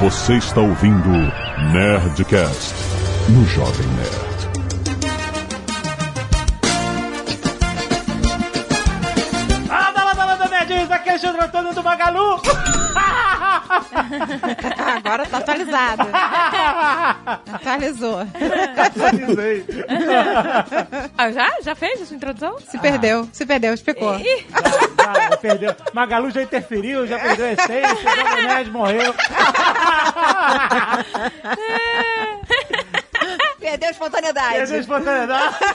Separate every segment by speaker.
Speaker 1: Você está ouvindo Nerdcast no Jovem Nerd.
Speaker 2: Landa, landa, landa, nerds! Aqui é Alexandre Antônio do Magalu!
Speaker 3: Agora tá atualizado. Atualizou.
Speaker 2: Atualizei.
Speaker 4: Ah, já? Já fez essa introdução?
Speaker 3: Se perdeu, se perdeu, explicou.
Speaker 2: Já, já perdeu. Magalu já interferiu, já perdeu a essência, o Nerd morreu.
Speaker 3: Perdeu a espontaneidade.
Speaker 2: Perdeu a espontaneidade.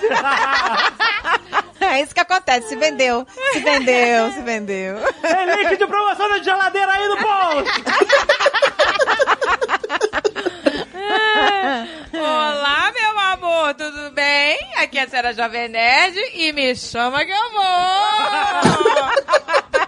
Speaker 3: É isso que acontece. Se vendeu. Se vendeu, se vendeu.
Speaker 2: Tem link de promoção da geladeira aí no post!
Speaker 4: Olá, meu amor, tudo bem? Aqui é a Senhora Jovem Nerd e me chama que eu vou!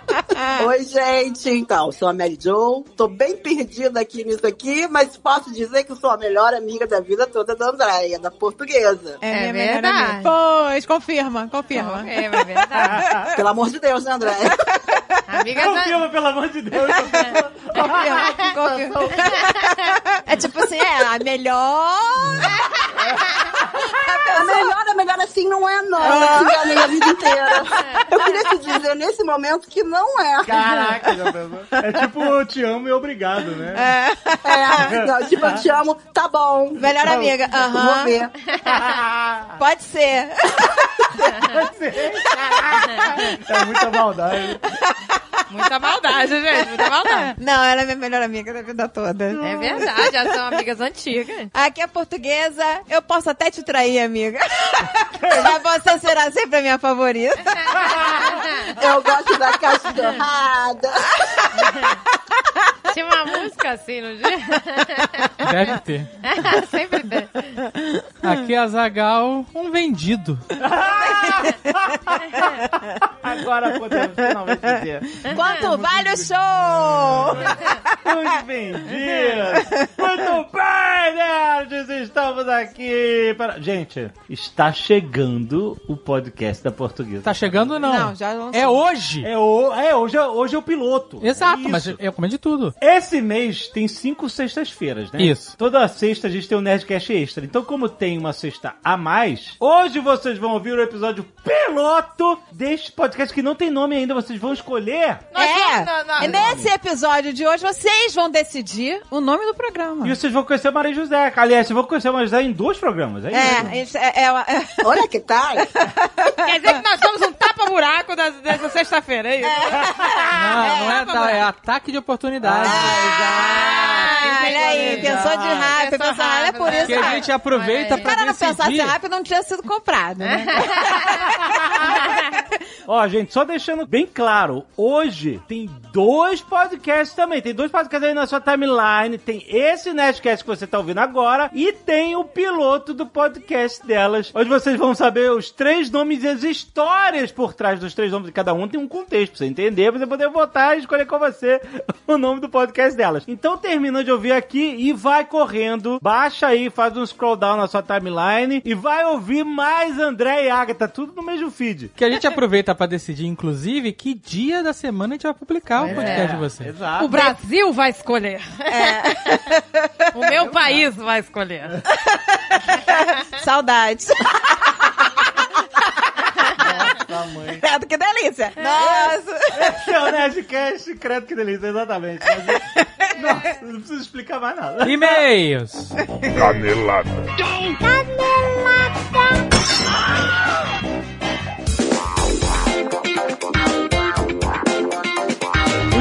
Speaker 5: Oi, gente. Então, sou a Mary Jo. Tô bem perdida aqui nisso aqui, mas posso dizer que sou a melhor amiga da vida toda da Andréia, da portuguesa.
Speaker 4: É
Speaker 3: melhor
Speaker 4: verdade.
Speaker 3: amiga. Pois, confirma, confirma.
Speaker 4: É, é verdade.
Speaker 5: Pelo amor de Deus, né, Andréia?
Speaker 4: Amiga da...
Speaker 2: Confirma, pelo amor de Deus.
Speaker 3: Confirma, confirma. É tipo assim, é a melhor.
Speaker 5: A melhor, a melhor assim não é, não. Eu te enganei a vida inteira. Eu queria te dizer nesse momento que não é.
Speaker 2: Caraca, já pensou? É tipo, eu te amo e obrigado, né?
Speaker 5: É, não, tipo, eu te amo, tá bom.
Speaker 3: Melhor amiga.
Speaker 5: Vou
Speaker 3: Aham.
Speaker 5: ver.
Speaker 3: Pode ser.
Speaker 2: É muita maldade.
Speaker 4: Muita maldade, gente, muita maldade.
Speaker 3: Não, ela é minha melhor amiga da vida toda.
Speaker 4: É verdade, elas são amigas antigas.
Speaker 3: Aqui é portuguesa, eu posso até te trair, amiga. Mas você será sempre a minha favorita.
Speaker 5: Eu gosto da cachorrada.
Speaker 4: Tinha uma música assim no dia?
Speaker 6: Deve ter.
Speaker 4: Sempre tem.
Speaker 6: Aqui é a Zagal, um vendido.
Speaker 2: Agora podemos finalmente dizer.
Speaker 3: Quanto vale o show?
Speaker 2: Os vendidos! Muito bem, nerds! Estamos aqui para... Gente, está chegando o podcast da portuguesa.
Speaker 6: Tá chegando ou não?
Speaker 3: Não, já lançou.
Speaker 6: É hoje.
Speaker 2: É, o... é, hoje, é, hoje é o piloto.
Speaker 6: Exato,
Speaker 2: Isso.
Speaker 6: mas eu comi de tudo.
Speaker 2: Esse mês tem cinco sextas-feiras, né?
Speaker 6: Isso.
Speaker 2: Toda sexta a gente tem um Nerdcast Extra. Então, como tem uma sexta a mais, hoje vocês vão ouvir o episódio piloto deste podcast que não tem nome ainda. Vocês vão escolher.
Speaker 3: É,
Speaker 4: vamos na- na-
Speaker 3: e nesse episódio de hoje vocês vão decidir o nome do programa.
Speaker 2: E vocês vão conhecer a Maria José. Aliás, vocês vão conhecer a Maria José em dois programas. É, isso.
Speaker 3: É, isso é, é, é,
Speaker 5: Olha que tal.
Speaker 4: Quer dizer que nós somos um tapa-buraco dessa sexta-feira, é isso?
Speaker 6: Não, não é, tá, é ataque de oportunidade.
Speaker 4: Ah,
Speaker 3: olha aí, pensou de rápido,
Speaker 4: Pensou
Speaker 3: pensou rápido, é por isso.
Speaker 6: que a gente aproveita
Speaker 4: Olha aí.
Speaker 3: Se o
Speaker 6: pra
Speaker 3: cara não pensasse
Speaker 6: decidir.
Speaker 3: rápido, não tinha sido comprado, né?
Speaker 2: Ó, gente, só deixando bem claro, hoje tem dois podcasts também. Tem dois podcasts aí na sua timeline. Tem esse Nerdcast que você tá ouvindo agora e tem o piloto do podcast delas, onde vocês vão saber os três nomes e as histórias por trás dos três nomes de cada um. Tem um contexto pra você entender, pra você poder votar e escolher com você o nome do podcast delas. Então termina de ouvir aqui e vai correndo, baixa aí, faz um scroll down na sua timeline e vai ouvir mais André e Agatha, tudo no mesmo feed.
Speaker 6: Que a gente aproveita pra decidir, inclusive, que dia da semana a gente vai publicar o podcast de você.
Speaker 2: Exato.
Speaker 4: O Brasil vai escolher. O meu país vai escolher.
Speaker 3: Saudades.
Speaker 2: Tamanho.
Speaker 3: Credo, que delícia. Nossa.
Speaker 2: Esse é o Nerdcast, credo que delícia, exatamente. Mas, nossa, não preciso explicar mais nada.
Speaker 6: E-mails.
Speaker 1: Canelada.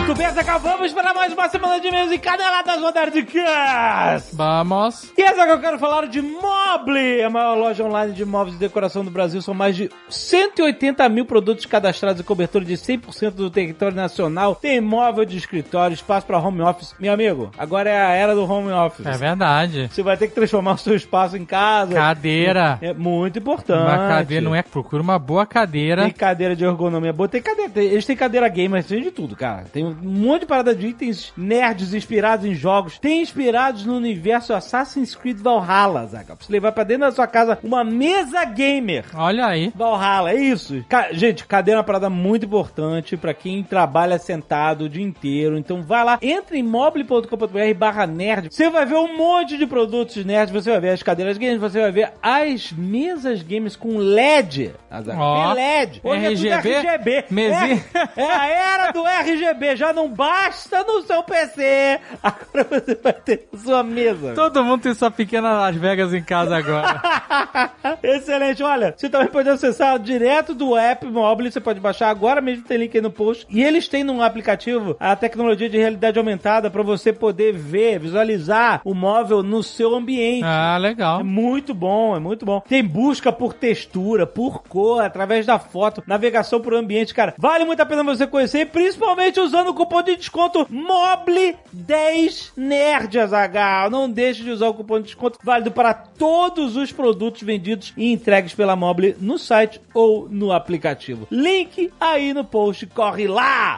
Speaker 2: Muito bem, acabamos para mais uma semana de e caneladas Nerdcast.
Speaker 6: Vamos.
Speaker 2: E essa que eu quero falar de Mobile, a maior loja online de móveis e decoração do Brasil. São mais de 180 mil produtos cadastrados e cobertura de 100% do território nacional. Tem móvel de escritório, espaço para home office. Meu amigo, agora é a era do home office.
Speaker 6: É verdade.
Speaker 2: Você vai ter que transformar o seu espaço em casa.
Speaker 6: Cadeira.
Speaker 2: É muito importante.
Speaker 6: Uma cadeira não é. Procura uma boa cadeira.
Speaker 2: Tem cadeira de ergonomia boa, tem cadeira. eles têm cadeira gamer, tem de tudo, cara. Tem um monte de parada de itens nerds inspirados em jogos. Tem inspirados no universo Assassin's Creed Valhalla, Zaga. Pra você levar pra dentro da sua casa uma mesa gamer.
Speaker 6: Olha aí.
Speaker 2: Valhalla, é isso. Ca- gente, cadeira é uma parada muito importante pra quem trabalha sentado o dia inteiro. Então vai lá, entra em mobile.com.br barra nerd. Você vai ver um monte de produtos nerds. Você vai ver as cadeiras games, você vai ver as mesas games com LED. Azaghal.
Speaker 6: Ó.
Speaker 2: Tem LED. Hoje é tudo
Speaker 6: RGB.
Speaker 2: RGB.
Speaker 6: Mesinha.
Speaker 2: É, é a era do RGB. Já não basta no seu PC. Agora você vai ter sua mesa.
Speaker 6: Todo mundo tem sua pequena Las Vegas em casa agora.
Speaker 2: Excelente, olha, você também pode acessar direto do app mobile, você pode baixar agora mesmo, tem link aí no post. E eles têm no aplicativo a tecnologia de realidade aumentada para você poder ver, visualizar o móvel no seu ambiente.
Speaker 6: ah, legal.
Speaker 2: É muito bom, é muito bom. Tem busca por textura, por cor, através da foto, navegação por ambiente, cara. Vale muito a pena você conhecer, principalmente usando o cupom de desconto MOBLE10NERD, Azaghal. Não deixe de usar o cupom de desconto válido para todos os produtos vendidos e entregues pela Mobile no site ou no aplicativo. Link aí no post, corre lá!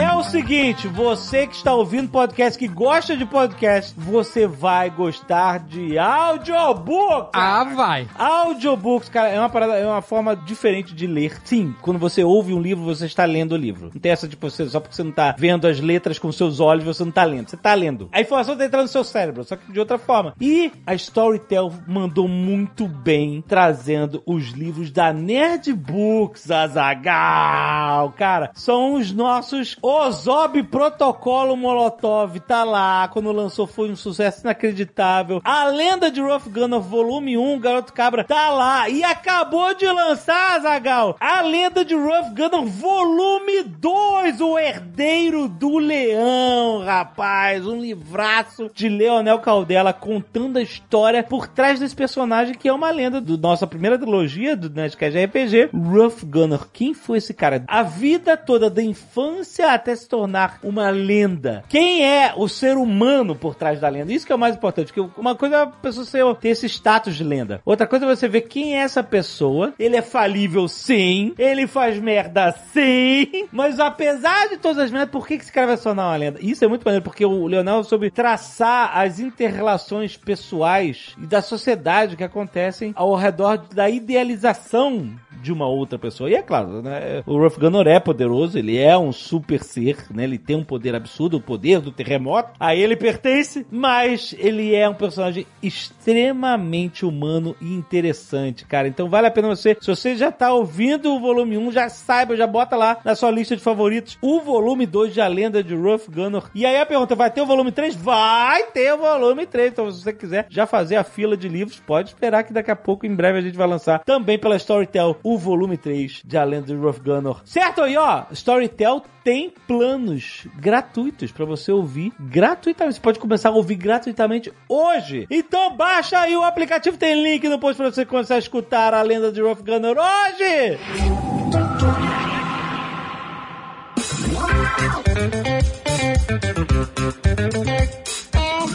Speaker 2: É o seguinte, você que está ouvindo podcast, que gosta de podcast, você vai gostar de audiobook.
Speaker 6: Ah, vai.
Speaker 2: Audiobooks, cara, é uma parada, é uma forma diferente de ler. Sim, quando você ouve um livro, você está lendo o livro. Não tem essa tipo, você, só porque você não está vendo as letras com seus olhos, você não está lendo. Você está lendo. A informação está entrando no seu cérebro, só que de outra forma. E a Storytel mandou muito bem trazendo os livros da Nerd Books, Azagal. Cara, são os nossos Ozob Protocolo Molotov. Tá lá, quando lançou foi um sucesso inacreditável. A Lenda de Rough Gunner Volume 1, Garoto Cabra, tá lá. E acabou de lançar, Azagal, a Lenda de Rough Gunner Volume 2, o Herdeiro do Leão, rapaz. Um livraço de Leonel Caldela contando a história por trás desse personagem que é uma lenda do nossa primeira trilogia do Nerdcast RPG, Rough Gunner. Quem foi esse cara? A vida toda da infância até se tornar uma lenda. Quem é o ser humano por trás da lenda? Isso que é o mais importante, porque uma coisa é a pessoa ter esse status de lenda. Outra coisa é você ver quem é essa pessoa. Ele é falível, sim. Ele faz merda, sim. Mas apesar de todas as merdas, por que que esse cara vai se tornar uma lenda? Isso é muito maneiro, porque o Leonel soube traçar as interrelações pessoais e da sociedade que acontecem ao redor da idealização de uma outra pessoa. E é claro, né? O Ruff Gunner é poderoso, ele é um super ser, né? Ele tem um poder absurdo, o poder do terremoto. A ele pertence, mas ele é um personagem extremamente humano e interessante, cara. Então vale a pena você, se você já tá ouvindo o volume 1, já saiba, já bota lá na sua lista de favoritos o volume 2 de A Lenda de Ruff Gunner. E aí a pergunta, vai ter o volume 3? Vai ter o volume 3. Então se você quiser já fazer a fila de livros, pode esperar que daqui a pouco, em breve, a gente vai lançar também pela Storytel o volume 3 de A Lenda de Ruff Gunner. Certo? E ó, Storytel tem planos gratuitos pra você ouvir gratuitamente. Você pode começar a ouvir gratuitamente hoje. Então baixa aí o aplicativo, tem link no post pra você começar a escutar a lenda de Ruff Gunner hoje!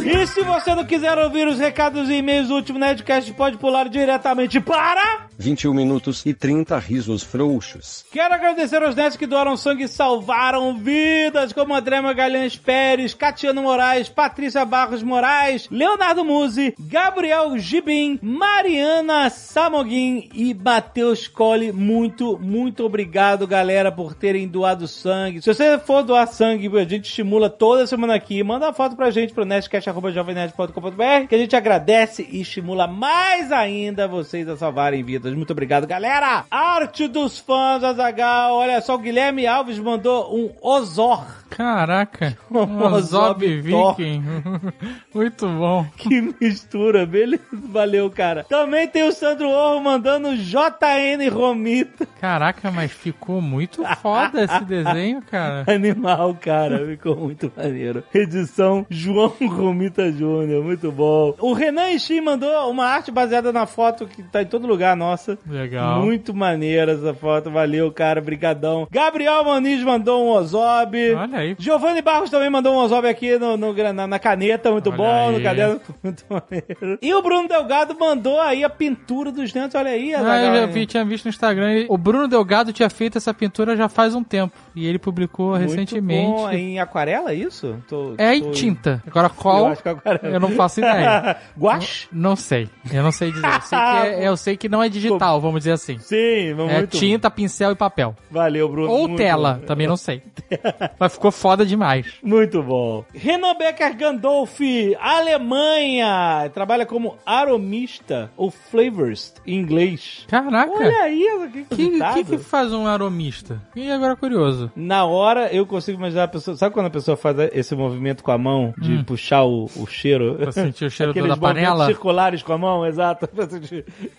Speaker 2: E se você não quiser ouvir os recados e e-mails do último Nerdcast, pode pular diretamente para...
Speaker 7: 21 minutos e 30 risos frouxos.
Speaker 2: Quero agradecer aos nerds que doaram sangue e salvaram vidas, como André Magalhães Pérez, Catiano Moraes, Patrícia Barros Moraes, Leonardo Musi, Gabriel Gibim, Mariana Samoguin e Matheus Colli. Muito, muito obrigado, galera, por terem doado sangue. Se você for doar sangue, a gente estimula toda semana aqui. Manda uma foto pra gente pro nerdcast.jovemnerd.com.br que a gente agradece e estimula mais ainda vocês a salvarem vidas. Muito obrigado, galera! Arte dos fãs, Azagal. Olha só, o Guilherme Alves mandou um Ozor.
Speaker 6: Caraca. Ozob
Speaker 2: Ozob Thor.
Speaker 6: Viking. Muito bom.
Speaker 2: Que mistura, beleza? Valeu, cara. Também tem o Sandro Orro mandando JN Romita.
Speaker 6: Caraca, mas ficou muito foda esse desenho, cara.
Speaker 2: Animal, cara. Ficou muito maneiro. Edição João Romita Júnior. Muito bom. O Renan Ishii mandou uma arte baseada na foto que tá em todo lugar nossa.
Speaker 6: Legal.
Speaker 2: Muito maneira essa foto. Valeu, cara. Brigadão. Gabriel Maniz mandou um Ozob.
Speaker 6: Olha aí. aí.
Speaker 2: Giovanni Barros também mandou um ozob aqui no, no- na, na caneta, muito
Speaker 6: Olha
Speaker 2: bom, no
Speaker 6: aí.
Speaker 2: caderno, muito maneiro. E o Bruno Delgado mandou aí a pintura dos dentes, olha aí.
Speaker 6: Ah, eu já vi, tinha visto no Instagram. O Bruno Delgado tinha feito essa pintura já faz um tempo. E ele publicou
Speaker 2: Muito
Speaker 6: recentemente.
Speaker 2: bom. Em aquarela, é isso? Tô-
Speaker 6: É em
Speaker 2: tô-
Speaker 6: tinta. Agora
Speaker 2: Eu
Speaker 6: qual?
Speaker 2: é aquarela.
Speaker 6: Eu não faço ideia.
Speaker 2: Guache?
Speaker 6: Não sei. Eu não sei dizer. Eu sei que, é- eu sei que não é digital, vamos dizer assim.
Speaker 2: Sim, mas
Speaker 6: É tinta, pincel e papel.
Speaker 2: Valeu, Bruno.
Speaker 6: Ou tela,
Speaker 2: bom.
Speaker 6: também não sei. Mas ficou foda demais.
Speaker 2: Muito bom. Renan Becker Gandolf, Alemanha. Trabalha como aromista ou flavorist em inglês.
Speaker 6: Caraca.
Speaker 2: Olha aí, que,
Speaker 6: O que, que, que faz um aromista? E agora curioso.
Speaker 2: Na hora eu consigo imaginar a pessoa. Sabe quando a pessoa faz esse movimento com a mão de puxar o, o cheiro?
Speaker 6: Hum. Pra sentir o cheiro
Speaker 2: Aqueles
Speaker 6: da panela?
Speaker 2: circulares com a mão, exato.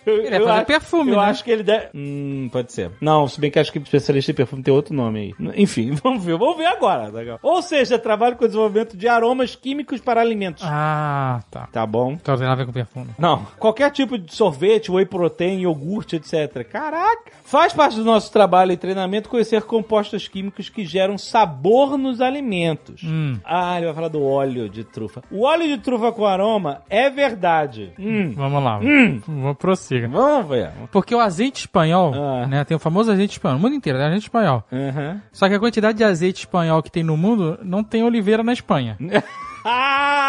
Speaker 2: Eu,
Speaker 6: Ele ia fazer
Speaker 2: acho-
Speaker 6: perfume,
Speaker 2: Eu
Speaker 6: né?
Speaker 2: acho que ele deve. Hum, pode ser. Não, se bem que acho que especialista em perfume tem outro nome aí. Enfim, vamos ver. Vamos ver agora. Legal. Ou seja, trabalho com o desenvolvimento de aromas químicos para alimentos.
Speaker 6: Ah, tá.
Speaker 2: Tá bom.
Speaker 6: Então tem nada a ver com perfume.
Speaker 2: Não, qualquer tipo de sorvete, whey protein, iogurte, etc. Caraca! Faz parte do nosso trabalho e treinamento conhecer compostos químicos que geram sabor nos alimentos.
Speaker 6: Hum.
Speaker 2: Ah, ele vai falar do óleo de trufa. O óleo de trufa com aroma é verdade. Hum.
Speaker 6: Vamos lá.
Speaker 2: Hum.
Speaker 6: Vamos prossiga.
Speaker 2: Vamos ver.
Speaker 6: Porque o azeite espanhol,
Speaker 2: Ah.
Speaker 6: né? Tem o famoso azeite espanhol, no mundo inteiro, é azeite espanhol.
Speaker 2: Aham.
Speaker 6: Só que a quantidade de azeite espanhol que tem no mundo não tem oliveira na Espanha.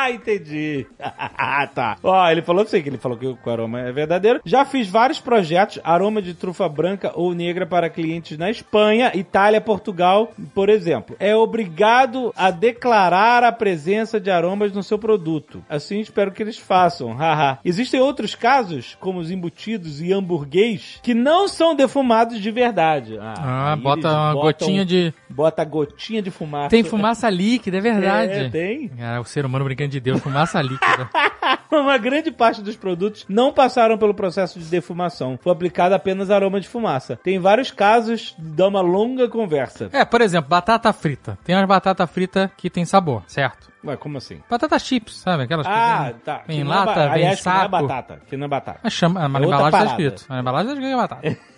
Speaker 2: Ah, entendi. tá. Ó, ele falou assim, que ele falou que o aroma é verdadeiro. Já fiz vários projetos, aroma de trufa branca ou negra para clientes na Espanha, Itália, Portugal, por exemplo. É obrigado a declarar a presença de aromas no seu produto. Assim espero que eles façam. Haha. Existem outros casos, como os embutidos e hamburguês, que não são defumados de verdade.
Speaker 6: Ah,
Speaker 2: aí
Speaker 6: bota uma
Speaker 2: botam-
Speaker 6: gotinha de.
Speaker 2: Bota gotinha de fumaça.
Speaker 6: Tem fumaça líquida, é verdade.
Speaker 2: É, tem.
Speaker 6: Cara, o ser humano brincando de Deus, fumaça líquida.
Speaker 2: Uma grande parte dos produtos não passaram pelo processo de defumação. Foi aplicado apenas aroma de fumaça. Tem vários casos de uma longa conversa.
Speaker 6: É, por exemplo, batata frita. Tem umas batata frita que tem sabor, certo?
Speaker 2: Ué, como assim?
Speaker 6: Batata chips, sabe? Aquelas
Speaker 2: Ah,
Speaker 6: que vem,
Speaker 2: tá.
Speaker 6: vem
Speaker 2: Que não é ba-
Speaker 6: lata, vem em
Speaker 2: aliás, que não é
Speaker 6: saco.
Speaker 2: batata. Que não é batata.
Speaker 6: Mas chama, mas
Speaker 2: É
Speaker 6: embalagem tá escrito. Na embalagem tá escrito batata.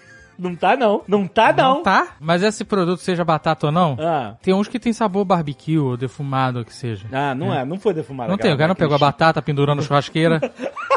Speaker 2: Não tá, não. Não tá, não.
Speaker 6: tá? Mas esse produto, seja batata ou não,
Speaker 2: Ah.
Speaker 6: tem uns que tem sabor barbecue ou defumado, ou que seja.
Speaker 2: Ah, não é. Não foi defumado.
Speaker 6: Não tem, o cara não pegou a batata pendurando na churrasqueira.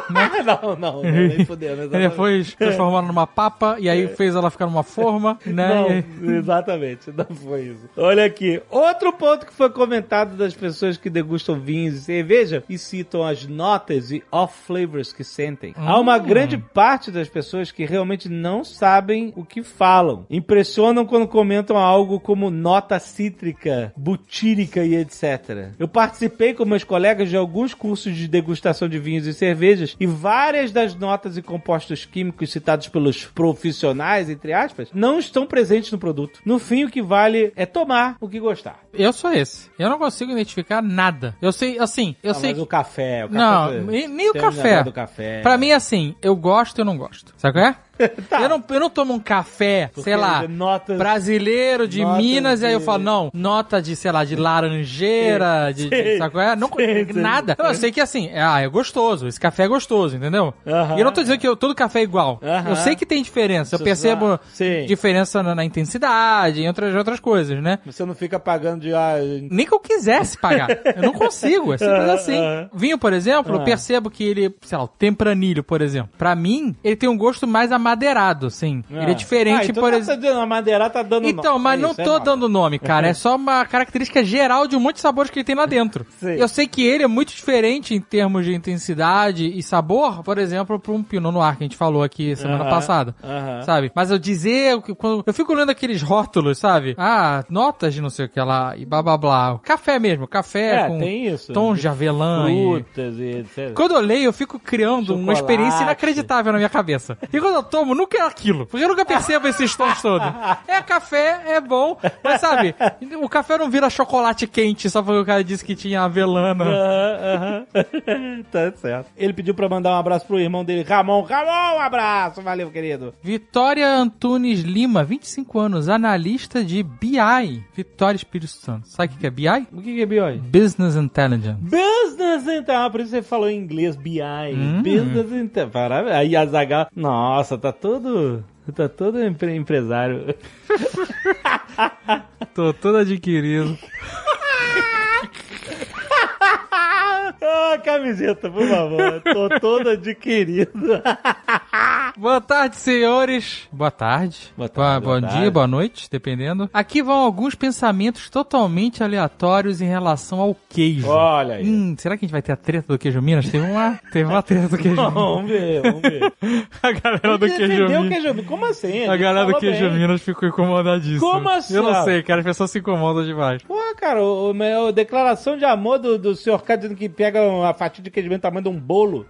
Speaker 2: não, não, não. Nem fudendo.
Speaker 6: Depois transformou numa papa e aí fez ela ficar numa forma, né?
Speaker 2: Não, exatamente, não foi isso. Olha aqui, outro ponto que foi comentado das pessoas que degustam vinhos e cerveja e citam as notas e off-flavors que sentem. Há uma grande parte das pessoas que realmente não sabem o que falam. Impressionam quando comentam algo como nota cítrica, butírica e etc. Eu participei com meus colegas de alguns cursos de degustação de vinhos e cervejas e várias das notas e compostos químicos citados pelos profissionais, entre aspas, não estão presentes no produto. No fim, o que vale é tomar o que gostar.
Speaker 6: Eu sou esse. Eu não consigo identificar nada. Eu sei, assim, eu
Speaker 2: Ah,
Speaker 6: sei
Speaker 2: mas o café, o café
Speaker 6: Não, nem, nem o café.
Speaker 2: do café.
Speaker 6: Pra mim, assim, eu gosto e eu não gosto. Sabe qual é? eu, não, eu não tomo um café,
Speaker 2: Porque
Speaker 6: sei lá,
Speaker 2: notas-
Speaker 6: brasileiro de Minas, e aí eu
Speaker 2: de-
Speaker 6: falo, não, nota de, sei lá, de laranjeira, de, de-
Speaker 2: Sei.
Speaker 6: sabe qual é? Não,
Speaker 2: Sei, sei.
Speaker 6: nada. Eu sei que assim, é, ah, é gostoso, esse café é gostoso, entendeu?
Speaker 2: Aham.
Speaker 6: E eu não tô dizendo que eu- todo café é igual.
Speaker 2: Aham.
Speaker 6: Eu sei que tem diferença, eu
Speaker 2: Você
Speaker 6: percebo.
Speaker 2: Sim.
Speaker 6: diferença na, na intensidade, em outras, outras coisas, né?
Speaker 2: Você não fica pagando de... Ah,
Speaker 6: Nem que eu quisesse pagar. Eu não consigo, é simples assim.
Speaker 2: Aham.
Speaker 6: Vinho, por exemplo, eu
Speaker 2: Ah.
Speaker 6: percebo que ele, sei lá, o tempranilho, por exemplo. Pra mim, ele tem um gosto mais amadeirado, assim. Ele é diferente,
Speaker 2: ah, então
Speaker 6: por
Speaker 2: tá
Speaker 6: exemplo.
Speaker 2: dizendo, a madeira tá dando
Speaker 6: Então,
Speaker 2: nome.
Speaker 6: mas
Speaker 2: É
Speaker 6: não
Speaker 2: é
Speaker 6: tô
Speaker 2: nome.
Speaker 6: dando nome, cara. É só uma característica geral de um monte de sabores que ele tem lá dentro.
Speaker 2: Sim.
Speaker 6: Eu sei que ele é muito diferente em termos de intensidade e sabor, por exemplo, pra um Pinot Noir que a gente falou aqui semana
Speaker 2: Aham,
Speaker 6: passada.
Speaker 2: aham.
Speaker 6: Sabe? Mas eu dizer, quando eu fico lendo aqueles rótulos, sabe? Ah, notas de não sei o que lá e blá blá blá. Café mesmo, café
Speaker 2: É,
Speaker 6: com
Speaker 2: tem isso.
Speaker 6: tons de avelã. e-
Speaker 2: Frutas e etc.
Speaker 6: Quando eu leio, eu fico criando uma
Speaker 2: Chocolate.
Speaker 6: experiência inacreditável na minha cabeça. E quando eu tomo, nunca é aquilo. Porque eu nunca percebo esses tons todos. É café, é bom, mas sabe, o café não vira chocolate quente só porque o cara disse que tinha avelã. né?
Speaker 2: Aham, aham. tá certo. Ele pediu pra mandar um abraço pro irmão dele, Ramon. Ramon, um abraço. Valeu, querido.
Speaker 6: Vitória Antunes Lima, 25 anos, analista de BI. Vitória Espírito Santos. Sabe o que é BI?
Speaker 2: O que é BI?
Speaker 6: Business Intelligence.
Speaker 2: Business Intelligence. Ah, por isso você falou em inglês BI.
Speaker 6: Hum.
Speaker 2: Business Intelligence. Parabéns. Aí a Zagal. Nossa, tá todo. Tá todo empre empresário.
Speaker 6: Tô todo adquirido.
Speaker 2: Ah, camiseta, por favor. Tô todo adquirido.
Speaker 6: Boa tarde, senhores. Boa tarde.
Speaker 2: Boa tarde,
Speaker 6: Bom
Speaker 2: boa
Speaker 6: dia,
Speaker 2: tarde.
Speaker 6: boa noite, dependendo. Aqui vão alguns pensamentos totalmente aleatórios em relação ao queijo.
Speaker 2: Olha aí.
Speaker 6: Hum, será que a gente vai ter a treta do queijo Minas? Teve uma, teve uma treta do queijo Minas.
Speaker 2: Vamos ver, vamos ver.
Speaker 6: A galera do queijo Minas.
Speaker 2: queijo Minas. Como assim?
Speaker 6: A galera do queijo
Speaker 2: bem.
Speaker 6: Minas ficou incomodadíssima.
Speaker 2: Como assim?
Speaker 6: Eu não sei, cara, as pessoas se incomodam demais.
Speaker 2: Pô, cara, o, o meu declaração de amor do, do senhor K dizendo que pega uma fatia de queijo Minas do tamanho de um bolo.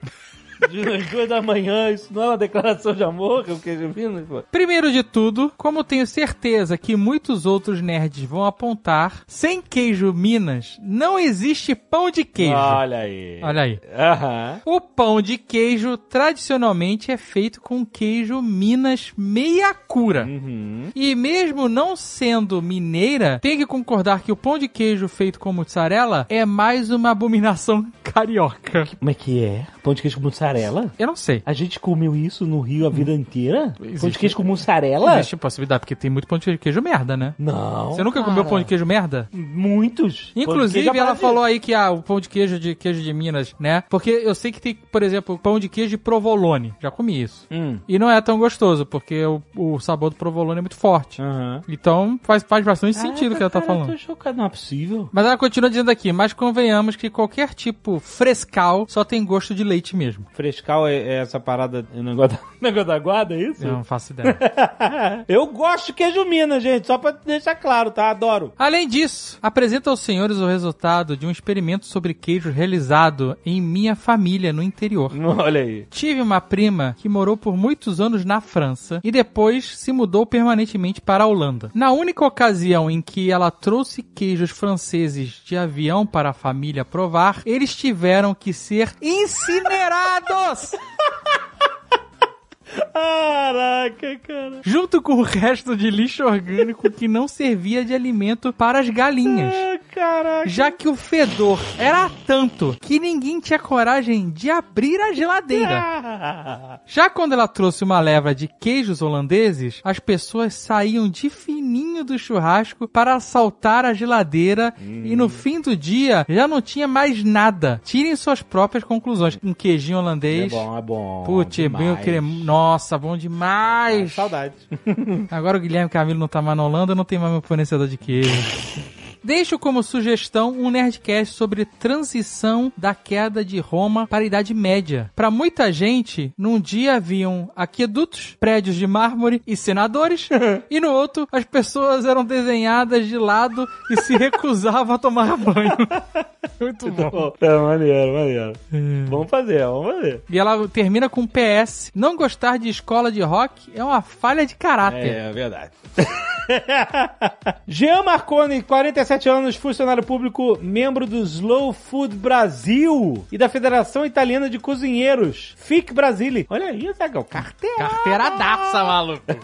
Speaker 2: De às duas da manhã, isso não é uma declaração de amor, que é o queijo Minas, pô.
Speaker 6: Primeiro de tudo, como tenho certeza que muitos outros nerds vão apontar, sem queijo Minas não existe pão de queijo.
Speaker 2: Olha aí.
Speaker 6: Olha aí.
Speaker 2: Aham.
Speaker 6: O pão de queijo tradicionalmente é feito com queijo Minas meia cura.
Speaker 2: Uhum.
Speaker 6: E mesmo não sendo mineira, tem que concordar que o pão de queijo feito com mussarela é mais uma abominação carioca.
Speaker 2: Como é que é? Pão de queijo com mussarela?
Speaker 6: Eu não sei.
Speaker 2: A gente comeu isso no Rio a vida inteira? Pão de
Speaker 6: Existe-
Speaker 2: queijo com mussarela?
Speaker 6: Existe possibilidade, porque tem muito pão de queijo merda, né?
Speaker 2: Não.
Speaker 6: Você nunca
Speaker 2: cara.
Speaker 6: comeu pão de queijo merda?
Speaker 2: Muitos.
Speaker 6: Inclusive,
Speaker 2: é
Speaker 6: ela falou aí que ah, o pão de queijo de queijo de Minas, né? Porque eu sei que tem, por exemplo, pão de queijo de provolone. Já comi isso.
Speaker 2: Hum.
Speaker 6: E não é tão gostoso, porque o, o sabor do provolone é muito forte.
Speaker 2: Aham.
Speaker 6: Então faz, faz bastante sentido o que ela tá
Speaker 2: Cara, eu
Speaker 6: falando.
Speaker 2: tô chocado, não é possível.
Speaker 6: Mas ela continua dizendo aqui, mas convenhamos que qualquer tipo frescal só tem gosto de leite mesmo.
Speaker 2: Frescal é, é essa parada, o negócio da, negócio da guarda, é isso?
Speaker 6: Eu não faço ideia.
Speaker 2: eu gosto de queijo Minas, gente, só pra deixar claro, tá? Adoro.
Speaker 6: Além disso, apresento aos senhores o resultado de um experimento sobre queijo realizado em minha família no interior.
Speaker 2: Olha aí.
Speaker 6: Tive uma prima que morou por muitos anos na França e depois se mudou permanentemente para a Holanda. Na única ocasião em que ela trouxe queijos franceses de avião para a família provar, eles tiveram que ser incinerados! todos.
Speaker 2: Caraca, cara.
Speaker 6: junto com o resto de lixo orgânico que não servia de alimento para as galinhas.
Speaker 2: Ah, caraca.
Speaker 6: Já que o fedor era tanto que ninguém tinha coragem de abrir a geladeira.
Speaker 2: Ah.
Speaker 6: Já quando ela trouxe uma leva de queijos holandeses, as pessoas saíam de fininho do churrasco para assaltar a geladeira e no fim do dia já não tinha mais nada. Tirem suas próprias conclusões. Um queijinho
Speaker 2: É
Speaker 6: holandês.
Speaker 2: bom, é bom.
Speaker 6: Putz, é bem
Speaker 2: demais.
Speaker 6: Nossa, bom demais.
Speaker 2: Saudade.
Speaker 6: Agora o Guilherme Camilo não tá mais na Holanda, não tem mais meu fornecedor de queijo. Deixo como sugestão um Nerdcast sobre transição da queda de Roma para a Idade Média. Para muita gente, num dia haviam aquedutos, prédios de mármore e senadores, e no outro as pessoas eram desenhadas de lado e se recusavam a tomar banho. Muito bom.
Speaker 2: É maneiro, maneiro. Vamos fazer, vamos fazer.
Speaker 6: E ela termina com um PS. Não gostar de escola de rock é uma falha de caráter.
Speaker 2: É verdade. Jean Marconi, 47 anos, funcionário público, membro do Slow Food Brasil e da Federação Italiana de Cozinheiros, FIC Brasile. Olha aí, Zagão, carteira.
Speaker 6: Carteiradaça, maluco.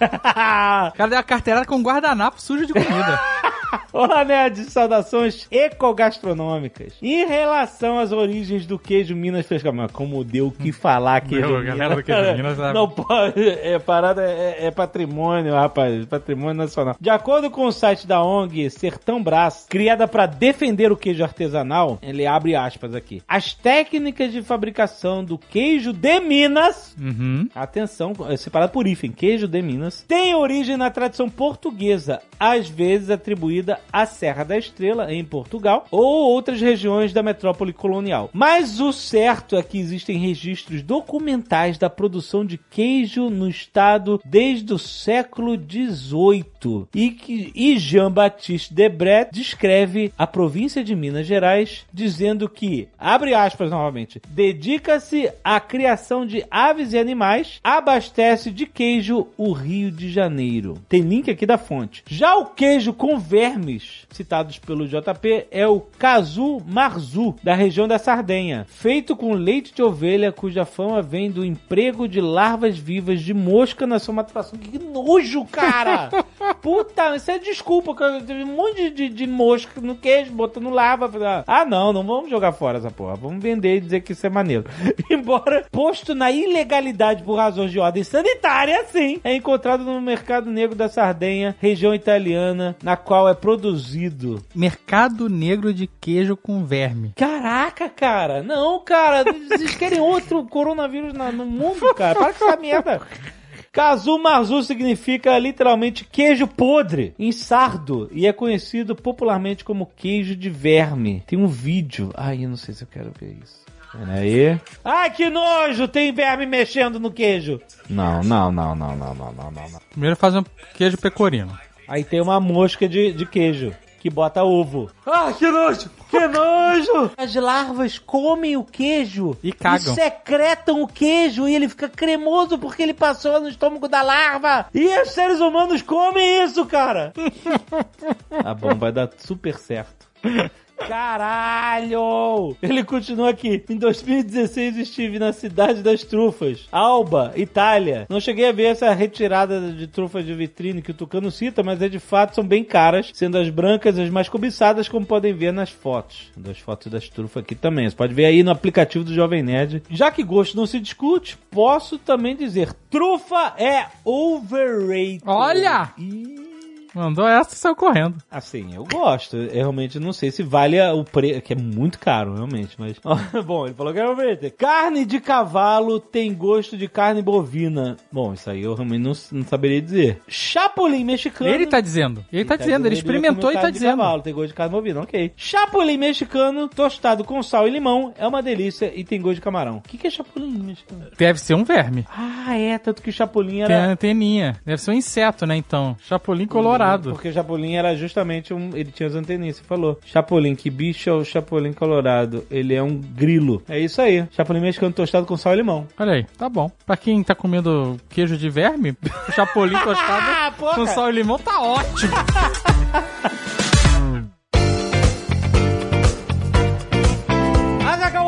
Speaker 6: O cara deu uma carteirada com guardanapo sujo de comida.
Speaker 2: Olá, nerds, saudações ecogastronômicas. Em relação às origens do queijo Minas Fresca, mas como deu o que falar queijo
Speaker 6: Meu, a
Speaker 2: Minas.
Speaker 6: galera do queijo Minas sabe.
Speaker 2: Não pode, é parada, é, é patrimônio, rapaz, patrimônio nacional. De acordo com o site da ONG Sertão Brás, criada para defender o queijo artesanal, ele abre aspas aqui. As técnicas de fabricação do queijo de Minas
Speaker 6: Uhum.
Speaker 2: Atenção, é separado por hífen, queijo de Minas. Tem origem na tradição portuguesa, às vezes atribuída à Serra da Estrela, em Portugal, ou outras regiões da metrópole colonial. Mas o certo é que existem registros documentais da produção de queijo no estado desde o século XVIII e que e Jean-Baptiste Debret descreve a província de Minas Gerais dizendo que, abre aspas novamente, dedica-se à criação de aves e animais, abastece de queijo o Rio de Janeiro. Tem link aqui da fonte. Já o queijo com vermes, citados pelo JP, é o Casu Marzu, da região da Sardenha, feito com leite de ovelha, cuja fama vem do emprego de larvas vivas de mosca na sua maturação. Que nojo, cara! Puta, isso é desculpa, cara. Teve um monte de, de, de mosca no queijo, botando lava. Ah, não, não vamos jogar fora essa porra. Vamos vender e dizer que isso é maneiro. Embora posto na ilegalidade por razões de ordem sanitária, sim, é encontrado no mercado negro da Sardenha, região italiana, na qual é produzido.
Speaker 6: Mercado negro de queijo com verme.
Speaker 2: Caraca, cara. Não, cara. Vocês querem outro coronavírus na- no mundo, cara? Para com essa merda. Kazu Marzu significa literalmente queijo podre em sardo e é conhecido popularmente como queijo de verme. Tem um vídeo. Ai, eu não sei se eu quero ver isso. Pera aí. Ai, que nojo! Tem verme mexendo no queijo. Não, não, não, não, não, não, não, não. não.
Speaker 6: Primeiro faz um queijo pecorino.
Speaker 2: Aí tem uma mosca de, de queijo que bota ovo. Ah, que nojo! Que nojo! As larvas comem o queijo
Speaker 6: E cagam.
Speaker 2: secretam o queijo e ele fica cremoso porque ele passou no estômago da larva. E os seres humanos comem isso, cara. tá bom, vai dar super certo. Caralho! Ele continua aqui. Em 2016 estive na cidade das trufas, Alba, Itália. Não cheguei a ver essa retirada de trufas de vitrine que o Tucano cita, mas é de fato são bem caras, sendo as brancas as mais cobiçadas, como podem ver nas fotos. Das fotos das trufas aqui também. Você pode ver aí no aplicativo do Jovem Nerd. Já que gosto não se discute, posso também dizer: trufa é overrated.
Speaker 6: Olha!
Speaker 2: Ih.
Speaker 6: Mandou essa e saiu correndo.
Speaker 2: Assim, eu gosto. Eu realmente não sei se vale o preço, que é muito caro, realmente, mas... Bom, ele falou que era ver. Carne de cavalo tem gosto de carne bovina. Bom, isso aí eu realmente não, não saberia dizer. Chapolin mexicano...
Speaker 6: Ele tá dizendo. Ele tá dizendo, ele experimentou e tá
Speaker 2: carne de
Speaker 6: dizendo.
Speaker 2: Cavalo, tem gosto de carne bovina, ok. Chapolin mexicano tostado com sal e limão é uma delícia e tem gosto de camarão. O que, que é chapolin mexicano?
Speaker 6: Deve ser um verme.
Speaker 2: Ah, é, tanto que o chapolin
Speaker 6: Tem
Speaker 2: era...
Speaker 6: anteninha. Deve ser um inseto, né, então. Chapolin colorado.
Speaker 2: Porque o Chapolin era justamente um. Ele tinha as anteninhas, você falou. Chapolin, que bicho é o Chapolin colorado? Ele é um grilo. É isso aí. Chapolin mexicano tostado com sal e limão.
Speaker 6: Olha aí, tá bom. Pra quem tá comendo queijo de verme, chapolim tostado
Speaker 2: pô,
Speaker 6: com sal e limão tá ótimo.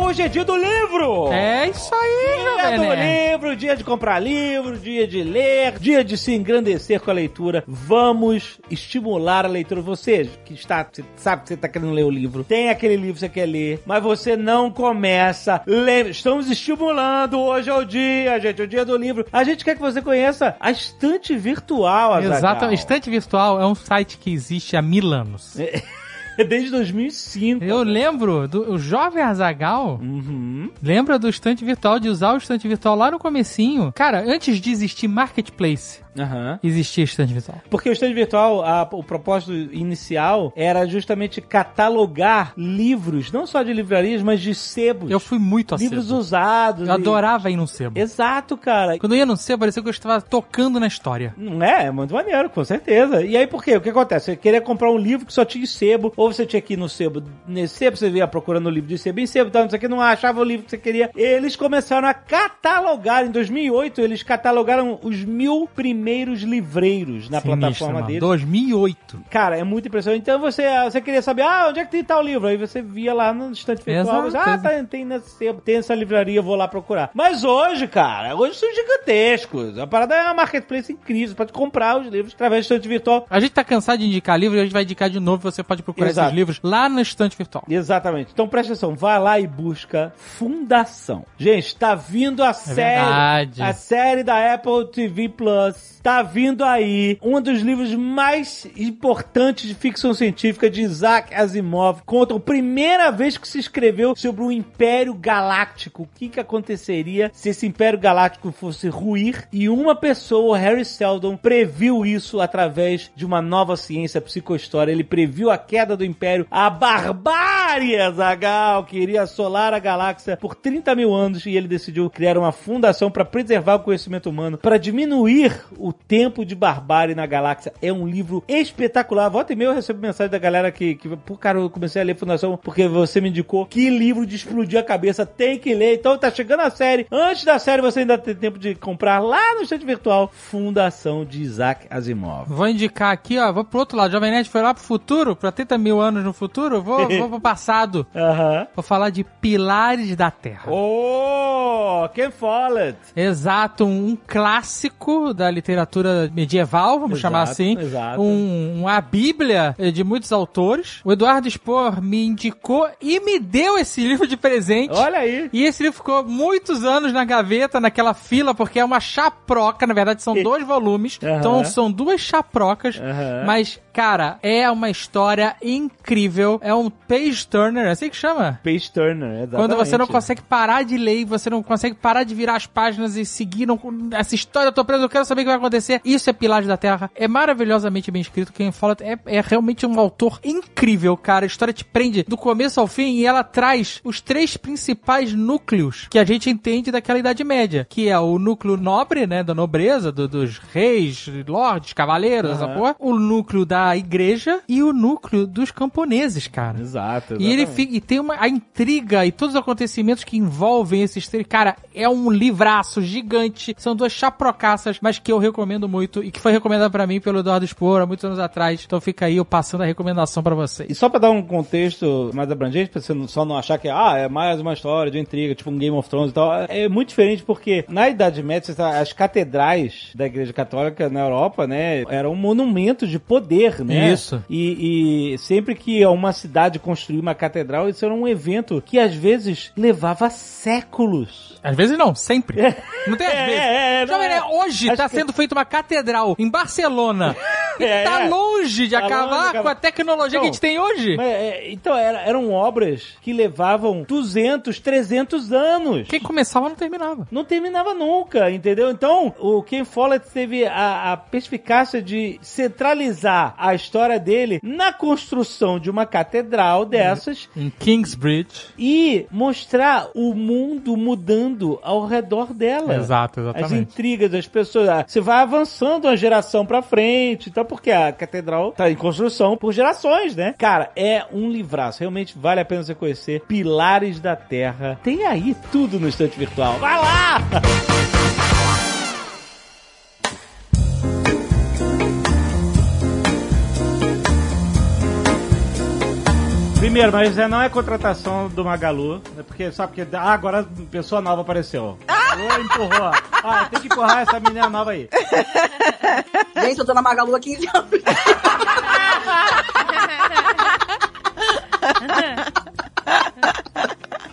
Speaker 2: hoje é dia do livro!
Speaker 6: É isso aí,
Speaker 2: Dia do livro, dia de comprar livro, dia de ler, dia de se engrandecer com a leitura. Vamos estimular a leitura. Você que está, você sabe que você está querendo ler o livro, tem aquele livro que você quer ler, mas você não começa. Lembra, estamos estimulando. Hoje é o dia, gente, é o dia do livro. A gente quer que você conheça a estante virtual, Azaghal.
Speaker 6: Exato, Estante Virtual é um site que existe há mil anos.
Speaker 2: Desde 2005.
Speaker 6: Eu lembro do o jovem Azagal.
Speaker 2: Uhum.
Speaker 6: Lembra do estante virtual, de usar o estante virtual lá no comecinho? Cara, antes de existir Marketplace,
Speaker 2: Aham.
Speaker 6: existia estante virtual.
Speaker 2: Porque o estande virtual, a- o propósito inicial era justamente catalogar livros, não só de livrarias, mas de sebos.
Speaker 6: Eu fui muito assim.
Speaker 2: livros usados.
Speaker 6: Eu
Speaker 2: e-
Speaker 6: adorava ir num sebo.
Speaker 2: Exato, cara.
Speaker 6: Quando eu ia no sebo, parecia que eu estava tocando na história.
Speaker 2: Não é? É muito maneiro, com certeza. E aí por quê? O que acontece? Você queria comprar um livro que só tinha sebo, ou você tinha que ir no sebo, nesse sebo, você ia procurando o livro de sebo em sebo, tal, não sei o que, não achava o livro que você queria. Eles começaram a catalogar, em 2008, eles catalogaram os mil primeiros livreiros na
Speaker 6: Sinistro,
Speaker 2: plataforma
Speaker 6: mano.
Speaker 2: deles.
Speaker 6: 2008.
Speaker 2: Cara, é muito impressionante. Então você, você queria saber, ah, onde é que tem tal livro? Aí você via lá no estante virtual, você, ah, tá, tem, nesse tem essa livraria, vou lá procurar. Mas hoje, cara, hoje são gigantescos. A parada é uma marketplace incrível, você pode comprar os livros através do estante virtual.
Speaker 6: A gente tá cansado de indicar livros, a gente vai indicar de novo. Você pode procurar
Speaker 2: Exato.
Speaker 6: esses livros lá no estante virtual.
Speaker 2: Exatamente. Então presta atenção, vai lá e busca Fundação. Gente, tá vindo a série,
Speaker 6: É verdade.
Speaker 2: a série da Apple TV Plus. Tá vindo aí um dos livros mais importantes de ficção científica de Isaac Asimov. Conta a primeira vez que se escreveu sobre o Império Galáctico. O que que aconteceria se esse Império Galáctico fosse ruir? E uma pessoa, Harry Seldon, previu isso através de uma nova ciência psicohistória. Ele previu a queda do Império, a barbárie, Zagal, que iria assolar a galáxia por 30 mil anos. E ele decidiu criar uma fundação para preservar o conhecimento humano, para diminuir o tempo de barbárie na galáxia. É um livro espetacular. Volta e meia eu recebo mensagem da galera que, que pô, cara, eu comecei a ler Fundação porque você me indicou que livro de explodir a cabeça tem que ler. Então tá chegando a série. Antes da série você ainda tem tempo de comprar lá no estante virtual Fundação de Isaac Asimov.
Speaker 6: Vou indicar aqui, ó. Vou pro outro lado. Jovem Nerd foi lá pro futuro, pra 30 mil anos no futuro. Vou, vou pro passado passado. Vou falar de Pilares da Terra.
Speaker 2: Oh, Ken Follett.
Speaker 6: Exato, um clássico da literatura medieval, vamos
Speaker 2: Exato,
Speaker 6: chamar assim.
Speaker 2: exato.
Speaker 6: Um, uma bíblia eh, de muitos autores. O Eduardo Spohr me indicou e me deu esse livro de presente.
Speaker 2: Olha aí.
Speaker 6: E esse livro ficou muitos anos na gaveta, naquela fila, porque é uma chaproca. Na verdade, são dois volumes.
Speaker 2: Aham.
Speaker 6: Então, são duas chaprocas.
Speaker 2: Aham.
Speaker 6: Mas, cara, é uma história incrível. É um page turner, é assim que chama?
Speaker 2: Page Turner, exatamente.
Speaker 6: Quando você não consegue parar de ler, você não consegue parar de virar as páginas e seguir não- essa história, eu tô preso, eu quero saber o que vai acontecer. Isso é Pilares da Terra. É maravilhosamente bem escrito. Quem fala é, é realmente um autor incrível, cara. A história te prende do começo ao fim e ela traz os três principais núcleos que a gente entende daquela Idade Média, que é o núcleo nobre, né, da nobreza, do- dos reis, lordes, cavaleiros, essa porra, o núcleo da igreja e o núcleo dos camponeses, cara.
Speaker 2: Exato,
Speaker 6: E ele fica, e tem uma, a intriga e todos os acontecimentos que envolvem esses três. Cara, é um livraço gigante. São duas chaprocaças, mas que eu recomendo muito e que foi recomendado pra mim pelo Eduardo Spor há muitos anos atrás. Então fica aí eu passando a recomendação pra
Speaker 2: E
Speaker 6: vocês.
Speaker 2: só pra dar um contexto mais abrangente, pra você só não achar que ah, é mais uma história de intriga, tipo um Game of Thrones e tal, é muito diferente porque na Idade Média, sabe, as catedrais da Igreja Católica na Europa, né, eram um monumento de poder, né?
Speaker 6: Isso.
Speaker 2: E, e sempre que uma cidade construía uma catedral, isso era um evento que às vezes levava séculos.
Speaker 6: Às vezes não, sempre. Não tem às
Speaker 2: É,
Speaker 6: vezes.
Speaker 2: é, é,
Speaker 6: Jovem
Speaker 2: é.
Speaker 6: Nerd, hoje
Speaker 2: Acho
Speaker 6: tá
Speaker 2: que-
Speaker 6: sendo feita uma catedral em Barcelona.
Speaker 2: É,
Speaker 6: tá
Speaker 2: é.
Speaker 6: longe de
Speaker 2: Tá longe de
Speaker 6: acabar
Speaker 2: acabar.
Speaker 6: com a tecnologia que a gente tem hoje.
Speaker 2: Mas, é, então, era- eram obras que levavam 200, 300 anos.
Speaker 6: Quem começava não terminava.
Speaker 2: Não terminava nunca, entendeu? Então, o Ken Follett teve a, a perspicácia de centralizar a história dele na construção de uma catedral dessas
Speaker 6: Em Kingsbridge.
Speaker 2: e mostrar o mundo mudando ao redor dela.
Speaker 6: Exato,
Speaker 2: As
Speaker 6: exatamente.
Speaker 2: intrigas das pessoas. Ah, Você vai avançando uma geração pra frente, então, porque a catedral tá em construção por gerações, né? Cara, é um livraço. Realmente vale a pena você conhecer. Pilares da Terra. Tem aí tudo no estante virtual. Vai lá! Primeiro, mas é, não é contratação do Magalu, né? porque só porque ah, agora pessoa nova apareceu. Magalu empurrou. Ah, tem que empurrar essa menina nova aí.
Speaker 5: Gente, eu tô na Magalu há 15 anos.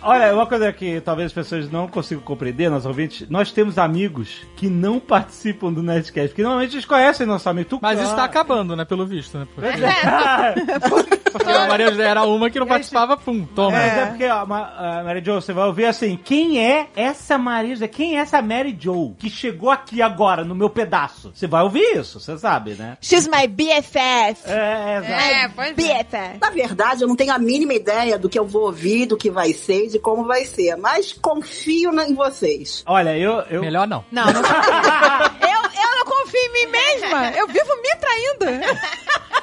Speaker 2: Olha, uma coisa que talvez as pessoas não consigam compreender, nossos ouvintes, nós temos amigos que não participam do Nerdcast, porque normalmente eles conhecem nosso amigo. Tu-
Speaker 6: Mas isso tá acabando, né? Pelo visto, né? Porque,
Speaker 2: é.
Speaker 6: porque a Maria José era uma que não participava, pum, toma.
Speaker 2: Mas é porque, ó, a Mary Jo, você vai ouvir assim, quem é essa Maria José? Quem é essa Mary Jo que chegou aqui agora, no meu pedaço? Você vai ouvir isso, você sabe, né?
Speaker 3: She's my BFF.
Speaker 2: É, exato.
Speaker 4: É, pois é.
Speaker 3: BFF.
Speaker 5: Na verdade, eu não tenho a mínima ideia do que eu vou ouvir, do que vai ser, de como vai ser. Mas confio em vocês.
Speaker 2: Olha, eu... eu...
Speaker 6: Melhor não.
Speaker 3: Não, não eu, eu não confio em mim mesma. Eu vivo me traindo.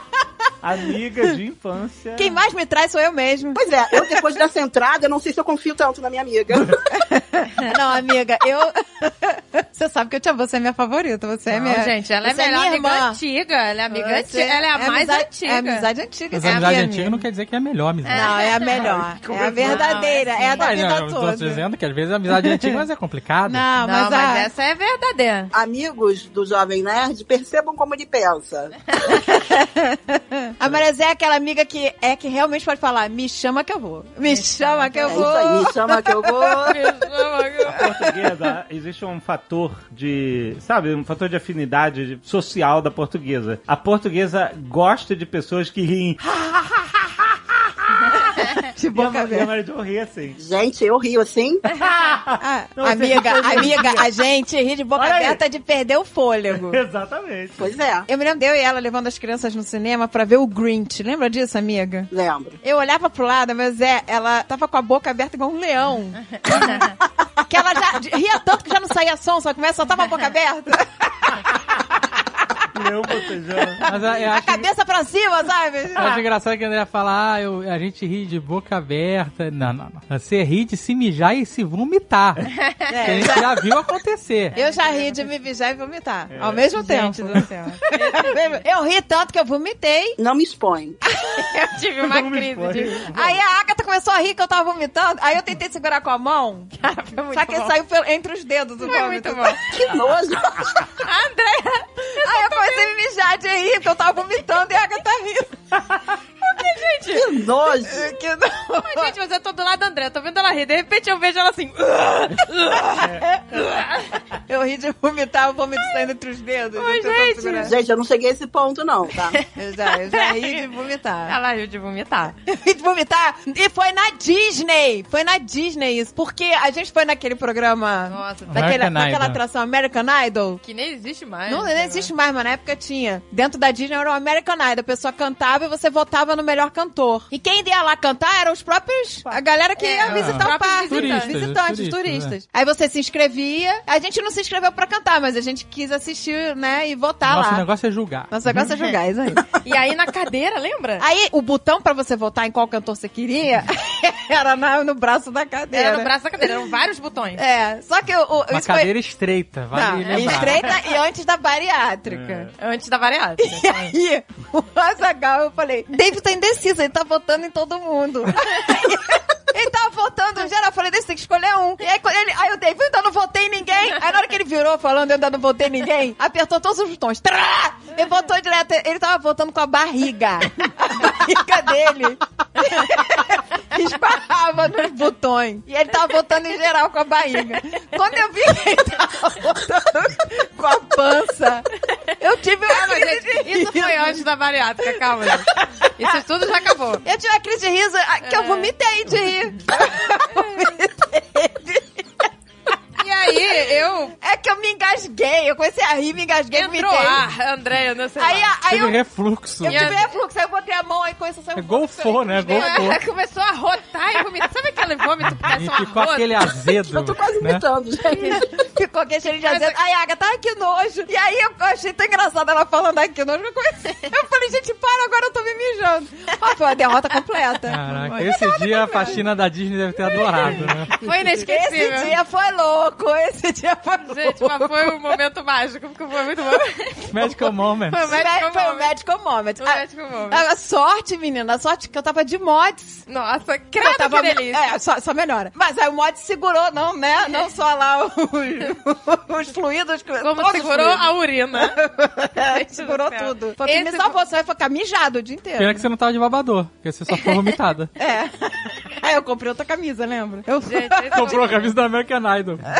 Speaker 2: Amiga de infância.
Speaker 3: Quem mais me trai sou eu mesma.
Speaker 5: Pois é, eu depois dessa entrada, eu não sei se eu confio tanto na minha amiga.
Speaker 3: Não, amiga, eu. Você sabe que eu te amo, você é minha favorita. Você é
Speaker 4: Não,
Speaker 3: minha.
Speaker 4: gente, ela é
Speaker 3: você
Speaker 4: melhor
Speaker 3: minha
Speaker 4: amiga
Speaker 3: irmã.
Speaker 4: antiga. Ela é amiga
Speaker 3: Você
Speaker 4: antiga. Ela é a mais
Speaker 3: amizade-
Speaker 4: antiga.
Speaker 3: É amizade antiga.
Speaker 6: Mas
Speaker 3: é
Speaker 6: a amizade
Speaker 3: minha
Speaker 6: antiga
Speaker 3: amiga.
Speaker 6: não quer dizer que é a melhor amizade.
Speaker 3: Não, é a melhor. É a verdadeira. É a da
Speaker 6: Mas,
Speaker 3: vida
Speaker 6: não, eu tô
Speaker 3: toda.
Speaker 6: dizendo que às vezes a amizade é antiga, mas é complicado.
Speaker 3: Não,
Speaker 4: Não,
Speaker 3: mas,
Speaker 4: mas,
Speaker 3: a...
Speaker 4: essa é verdadeira.
Speaker 5: Amigos do Jovem Nerd, percebam como ele pensa.
Speaker 3: A Maria é aquela amiga que é que realmente pode falar: me chama que eu vou. Me, chama que eu
Speaker 5: É
Speaker 3: vou.
Speaker 5: isso aí, me chama que eu vou.
Speaker 2: portuguesa, existe um fator de, sabe, um fator de afinidade social da portuguesa. A portuguesa gosta de pessoas que riem.
Speaker 3: De
Speaker 2: E a,
Speaker 3: boca aberta.
Speaker 2: Mary Jo ri assim.
Speaker 5: Gente, eu rio assim.
Speaker 3: Ah,
Speaker 2: Não, você
Speaker 3: amiga, amiga, a gente ri de boca
Speaker 2: Olha aí.
Speaker 3: aberta de perder o fôlego.
Speaker 2: Exatamente.
Speaker 5: Pois é,
Speaker 3: Eu me lembro de eu e ela levando as crianças no cinema pra ver o Grinch. Lembra disso, amiga?
Speaker 5: lembro.
Speaker 3: Eu olhava pro lado, mas é, ela tava com a boca aberta igual um leão. que ela já ria tanto que já não saía som, só começa, só tava a boca aberta.
Speaker 2: Leão botejando.
Speaker 6: Mas eu, eu
Speaker 3: A
Speaker 6: acho,
Speaker 3: cabeça pra cima, sabe?
Speaker 6: eu acho engraçado que a André fala, ah, eu- a gente ri de boca aberta. Não, não, não. Você ri de se mijar e se vomitar. Que a
Speaker 3: É,
Speaker 6: gente já viu acontecer.
Speaker 3: eu já ri de me mijar e vomitar. Ao mesmo tempo.
Speaker 4: Gente do céu.
Speaker 3: Eu ri tanto que eu vomitei.
Speaker 5: Não me expõe.
Speaker 4: Eu tive uma crise de...
Speaker 3: Aí a Agatha começou a rir que eu tava vomitando. Aí eu tentei segurar com a mão.
Speaker 4: Cara, foi muito
Speaker 3: Só que
Speaker 4: bom.
Speaker 3: saiu entre os dedos o
Speaker 4: Foi
Speaker 3: vômito.
Speaker 4: muito bom.
Speaker 5: Que nojo.
Speaker 4: A Andréia...
Speaker 3: Aí eu comecei a mijar de rir, porque eu tava vomitando e a Agatha rindo.
Speaker 5: Que nojo.
Speaker 3: Que não.
Speaker 4: Mas, gente, mas eu tô do lado da Andréia, tô vendo ela rir. De repente eu vejo ela assim...
Speaker 3: Eu ri de vomitar, o vômito saindo entre os dedos. Tentando
Speaker 4: gente.
Speaker 5: Gente, eu não cheguei a esse ponto, não, tá?
Speaker 3: Eu já, eu já ri de vomitar.
Speaker 4: Ela riu de vomitar.
Speaker 3: Eu ri de vomitar. E foi na Disney. Foi na Disney isso. Porque a gente foi naquele programa.
Speaker 4: Nossa,
Speaker 3: Daquele,
Speaker 6: American
Speaker 3: naquela
Speaker 6: Idol.
Speaker 3: atração American Idol.
Speaker 4: que nem existe mais.
Speaker 3: Não,
Speaker 4: né?
Speaker 3: não existe mais, mas na época tinha. Dentro da Disney era o American Idol. A pessoa cantava e você votava no melhor cantor. E quem ia lá cantar eram os próprios. A galera que ia
Speaker 4: É,
Speaker 3: visitar o parque.
Speaker 4: próprios
Speaker 6: visitantes.
Speaker 3: visitantes,
Speaker 6: Turistas,
Speaker 3: turistas. Aí você se inscrevia. A gente não se inscreveu pra cantar, mas a gente quis assistir, né? E votar
Speaker 6: Nosso
Speaker 3: lá.
Speaker 6: negócio é julgar.
Speaker 3: Nosso negócio é jogar, isso aí.
Speaker 4: E aí na cadeira, lembra?
Speaker 3: Aí, o botão pra você votar em qual cantor você queria era na- no braço da cadeira.
Speaker 4: Era no braço da cadeira, eram vários botões.
Speaker 3: É, só que o, o,
Speaker 6: Uma
Speaker 3: isso foi-
Speaker 6: cadeira estreita,
Speaker 3: Não,
Speaker 6: vale lembrar.
Speaker 3: estreita e antes da bariátrica.
Speaker 4: Antes da bariátrica.
Speaker 3: E aí, o Azagal, eu falei, David tá indeciso, ele tá votando em todo mundo. Ele tava votando em geral, eu falei, David, tem que escolher um. E aí, ele, aí o David, eu ainda não votei em ninguém. Aí na hora que ele virou falando, eu ainda não votei em ninguém, apertou todos os botões. Trá! Ele votou direto, ele tava votando com a barriga. A barriga dele. Esbarrava nos botões. E ele tava votando em geral com a barriga. Quando eu vi que ele tava votando com a pança, eu tive uma
Speaker 4: mas,
Speaker 3: crise de
Speaker 4: gente, isso foi
Speaker 3: riso.
Speaker 4: antes da bariátrica, calma. gente. Isso tudo já acabou.
Speaker 3: Eu tive uma crise de riso ah, que eu vomitei de rir. Vomitei de rir.
Speaker 4: E aí, eu...
Speaker 3: É que eu me engasguei. Eu comecei a rir, me engasguei,
Speaker 4: Entrou
Speaker 3: vomitei.
Speaker 4: ar, Andréia, não sei
Speaker 3: Aí,
Speaker 4: lá.
Speaker 3: aí
Speaker 6: Teve
Speaker 3: eu,
Speaker 6: refluxo.
Speaker 3: eu tive refluxo, aí eu botei a mão, aí começou a sair
Speaker 6: É golfou, né? Golfou.
Speaker 4: Ela começou a rotar e vomitar. Sabe aquele vômito que parece
Speaker 6: E
Speaker 4: uma
Speaker 6: ficou
Speaker 4: rota?
Speaker 6: aquele azedo.
Speaker 5: Eu tô quase
Speaker 6: né?
Speaker 5: imitando, gente.
Speaker 3: Ficou aquele cheirinho de azedo. Ai, Agatha, ai, que nojo. E aí eu achei tão engraçado ela falando ai, que nojo. Eu, comecei- eu falei, gente, para, agora eu tô me mijando. Ó, foi uma derrota completa.
Speaker 6: Caraca, esse dia a faxina da Disney deve ter adorado, né?
Speaker 4: Foi inesquecível.
Speaker 3: Esse dia foi louco, esse dia foi louco.
Speaker 4: Gente, mas foi um momento mágico, porque foi muito bom.
Speaker 6: Medical Moment.
Speaker 4: Foi o
Speaker 3: Foi
Speaker 4: médico
Speaker 3: foi o
Speaker 4: moment.
Speaker 3: Medical Moment.
Speaker 4: O Medical Moment.
Speaker 3: A, a sorte, menina, a sorte que eu tava de mods.
Speaker 4: Nossa,
Speaker 3: Eu
Speaker 4: credo
Speaker 3: tava,
Speaker 4: que delícia.
Speaker 3: É, só, só melhora. Mas aí o mod segurou, não, né? Não só lá os, os fluidos.
Speaker 4: Como segurou
Speaker 3: fluidos.
Speaker 4: a urina.
Speaker 3: É, segurou tudo. Foi o que me
Speaker 4: Esse
Speaker 3: salvou, eu ia ficar mijado o dia inteiro.
Speaker 6: Pena que você não tava de babador, porque você só foi vomitada.
Speaker 3: É. Aí eu comprei outra camisa, lembra? Eu
Speaker 4: Gente, esse
Speaker 6: Comprou a
Speaker 4: foi-
Speaker 6: camisa da American Idol.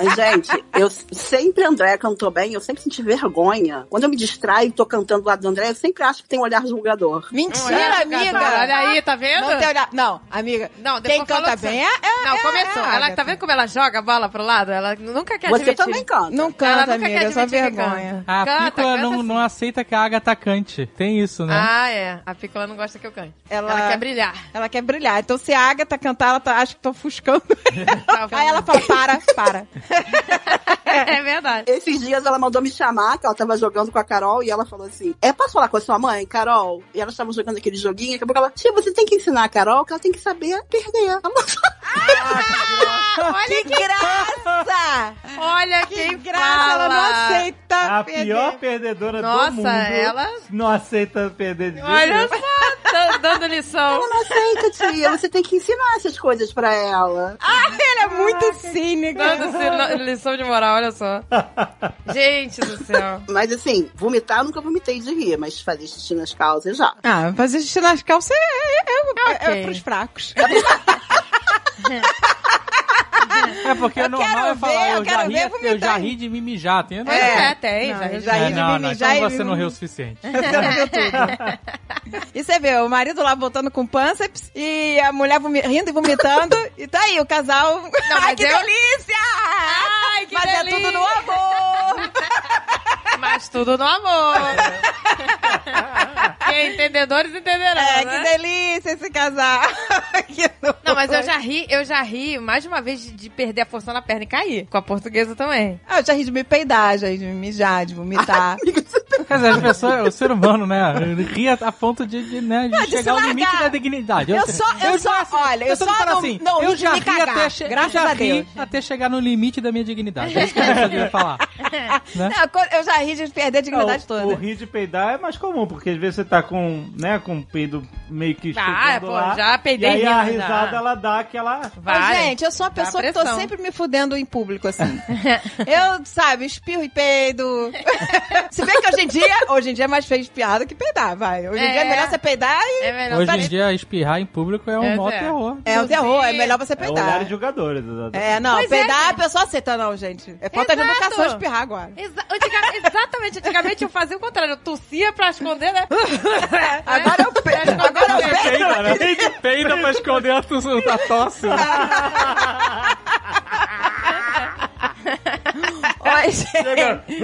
Speaker 5: Mas, gente, eu sempre, André cantou bem, eu sempre senti vergonha. Quando eu me distraio e tô cantando do lado do André, eu sempre acho que tem um olhar julgador.
Speaker 3: Mentira,
Speaker 4: Olha,
Speaker 3: amiga.
Speaker 4: Olha aí, tá vendo?
Speaker 3: Não tem olhar. Não, amiga.
Speaker 4: Não,
Speaker 3: quem canta
Speaker 4: que
Speaker 3: bem
Speaker 4: você-
Speaker 3: é, é.
Speaker 4: Não,
Speaker 3: é-
Speaker 4: começou.
Speaker 3: é
Speaker 4: ela tá vendo como ela joga a bola pro lado? Ela nunca quer
Speaker 5: Você
Speaker 4: admitir.
Speaker 5: também canta.
Speaker 3: Não
Speaker 4: Ela
Speaker 3: canta,
Speaker 4: nunca
Speaker 3: amiga.
Speaker 4: quer
Speaker 3: É só vergonha.
Speaker 6: A
Speaker 4: Canta,
Speaker 6: Pícola
Speaker 4: canta
Speaker 6: não,
Speaker 4: sim.
Speaker 6: não aceita que a Agatha cante. Tem isso, né?
Speaker 4: Ah, é. A Pícola não gosta que eu cante.
Speaker 3: Ela-
Speaker 4: Ela, quer brilhar.
Speaker 3: Ela quer brilhar. Então, se a Agatha cantar, ela tá, acha que tô ofuscando.
Speaker 4: Tá
Speaker 3: Aí ela fala, para, para.
Speaker 4: É verdade.
Speaker 5: Esses dias ela mandou me chamar, que ela tava jogando com a Carol, e ela falou assim: É, posso falar com a sua mãe, Carol? E elas estavam jogando aquele joguinho, e daqui a pouco ela, tia, você tem que ensinar a Carol que ela tem que saber perder. Ela
Speaker 3: que graça!
Speaker 4: Olha
Speaker 3: Que
Speaker 4: quem
Speaker 3: graça,
Speaker 4: fala.
Speaker 3: ela não aceita.
Speaker 2: A
Speaker 3: perder.
Speaker 2: pior perdedora
Speaker 4: Nossa,
Speaker 2: do mundo.
Speaker 4: ela-
Speaker 2: Não aceita perder de jeito
Speaker 4: Olha só, tá dando lição.
Speaker 5: não aceita, tia. Você tem que ensinar essas coisas pra ela.
Speaker 3: Ela é muito cínica.
Speaker 4: Dando lição de moral, olha só. Gente do céu.
Speaker 5: Mas assim, vomitar eu nunca vomitei de rir, mas fazer xixi nas calças já.
Speaker 3: Ah, fazer xixi nas calças é, é, é,
Speaker 4: Ok.
Speaker 3: é pros fracos.
Speaker 6: É porque
Speaker 3: Eu
Speaker 6: normal é falar,
Speaker 3: ver, eu
Speaker 6: eu, já ri,
Speaker 3: ver
Speaker 6: eu
Speaker 3: vomitar.
Speaker 6: já ri de me mijar. Tem
Speaker 4: Pois é, tem.
Speaker 3: Não,
Speaker 4: já,
Speaker 3: eu
Speaker 4: já.
Speaker 3: já
Speaker 6: É,
Speaker 3: ri de
Speaker 6: não,
Speaker 3: me
Speaker 6: não,
Speaker 3: mijar
Speaker 6: então você não riu o suficiente.
Speaker 3: Você não viu tudo. E você vê, o marido lá voltando com pânceps e a mulher rindo e vomitando. e tá aí, o casal. Ai,
Speaker 4: mas
Speaker 3: que
Speaker 4: eu-
Speaker 3: delícia!
Speaker 4: Ai, que
Speaker 3: Mas é
Speaker 4: delícia!
Speaker 3: tudo no amor!
Speaker 4: Mas tudo no amor. É, entendedores entenderão,
Speaker 3: É,
Speaker 4: né?
Speaker 3: que delícia esse casal. Que
Speaker 4: Não, mas eu já ri, eu já ri mais de uma vez de, de perder a força na perna e cair. Com a portuguesa também.
Speaker 3: Ah, eu já ri de me peidar, já ri de me mijar, de vomitar.
Speaker 6: Quer dizer, as pessoas, o ser humano, né, ria a ponto de, de, né, de
Speaker 3: de
Speaker 6: chegar ao limite da dignidade.
Speaker 3: Eu só- eu só- olha, eu só não-
Speaker 6: assim,
Speaker 3: não
Speaker 6: eu
Speaker 3: ri
Speaker 6: já ri
Speaker 3: cagar,
Speaker 6: até, che
Speaker 3: graças
Speaker 6: eu já
Speaker 3: a
Speaker 6: ri
Speaker 3: Deus.
Speaker 6: até chegar no limite da minha dignidade. É isso que eu queria falar. Né?
Speaker 3: Não, eu já ri de perder a dignidade toda.
Speaker 2: o rir de peidar é mais comum, porque às vezes você tá com, né, com o peido meio que
Speaker 4: Ah, pô,
Speaker 2: lá,
Speaker 4: já peidei
Speaker 2: E aí a risada, ela dá aquela...
Speaker 3: Ô,
Speaker 4: Várias.
Speaker 3: gente, eu sou uma pessoa que tô sempre me fudendo em público, assim. eu, sabe, espirro e peido. Se bem que hoje em dia, hoje em dia é mais feio espirrar do que peidar, vai. Hoje em
Speaker 4: É.
Speaker 3: dia é melhor você peidar e...
Speaker 4: É melhor.
Speaker 6: Hoje em dia, espirrar em público é um
Speaker 4: É,
Speaker 6: maior
Speaker 4: é.
Speaker 6: terror.
Speaker 3: É um terror, é melhor você
Speaker 2: É
Speaker 3: peidar.
Speaker 2: olhar de jogadores.
Speaker 3: É, não,
Speaker 4: Pois é,
Speaker 3: peidar a pessoa aceita, não, gente. É falta de
Speaker 4: Exato.
Speaker 3: educação espirrar agora.
Speaker 4: Exa- antiga- exatamente, antigamente eu fazia o contrário, eu tossia pra esconder, né?
Speaker 3: Agora eu peido. Eu peido.
Speaker 6: Peida, né? Peida pra esconder a, tu- a tosse.
Speaker 3: Oi, gente.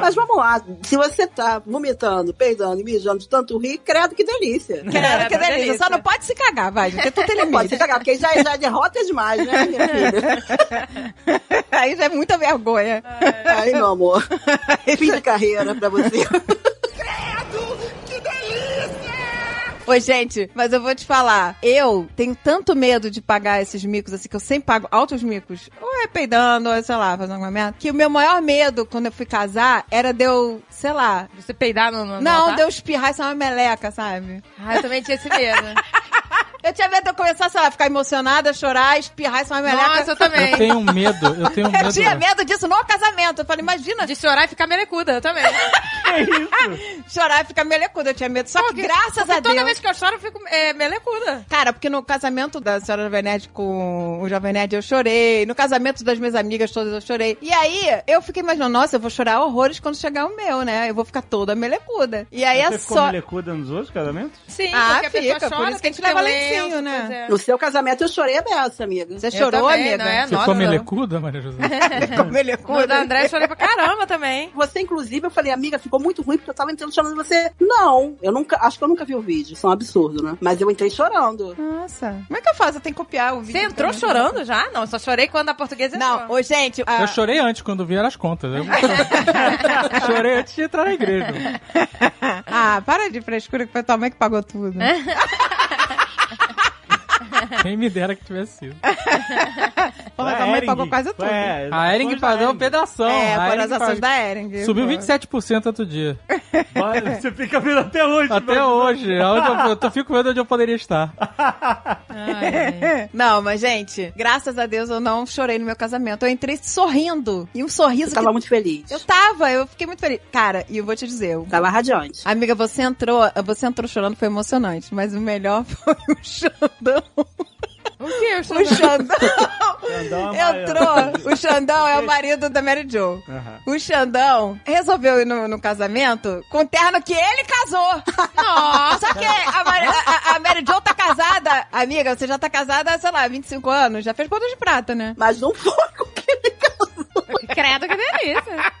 Speaker 5: Mas vamos lá, se você tá vomitando, peidando e mijando de tanto rir, credo que delícia.
Speaker 3: Quero que
Speaker 4: É,
Speaker 3: delícia.
Speaker 4: delícia.
Speaker 3: Só não pode se cagar, vai, gente. Tudo tem
Speaker 5: Não pode se cagar, porque já, já é derrota demais, né, minha filha?
Speaker 3: Aí já é muita vergonha.
Speaker 5: Aí, meu amor, fim de carreira pra você.
Speaker 3: Oi, gente, mas eu vou te falar. Eu tenho tanto medo de pagar esses micos, assim, que eu sempre pago altos micos. Ou é peidando, ou é, sei lá, fazendo alguma merda. Que o meu maior medo, quando eu fui casar, era de eu, sei lá...
Speaker 4: Você peidar no... no
Speaker 3: Não,
Speaker 4: altar?
Speaker 3: de eu espirrar e sair uma meleca, sabe?
Speaker 4: Ah, eu também tinha esse medo.
Speaker 3: Eu tinha medo de eu começar, sei lá, ficar emocionada, chorar, espirrar e sair uma meleca.
Speaker 4: Nossa, eu também.
Speaker 6: Eu tenho medo, eu tenho
Speaker 3: Eu
Speaker 6: medo.
Speaker 3: tinha medo disso no casamento. Eu falei, imagina,
Speaker 4: De chorar e ficar melecuda, eu também.
Speaker 3: chorar e ficar melecuda. Eu tinha medo. Só que, graças a
Speaker 4: Toda
Speaker 3: Deus...
Speaker 4: vez que eu choro, eu fico é, melecuda.
Speaker 3: Cara, porque no casamento da senhora Jovem Nerd com o Jovem Nerd eu chorei. No casamento das minhas amigas todas eu chorei. E aí, eu fiquei imaginando, nossa, eu vou chorar horrores quando chegar o meu, né? Eu vou ficar toda melecuda. E aí
Speaker 2: Você
Speaker 3: é
Speaker 2: ficou
Speaker 3: só...
Speaker 2: melecuda nos outros casamentos?
Speaker 4: Sim,
Speaker 3: Ah,
Speaker 4: porque a pessoa
Speaker 3: fica, por
Speaker 4: chora,
Speaker 3: isso que a
Speaker 4: tem
Speaker 3: gente leva
Speaker 4: um
Speaker 3: lencinho, né?
Speaker 4: é.
Speaker 5: No seu casamento eu chorei a beça, amiga.
Speaker 3: Você
Speaker 4: Eu
Speaker 3: chorou,
Speaker 4: também,
Speaker 3: amiga?
Speaker 4: não é?
Speaker 6: Você
Speaker 4: Nossa.
Speaker 6: ficou melecuda, Maria José?
Speaker 3: Ficou
Speaker 4: No
Speaker 3: melecuda?
Speaker 4: da André eu chorei pra caramba também.
Speaker 5: Você, inclusive, eu falei, amiga, ficou muito ruim porque eu tava entrando chorando você. Não, eu nunca, acho que eu nunca vi o vídeo, isso é um absurdo, né? Mas eu entrei chorando.
Speaker 3: Nossa. Como é que eu faço? Eu tenho que copiar o vídeo.
Speaker 4: Você entrou
Speaker 3: também.
Speaker 4: chorando já? Não, eu só chorei quando a portuguesa entrou.
Speaker 3: Não, ô, gente... a-
Speaker 6: Eu chorei antes, quando vieram as contas. Eu... chorei antes de entrar na igreja.
Speaker 3: Ah, para de frescura que foi tua mãe que pagou tudo.
Speaker 6: Quem me dera que tivesse sido.
Speaker 3: Pô, mas a mãe pagou quase tudo.
Speaker 2: É,
Speaker 6: A Ering pagou um pedação.
Speaker 3: É, foram as ações da Ering.
Speaker 6: Subiu
Speaker 3: Pô.
Speaker 6: 27% outro dia.
Speaker 2: Olha, Você fica vendo até hoje.
Speaker 6: Até
Speaker 2: mas-
Speaker 6: hoje. Aonde eu, eu tô, fico vendo onde eu poderia estar.
Speaker 3: Não, mas, gente, graças a Deus eu não chorei no meu casamento. Eu entrei sorrindo. E um sorriso
Speaker 5: Eu tava
Speaker 3: que...
Speaker 5: muito feliz.
Speaker 3: Eu tava, eu fiquei muito feliz. Cara, e eu vou te dizer, eu-
Speaker 5: Tava radiante.
Speaker 3: Amiga, você entrou, você entrou chorando, foi emocionante. Mas o melhor foi o Xandão.
Speaker 4: O que? Eu
Speaker 3: O
Speaker 4: chorei.
Speaker 3: Xandão
Speaker 2: Xandão é
Speaker 3: entrou. O Xandão é o marido da Mary Jo.
Speaker 2: Aham.
Speaker 3: O Xandão resolveu ir no, no casamento com o terno que ele casou.
Speaker 4: Nossa.
Speaker 3: Só que a, Mary- a- a Mary Jo tá casada. Amiga, você já tá casada, sei lá, 25 anos. Já fez bodas de prata, né?
Speaker 5: Mas não foi com que ele casou.
Speaker 4: Credo, que delícia.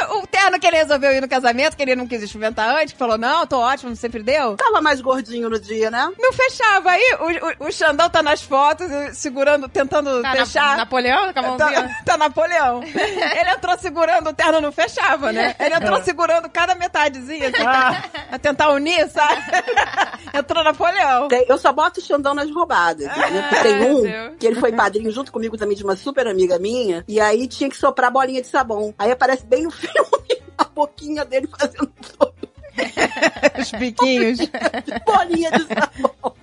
Speaker 3: Quando o terno que ele resolveu ir no casamento, que ele não quis experimentar antes, que falou, não, tô ótimo, sempre deu.
Speaker 5: Tava mais gordinho no dia, né?
Speaker 3: Não fechava. Aí o, o, o Xandão tá nas fotos, segurando, tentando
Speaker 4: Tá
Speaker 3: fechar.
Speaker 4: na, Napoleão, com a mãozinha?
Speaker 3: Tá, tá Napoleão. Ele entrou segurando, o terno não fechava, né? Ele entrou segurando cada metadezinha, assim,
Speaker 2: Ah.
Speaker 3: a tentar unir, sabe? entrou Napoleão.
Speaker 5: Eu só boto o Xandão nas roubadas. Né? Porque tem um
Speaker 4: Deus.
Speaker 5: que ele foi padrinho junto comigo também de uma super amiga minha. E aí tinha que soprar bolinha de sabão. Aí aparece bem no filme a boquinha dele fazendo
Speaker 3: Os biquinhos.
Speaker 5: bolinha de sabão.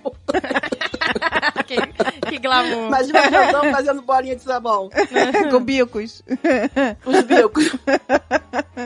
Speaker 4: que, que glamour.
Speaker 5: Imagina o Xandão fazendo bolinha de sabão.
Speaker 3: com bicos.
Speaker 5: Os bicos.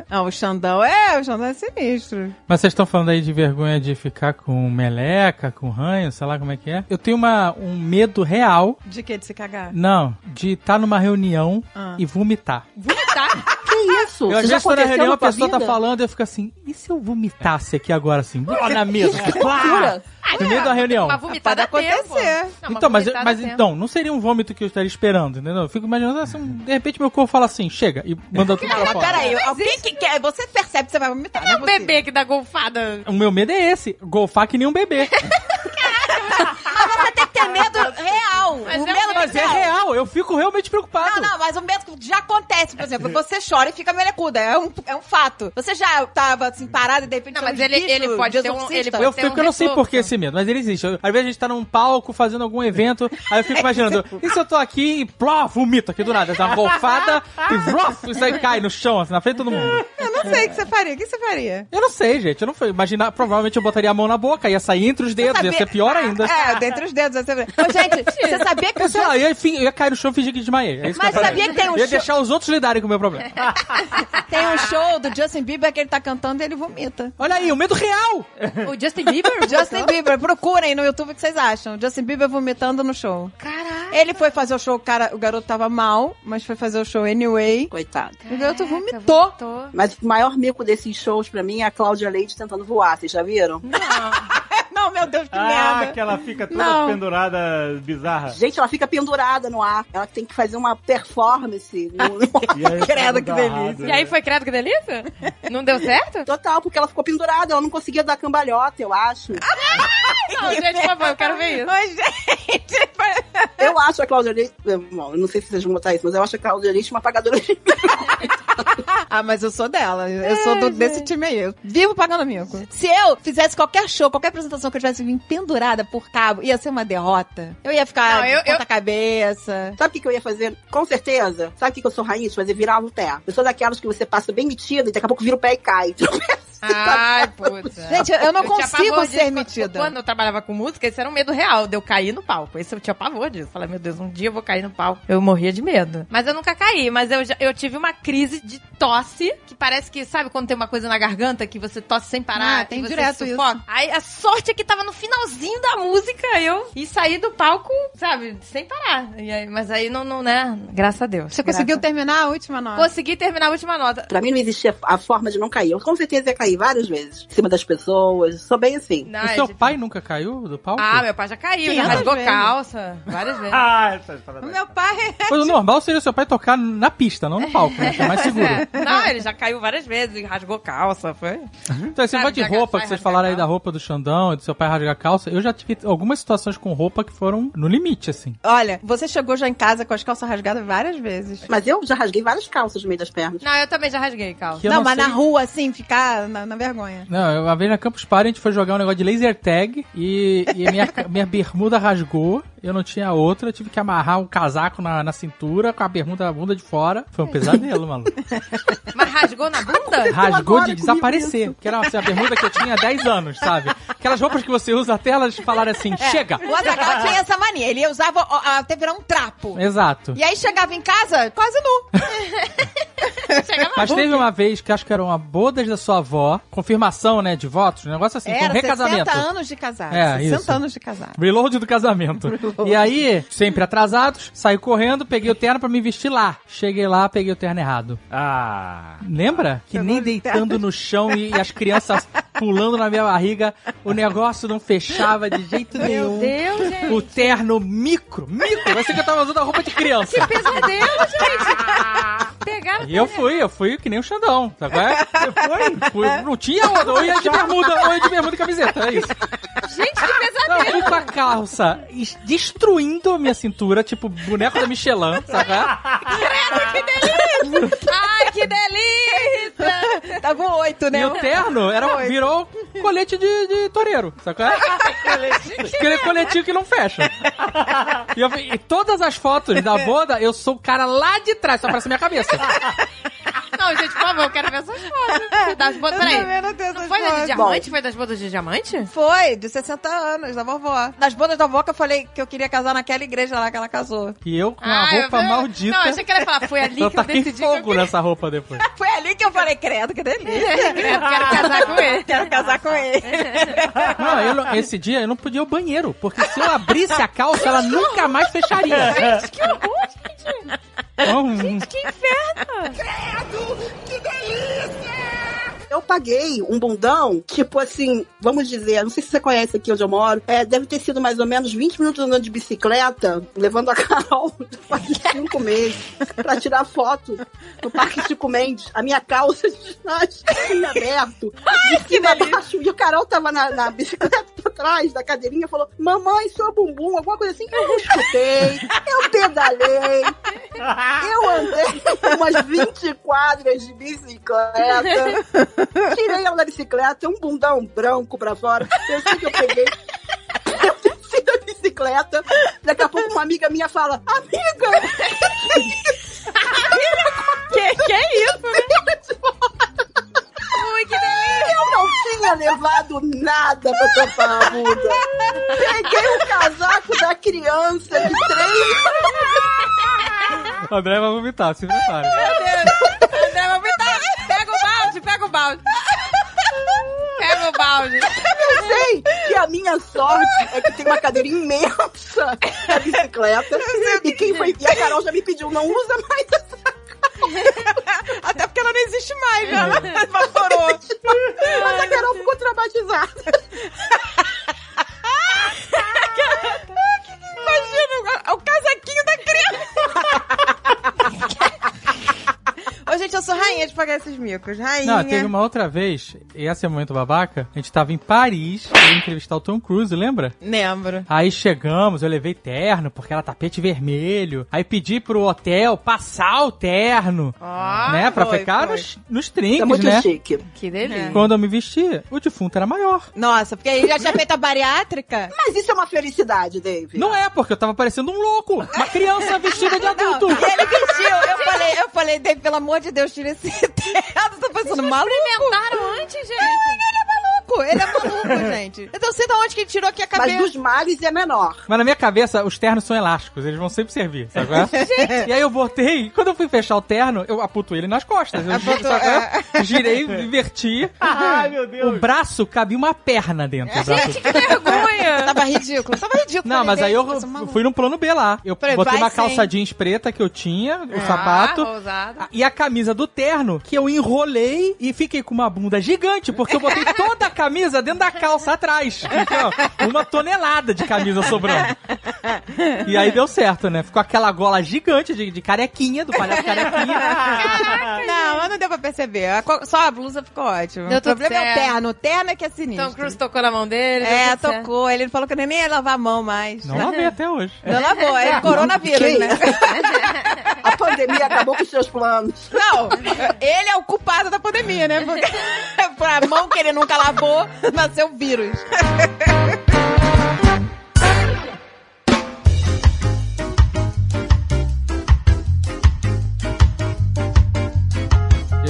Speaker 3: Não, o Xandão é, o Xandão é sinistro.
Speaker 6: Mas vocês estão falando aí de vergonha de ficar com meleca, com ranho, sei lá como é que é. Eu tenho uma, um medo real,
Speaker 3: De que? De se cagar?
Speaker 6: não, de estar numa reunião
Speaker 3: Ah.
Speaker 6: e vomitar.
Speaker 4: Vomitar.
Speaker 5: Que isso?
Speaker 6: Eu, às
Speaker 5: já
Speaker 6: vezes, tô na reunião, a pessoa tá
Speaker 5: vida?
Speaker 6: falando e eu fico assim, e se eu vomitasse aqui agora assim, ó, na mesa?
Speaker 5: Loucura.
Speaker 4: Ah,
Speaker 6: No meio da reunião.
Speaker 4: Uma vomitada
Speaker 3: Pode
Speaker 4: a tempo.
Speaker 3: acontecer.
Speaker 4: Não, uma
Speaker 6: Então, mas, mas
Speaker 4: tempo.
Speaker 6: então, não seria um vômito que eu estaria esperando, entendeu? Eu fico imaginando assim, de repente meu corpo fala assim, chega, e manda tudo pra
Speaker 3: Mas
Speaker 6: fora.
Speaker 3: peraí, alguém que quer. Você percebe que você vai vomitar.
Speaker 4: É
Speaker 3: não
Speaker 4: o
Speaker 3: possível.
Speaker 4: bebê que dá golfada.
Speaker 6: O meu medo é esse, golfar que nem um bebê.
Speaker 3: Mas você tem que ter medo real.
Speaker 4: Mas
Speaker 3: o
Speaker 4: é
Speaker 3: medo
Speaker 6: Mas é real, eu fico realmente preocupado.
Speaker 3: Não, não, mas o medo que já acontece, por exemplo, você chora e fica melecuda, é um, é um fato. Você já tava assim, parado e de repente
Speaker 4: Não, mas ele- ele pode
Speaker 3: de
Speaker 4: ter um- ele pode-
Speaker 6: Eu,
Speaker 4: Tem um
Speaker 6: fico, eu não sei por que esse medo, mas ele existe. Eu- Às vezes a gente tá num palco fazendo algum evento, aí eu fico imaginando, e se eu tô aqui e pló, vomito aqui do nada, dá uma golfada e vrof, isso aí cai no chão, assim, na frente de todo mundo.
Speaker 3: Eu não sei o que você faria. O que você faria?
Speaker 6: Eu não sei, gente, eu não fui imaginar, provavelmente eu botaria a mão na boca, ia sair entre os dedos, ia ser pior ainda.
Speaker 3: É, dentre os dedos. Você... Ô, gente, você sabia que o
Speaker 6: lá, eu ia, fin- eu ia cair no chão e fingir que desmaiei. É
Speaker 3: Mas
Speaker 6: que
Speaker 3: sabia que tem um
Speaker 6: Eu ia
Speaker 3: show-
Speaker 6: deixar os outros lidarem com o meu problema.
Speaker 3: tem um show do Justin Bieber que ele tá cantando e ele vomita.
Speaker 6: Olha aí, o medo real!
Speaker 4: O Justin Bieber?
Speaker 3: Justin Bieber, procurem no YouTube o que vocês acham. Justin Bieber vomitando no show.
Speaker 4: Caralho.
Speaker 3: Ele foi fazer o show, o cara, o garoto tava mal, mas foi fazer o show anyway.
Speaker 5: Coitado.
Speaker 3: O garoto vomitou.
Speaker 4: vomitou.
Speaker 5: Mas o maior mico desses shows pra mim é a Cláudia Leite tentando voar. Vocês já viram?
Speaker 3: Não, meu Deus, que
Speaker 2: Ah,
Speaker 3: merda.
Speaker 2: que ela fica toda
Speaker 3: Não.
Speaker 2: pendurada, bizarra.
Speaker 5: Gente, ela fica pendurada no ar. Ela tem que fazer uma performance. no-
Speaker 2: E
Speaker 3: Credo, que delícia.
Speaker 4: E aí foi credo que delícia? Não deu certo?
Speaker 5: Total, porque ela ficou pendurada. Ela não conseguia dar cambalhota, eu acho.
Speaker 4: Não, gente, por favor, eu quero ver isso.
Speaker 3: Mas, gente,
Speaker 5: Eu acho a Cláudia Leite... Bom, eu não sei se vocês vão botar isso, mas eu acho a Cláudia Leite uma pagadora de
Speaker 3: Ah, mas eu sou dela. Eu sou do- desse time aí. Eu vivo pagando mico. Se eu fizesse qualquer show, qualquer apresentação que eu tivesse vindo pendurada por cabo, ia ser uma derrota. Eu ia ficar
Speaker 4: Não, eu-
Speaker 3: de ponta cabeça.
Speaker 5: Sabe o que, que eu ia fazer? Com certeza. Sabe o que, que eu sou raiz? Fazer virar o pé. Eu sou daquelas que você passa bem metida e daqui a pouco vira o pé e cai.
Speaker 4: Ai, putz.
Speaker 3: Gente, eu não
Speaker 4: tinha
Speaker 3: consigo ser
Speaker 4: disso.
Speaker 3: metida.
Speaker 4: Quando eu trabalhava com música, esse era um medo real, de eu cair no palco. Esse eu tinha pavor disso. Falei, meu Deus, um dia eu vou cair no palco. Eu morria de medo. Mas eu nunca caí, mas eu, já- eu tive uma crise de tosse, que parece que, sabe quando tem uma coisa na garganta, que você tosse sem parar,
Speaker 3: Ah, tem direto
Speaker 4: sufoca? Aí a sorte é que tava no finalzinho da música, eu e saí do palco, sabe, sem parar. E aí- mas aí não, não, né? Graças a Deus.
Speaker 3: Você conseguiu
Speaker 4: Graças-
Speaker 3: terminar a última nota?
Speaker 4: Consegui terminar a última nota.
Speaker 5: Pra mim não existia a forma de não cair. Eu com certeza ia cair várias vezes. Em cima das pessoas. Sou bem assim.
Speaker 4: Não,
Speaker 6: o
Speaker 4: é
Speaker 6: seu pai nunca caiu do palco?
Speaker 4: Ah, meu pai já caiu, já
Speaker 3: 500
Speaker 4: rasgou
Speaker 3: vezes.
Speaker 4: calça várias vezes.
Speaker 2: Ah, essa história
Speaker 3: meu pai...
Speaker 6: Pois o normal seria o seu pai tocar na pista, não no palco, né? Que é mais seguro.
Speaker 4: É. Não, ele já caiu várias vezes e rasgou calça, foi?
Speaker 6: Então, esse negócio de roupa que vocês falaram aí da roupa do Xandão e do seu pai rasgar a calça, eu já tive algumas situações com roupa que foram no limite, assim.
Speaker 3: Olha, você chegou já em casa com as calças rasgadas várias vezes.
Speaker 5: Mas eu já rasguei várias calças no meio das pernas.
Speaker 4: Não, eu também já rasguei calça.
Speaker 3: Não,
Speaker 6: não
Speaker 3: mas
Speaker 6: sei-
Speaker 3: na rua, assim, ficar na, na vergonha.
Speaker 6: Não, eu- uma vez na Campus Party a gente foi jogar um negócio de laser tag e, e a minha, minha bermuda rasgou, eu não tinha outra, eu tive que amarrar um casaco na, na cintura com a bermuda, a bunda de fora. Foi um pesadelo, maluco.
Speaker 4: Mas rasgou na bunda?
Speaker 6: Rasgou de desaparecer. Porque era assim, a bermuda que eu tinha há 10 anos, sabe? Aquelas roupas que você usa até elas falarem assim, chega!
Speaker 3: O Azaghal tinha essa mania. Ele usava ó, até virar um trapo.
Speaker 6: Exato.
Speaker 3: E aí chegava em casa quase nu.
Speaker 4: Chegava
Speaker 6: Mas teve uma vez que acho que era uma bodas da sua avó, confirmação, né, de votos, um negócio assim, com
Speaker 3: Era
Speaker 6: recasamento.
Speaker 3: 60 anos de casado.
Speaker 6: É,
Speaker 3: 60
Speaker 6: isso.
Speaker 3: anos de casado.
Speaker 6: Reload do casamento. E aí, sempre atrasados, saí correndo, peguei o terno pra me vestir lá. Cheguei lá, peguei o terno errado.
Speaker 2: Ah.
Speaker 6: Lembra? Que nem deitando no chão e, e as crianças pulando na minha barriga, o negócio não fechava de jeito nenhum.
Speaker 4: Meu Deus, gente.
Speaker 6: O terno micro, micro, ser que eu tava usando a roupa de criança.
Speaker 4: Pesadelo, gente. Pegaram
Speaker 6: E eu fui, eu fui que nem o Xandão, sabe? Você foi? Fui, não tinha outra, ou ia de bermuda, ou ia de bermuda e camiseta, é isso.
Speaker 4: Gente, que
Speaker 6: Não,
Speaker 4: pesadelo.
Speaker 6: eu fui com a calça es- destruindo a minha cintura, tipo boneco da Michelin, sabe?
Speaker 4: Ai, que delícia.
Speaker 3: Tava um oito, né?
Speaker 6: E o terno era, virou colete de, de toureiro, sabe? Aquele coletinho que não fecha. E, eu- e todas as fotos da boda, eu sou o cara lá de trás, só aparece a minha cabeça.
Speaker 4: Não, gente, por favor, eu quero ver essas fotos. Das bodas,
Speaker 3: Eu
Speaker 4: peraí.
Speaker 3: também não tenho essas
Speaker 4: Não foi das de
Speaker 3: fotos.
Speaker 4: diamante? Foi das bodas de diamante?
Speaker 3: Foi, de 60 anos, da vovó. Nas bodas da vovó que eu falei que eu queria casar naquela igreja lá que ela casou.
Speaker 6: E eu com a
Speaker 4: Ah, eu
Speaker 6: roupa
Speaker 4: vi-
Speaker 6: maldita.
Speaker 4: Não, achei que ela ia falar, foi ali
Speaker 6: eu
Speaker 4: que eu
Speaker 6: taquei
Speaker 4: decidi que eu
Speaker 6: fogo nessa roupa depois.
Speaker 3: Foi ali que eu falei, credo, que delícia.
Speaker 4: Eu quero casar com ele.
Speaker 3: Quero casar com ele.
Speaker 6: Não, eu não- esse dia eu não podia ir ao banheiro, porque se eu abrisse a calça, ela nunca mais fecharia.
Speaker 4: Gente, que horror, gente.
Speaker 6: Então,
Speaker 4: Que inferno.
Speaker 5: Eu paguei um bundão, tipo assim, vamos dizer, não sei se você conhece aqui onde eu moro, é, deve ter sido mais ou menos 20 minutos andando de bicicleta, levando a Carol faz cinco meses, pra tirar foto no Parque Chico Mendes. A minha calça de ginástica aberto, de cima a baixo, e o Carol tava na, na bicicleta atrás da cadeirinha falou: Mamãe, seu bumbum, alguma coisa assim. Eu escutei, eu pedalei, eu andei umas 20 quadras de bicicleta, tirei ela da bicicleta, um bundão branco pra fora. Eu sei que eu peguei. Eu desci da bicicleta. Daqui a pouco uma amiga minha fala: Amiga!
Speaker 4: Que, que é isso? Ui, que delícia!
Speaker 5: Eu não tinha levado nada pra tampar a bunda. Peguei o casaco da criança de três
Speaker 6: O André vai vomitar, se prepare.
Speaker 4: André, vou botar. Pega o balde, pega o balde. Pega o balde.
Speaker 5: Eu sei que a minha sorte é que tem uma cadeira imensa na bicicleta. E quem foi. E a Carol já me pediu, não usa mais essa
Speaker 3: Até porque ela não existe mais, né? Ela evaporou.
Speaker 5: Mas a Carol ficou traumatizada.
Speaker 3: Pagar esses micos. Rainha.
Speaker 6: Não, teve uma outra vez, esse é o momento babaca, a gente tava em Paris, eu ia entrevistar o Tom Cruise, lembra?
Speaker 3: Lembro.
Speaker 6: Aí chegamos, eu levei terno, porque era tapete vermelho. Aí pedi pro hotel passar o terno,
Speaker 4: Ó,
Speaker 6: né? Pra
Speaker 3: foi,
Speaker 6: ficar
Speaker 3: foi.
Speaker 6: nos, nos
Speaker 5: É
Speaker 6: trinques,
Speaker 5: muito
Speaker 6: né?
Speaker 5: chique.
Speaker 4: que delícia.
Speaker 6: Quando eu me vesti, o defunto era maior.
Speaker 3: Nossa, porque ele já tinha feito a bariátrica.
Speaker 5: Mas isso é uma felicidade, Dave.
Speaker 6: Não é, porque eu tava parecendo um louco. Uma criança vestida de adulto.
Speaker 3: E ele vestiu. Eu falei, eu falei, Dave, pelo amor de Deus, tira esse terno. Tô pensando, maluco.
Speaker 4: Experimentaram antes, gente?
Speaker 3: Ele é maluco, ele é maluco, gente. Então sei de onde que ele tirou aqui a
Speaker 5: Mas
Speaker 3: cabeça.
Speaker 5: dos males é menor.
Speaker 6: Mas na minha cabeça, os ternos são elásticos, eles vão sempre servir, sabe? qual é? E aí eu botei, quando eu fui fechar o terno, eu aputo ele nas costas. Eu qual é? girei, inverti.
Speaker 2: Ai, meu Deus.
Speaker 6: O braço cabia uma perna dentro braço.
Speaker 4: Que vergonha.
Speaker 3: Tava ridículo, tava ridículo.
Speaker 6: Não, mas aí eu
Speaker 3: é
Speaker 6: fui no plano B lá. Eu
Speaker 3: Falei,
Speaker 6: botei uma
Speaker 3: sim.
Speaker 6: calça jeans preta que eu tinha, o sapato.
Speaker 4: Ah, ousado.
Speaker 6: E a camisa do terno, que eu enrolei e fiquei com uma bunda gigante, porque eu botei toda a camisa dentro da calça atrás. Então, uma tonelada de camisa sobrando. E aí deu certo, né? Ficou aquela gola gigante de, de carequinha, do palhaço carequinha.
Speaker 3: Não, mas não deu pra perceber. Só a blusa ficou ótima.
Speaker 4: Deu
Speaker 3: o problema é o
Speaker 4: certo.
Speaker 3: terno. O terno é que é sinistro.
Speaker 4: Tom Cruise tocou na mão dele.
Speaker 3: É,
Speaker 4: tudo certo.
Speaker 3: tocou. Ele falou que nem ia lavar a mão mais.
Speaker 6: Não lavei até hoje.
Speaker 3: Não lavou, é coronavírus, né?
Speaker 5: A pandemia acabou com os seus planos.
Speaker 3: Não, ele é o culpado da pandemia, né? Porque por a mão que ele nunca lavou, nasceu o vírus.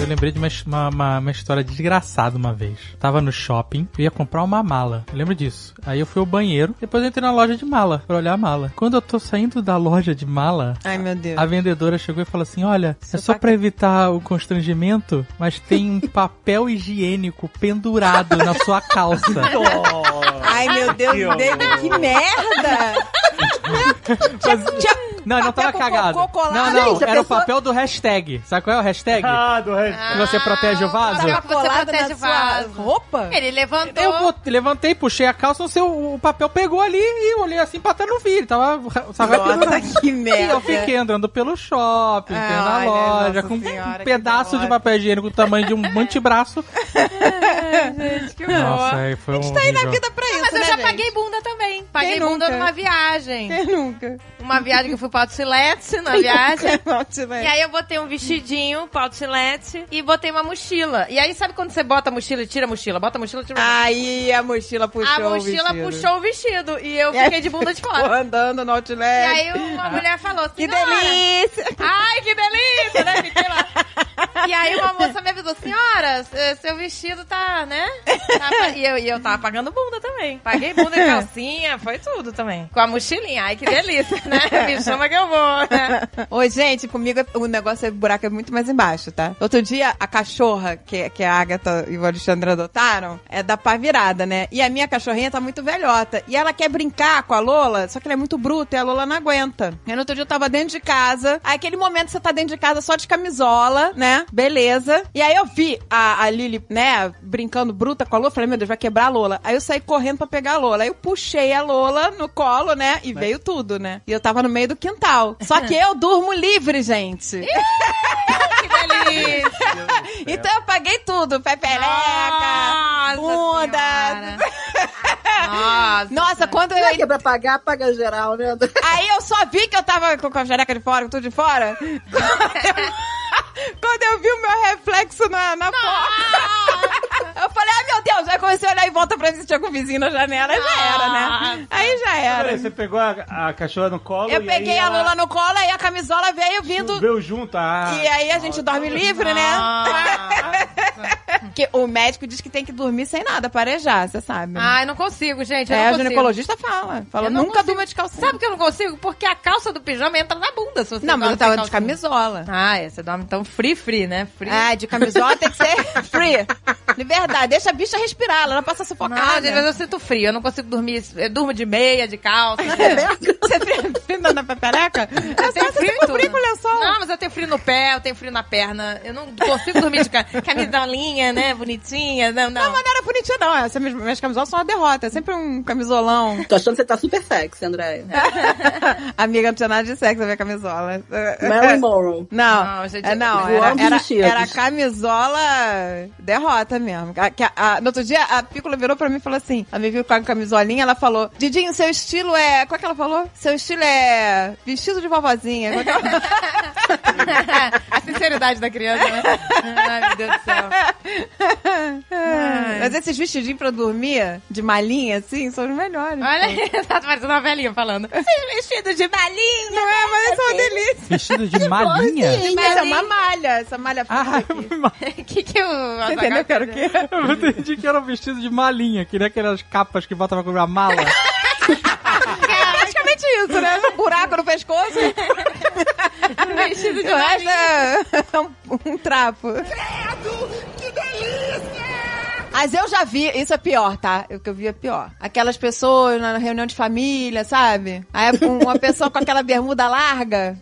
Speaker 6: Eu lembrei de uma, uma, uma, uma história desgraçada uma vez. Tava no shopping, eu ia comprar uma mala. Eu lembro disso. Aí eu fui ao banheiro, depois eu entrei na loja de mala pra olhar a mala. Quando eu tô saindo da loja de mala,
Speaker 3: Ai, meu Deus.
Speaker 6: a vendedora chegou e falou assim: Olha, é
Speaker 3: Seu
Speaker 6: só
Speaker 3: pac-
Speaker 6: pra evitar o constrangimento, mas tem um papel higiênico pendurado na sua calça.
Speaker 3: Ai, meu Deus, David, que merda!
Speaker 6: Não, não tava
Speaker 3: com
Speaker 6: cagado.
Speaker 3: cocô colado.
Speaker 6: Não, não,
Speaker 5: Gente, a
Speaker 6: era o
Speaker 5: pessoa-
Speaker 6: papel do hashtag. Sabe qual é o hashtag?
Speaker 2: Ah, do resto.
Speaker 6: Que você protege o vaso?
Speaker 4: papel que você
Speaker 3: colada
Speaker 4: protege
Speaker 3: na
Speaker 4: o
Speaker 3: sua
Speaker 4: vaso.
Speaker 3: roupa?
Speaker 4: Ele levantou.
Speaker 6: Eu bot- levantei, puxei a calça, não sei, o, o papel pegou ali e eu olhei assim pra trás não vi. Ele tava, tava pendurado.
Speaker 3: Nossa, que
Speaker 6: E
Speaker 3: merda.
Speaker 6: eu fiquei andando pelo shopping,
Speaker 3: Ai,
Speaker 6: na loja,
Speaker 3: nossa
Speaker 6: com
Speaker 3: senhora,
Speaker 6: um
Speaker 3: que
Speaker 6: pedaço de papel higiênico do tamanho de um antebraço.
Speaker 4: Gente, que.
Speaker 6: Nossa, aí foi um
Speaker 3: Tá aí na vida pra isso,
Speaker 4: Mas eu
Speaker 3: né,
Speaker 4: já
Speaker 3: gente?
Speaker 4: paguei bunda também. Paguei
Speaker 3: Quem
Speaker 4: bunda
Speaker 3: nunca?
Speaker 4: numa viagem.
Speaker 3: Quem nunca?
Speaker 4: Uma viagem que eu fui pra Outlet na viagem. E aí eu botei um vestidinho pra Outlet e botei uma mochila. E aí sabe quando você bota a mochila e tira a mochila? Bota a mochila e tira a mochila.
Speaker 3: Aí a mochila puxou
Speaker 4: a
Speaker 3: o
Speaker 4: mochila
Speaker 3: vestido.
Speaker 4: puxou o vestido e eu fiquei de bunda de fora.
Speaker 3: andando no outlet.
Speaker 4: E aí uma mulher falou assim,
Speaker 3: Que delícia!
Speaker 4: Ai, que delícia, né? Fiquei lá. E aí uma moça me avisou, senhora, eh, seu vestido tá, né? Tá e, eu, e eu tava pagando bunda também. Paguei bunda e calcinha, foi tudo também. Com a mochilinha. Ai, que delícia, né? Me chama que eu vou, né?
Speaker 3: Oi, gente, comigo é- o negócio é o buraco é muito mais embaixo, tá? Outro dia, a cachorra que, que a Agatha e o Alexandre adotaram é da pá virada, né? E a minha cachorrinha tá muito velhota. E ela quer brincar com a Lola, só que ela é muito bruta e a Lola não aguenta. E no outro dia eu tava dentro de casa. Aí aquele momento que você tá dentro de casa só de camisola, né? Beleza. E aí eu vi a, a Lily, né, brincando bruta com a Lola. Falei, meu Deus, vai quebrar a Lola. Aí eu saí correndo pra pegar a Lola. Aí eu puxei a Lola no colo, né? E veio tudo, né? E eu tava no meio do quintal. Só que eu durmo livre, gente.
Speaker 4: Que delícia.
Speaker 3: Então eu paguei tudo. Pepeleca,
Speaker 4: Nossa
Speaker 3: bunda.
Speaker 4: Nossa.
Speaker 3: Nossa, quando eu...
Speaker 5: Será que é pra pagar, paga geral, né?
Speaker 3: Aí eu só vi que eu tava com a xereca de fora, com tudo de fora. Quando eu vi o meu reflexo na, na porta. Eu falei, ai meu Deus, aí comecei a olhar em volta pra ver se tinha com o vizinho na janela, aí já era, né? Aí já era.
Speaker 2: Peraí, você pegou a, a cachorra no colo
Speaker 3: Eu
Speaker 2: e
Speaker 3: peguei
Speaker 2: aí
Speaker 3: a
Speaker 2: ela
Speaker 3: Lula no colo e a camisola veio vindo.
Speaker 2: Veio junto, ah.
Speaker 3: E aí a gente dorme livre, né? Porque o médico diz que tem que dormir sem nada, parejar, você sabe. né?
Speaker 4: Ai, não consigo, gente. Eu
Speaker 3: é,
Speaker 4: não
Speaker 3: o ginecologista fala. Fala, nunca
Speaker 4: consigo.
Speaker 3: durma de calcinha.
Speaker 4: Sabe que eu não consigo? Porque a calça do pijama entra na bunda. Se você
Speaker 3: Não, mas eu tava de camisola.
Speaker 4: Ah, é. Você dorme então free, free, né? Free.
Speaker 3: Ah, de camisola tem que ser free. De verdade, deixa a bicha respirar, ela não passa sufocada.
Speaker 4: às vezes eu sinto frio. Eu não consigo dormir. Eu durmo de meia, de calça.
Speaker 3: Você tem frio na pepereca?
Speaker 4: Eu tenho frio
Speaker 3: frio com lençol.
Speaker 4: Não, mas eu tenho frio no pé, eu tenho frio na perna. Eu não consigo dormir de ca- camisolinha, né? Bonitinha. Não, não.
Speaker 3: Não, mas não era bonitinha, não. Essa, minhas, minhas camisolas são uma derrota. É sempre um camisolão.
Speaker 5: Tô achando que você tá super sexy, André.
Speaker 3: Amiga, não tinha nada de sexo a minha camisola.
Speaker 5: Marilyn Monroe.
Speaker 3: Não,
Speaker 4: Não, gente,
Speaker 3: é, não era, era, era camisola derrota mesmo. A- que a- a- no outro dia, a Pícola virou pra mim e falou assim: ela me viu com a camisolinha, ela falou: Didinho, seu estilo é. Qual que ela falou? Seu estilo é vestido de vovozinha. Qual que ela-
Speaker 4: a sinceridade da criança, né? Ai, meu Deus do céu.
Speaker 3: Mas esses vestidinhos pra dormir, de malinha, assim, são os melhores.
Speaker 4: Olha aí, tá parecendo uma velhinha falando. Vestido de malinha.
Speaker 3: Não é, mas isso é uma delícia.
Speaker 6: Vestido de malinha?
Speaker 3: Isso é uma malha, essa malha
Speaker 6: Ah,
Speaker 4: que que o...
Speaker 3: Você entendeu que era o quê?
Speaker 6: Eu entendi que era um vestido de malinha, que nem aquelas capas que bota pra cobrir a mala.
Speaker 3: É praticamente isso, né? Um buraco no pescoço.
Speaker 4: Vestido de
Speaker 3: resto é um, um trapo. Mas eu já vi, isso é pior, tá? O que eu vi é pior. Aquelas pessoas na reunião de família, sabe? Aí uma pessoa com aquela bermuda larga.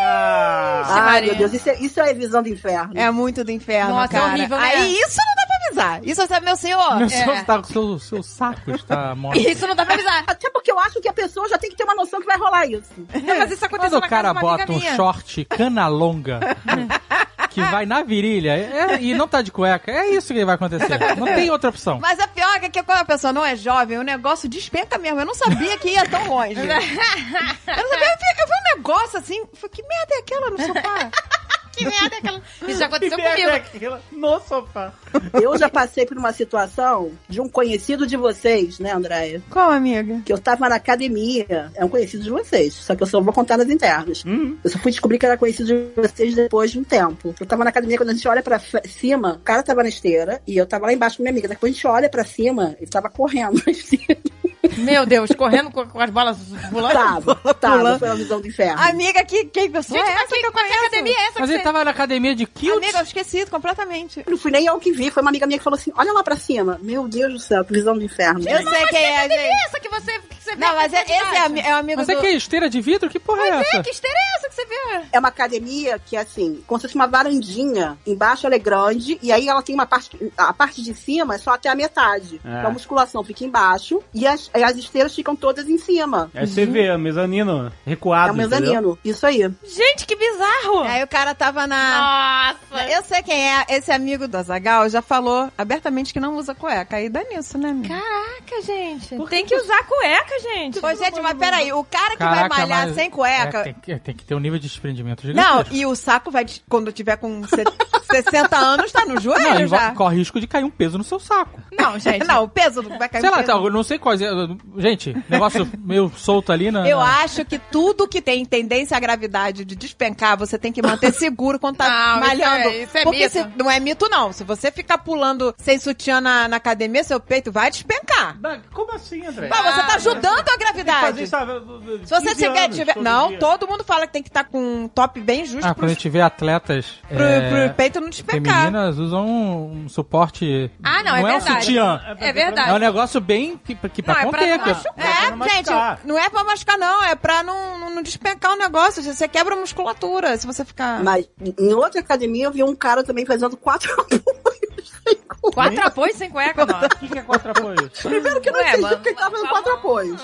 Speaker 2: Ah,
Speaker 5: Ai, meu Deus, isso é, isso é visão do inferno.
Speaker 3: É muito do inferno,
Speaker 4: Nossa, é
Speaker 3: cara.
Speaker 4: horrível, né?
Speaker 3: Aí isso não dá avisar. Isso é meu senhor.
Speaker 6: Meu senhor, tá, seu, seu saco está morto.
Speaker 4: Isso não dá pra avisar.
Speaker 5: Até porque eu acho que a pessoa já tem que ter uma noção que vai rolar isso.
Speaker 4: Não, mas isso
Speaker 6: Quando
Speaker 4: aconteceu
Speaker 6: o
Speaker 4: na
Speaker 6: cara bota um
Speaker 4: minha.
Speaker 6: short cana longa que vai na virilha é- e não tá de cueca, é isso que vai acontecer. Não tem outra opção.
Speaker 3: Mas a pior é que quando a pessoa não é jovem, o negócio despenca mesmo. Eu não sabia que ia tão longe. Eu não sabia, eu vi, eu vi um negócio assim, eu falei, que merda é aquela no sofá?
Speaker 4: Que merda é aquela... Isso já
Speaker 2: que
Speaker 4: aconteceu
Speaker 2: é
Speaker 4: comigo.
Speaker 2: aquela? No sofá.
Speaker 5: Eu já passei por uma situação de um conhecido de vocês, né, Andréia?
Speaker 3: Qual amiga?
Speaker 5: Que eu tava na academia. É um conhecido de vocês. Só que eu só vou contar nas internas. Eu só fui descobrir que era conhecido de vocês depois de um tempo. Eu tava na academia, quando a gente olha pra cima, o cara tava na esteira e eu tava lá embaixo com minha amiga. Depois a gente olha pra cima, ele tava correndo na esteira.
Speaker 4: Meu Deus, correndo com, com as bolas pulando.
Speaker 5: Tava, tava. Foi uma visão do inferno.
Speaker 3: Amiga, que, que pessoa
Speaker 4: Gente,
Speaker 3: é
Speaker 4: mas
Speaker 3: essa
Speaker 4: que,
Speaker 3: que eu
Speaker 4: qual que
Speaker 3: conheço?
Speaker 4: academia é essa
Speaker 6: Mas ele
Speaker 4: você...
Speaker 6: tava na academia de kilt?
Speaker 3: Amiga, eu esqueci completamente.
Speaker 5: Não fui nem eu que vi, foi uma amiga minha que falou assim: olha lá pra cima. Meu Deus do céu, que visão do inferno.
Speaker 3: Eu sei quem é,
Speaker 4: academia é
Speaker 3: gente.
Speaker 4: essa que você, que você vê
Speaker 3: Não, mas é, esse é, é o amigo
Speaker 6: Mas é
Speaker 3: do...
Speaker 6: que é esteira de vidro? Que porra é essa?
Speaker 4: Que esteira é essa que você vê?
Speaker 5: É uma academia que, assim, como se fosse uma varandinha. Embaixo ela é grande, e aí ela tem uma parte. A parte de cima é só até a metade.
Speaker 2: É.
Speaker 5: Então a musculação fica embaixo e as, e as esteiras ficam todas em cima.
Speaker 2: Aí você vê, o mezanino recuado.
Speaker 5: é o mezanino. Isso aí.
Speaker 4: Gente, que bizarro!
Speaker 3: Aí o cara tava na...
Speaker 4: Nossa!
Speaker 3: Eu sei quem é, esse amigo do Azagal já falou abertamente que não usa cueca. Aí dá nisso, né, amigo?
Speaker 4: Caraca, gente. Tem que usar cueca, gente.
Speaker 3: Pô, gente, mas peraí, o cara que
Speaker 6: Caraca,
Speaker 3: vai malhar
Speaker 6: mas-
Speaker 3: sem cueca...
Speaker 6: É, tem, que- tem que ter um nível de desprendimento
Speaker 3: Não,
Speaker 6: gigantesco.
Speaker 3: e o saco vai, quando tiver com 60 anos tá no
Speaker 6: Não,
Speaker 3: joelho
Speaker 6: e
Speaker 3: já.
Speaker 6: corre risco de cair um peso no seu saco.
Speaker 4: Não, gente.
Speaker 3: Não, o peso não vai cair
Speaker 6: Sei
Speaker 3: no
Speaker 6: lá,
Speaker 3: peso.
Speaker 6: tá, eu não sei quais. é, Gente, negócio meio solto ali na.
Speaker 3: Eu
Speaker 6: na-
Speaker 3: acho que tudo que tem tendência à gravidade de despencar, você tem que manter seguro quando tá
Speaker 4: Não, isso
Speaker 3: malhando.
Speaker 4: é- isso é
Speaker 3: Porque
Speaker 4: mito.
Speaker 3: se- não é mito, não. Se você ficar pulando sem sutiã na, na academia, seu peito vai despencar.
Speaker 2: Como assim, André?
Speaker 3: Mas você tá ajudando a gravidade.
Speaker 2: isso,
Speaker 3: Se você
Speaker 2: 15
Speaker 3: quer
Speaker 2: anos
Speaker 3: tiver.
Speaker 2: todo
Speaker 3: Não,
Speaker 2: dia.
Speaker 3: todo mundo fala que tem que estar com um top bem justo
Speaker 6: Ah,
Speaker 3: pro,
Speaker 6: quando a gente vê atletas.
Speaker 3: pro,
Speaker 6: é,
Speaker 3: pro peito não despencar.
Speaker 6: Femininas usam um suporte.
Speaker 4: Ah, não, é
Speaker 6: não é um
Speaker 4: verdade.
Speaker 6: sutiã.
Speaker 4: É verdade.
Speaker 6: É um negócio bem que, que pra
Speaker 4: Não, é pra
Speaker 6: conter.
Speaker 4: não
Speaker 6: que-
Speaker 4: machucar.
Speaker 3: É,
Speaker 2: pra não
Speaker 3: gente, não é pra machucar, não. É pra não, não, não despencar o negócio. Você quebra a musculatura se você ficar.
Speaker 5: Mas em outra academia eu vi um cara também fazendo quatro apoios.
Speaker 4: Quatro apoios sem cueca, não.
Speaker 2: O que, que é quatro apoios?
Speaker 5: Primeiro que eu não
Speaker 4: Ué,
Speaker 5: entendi
Speaker 4: mano,
Speaker 5: porque ele tava fazendo quatro apoios.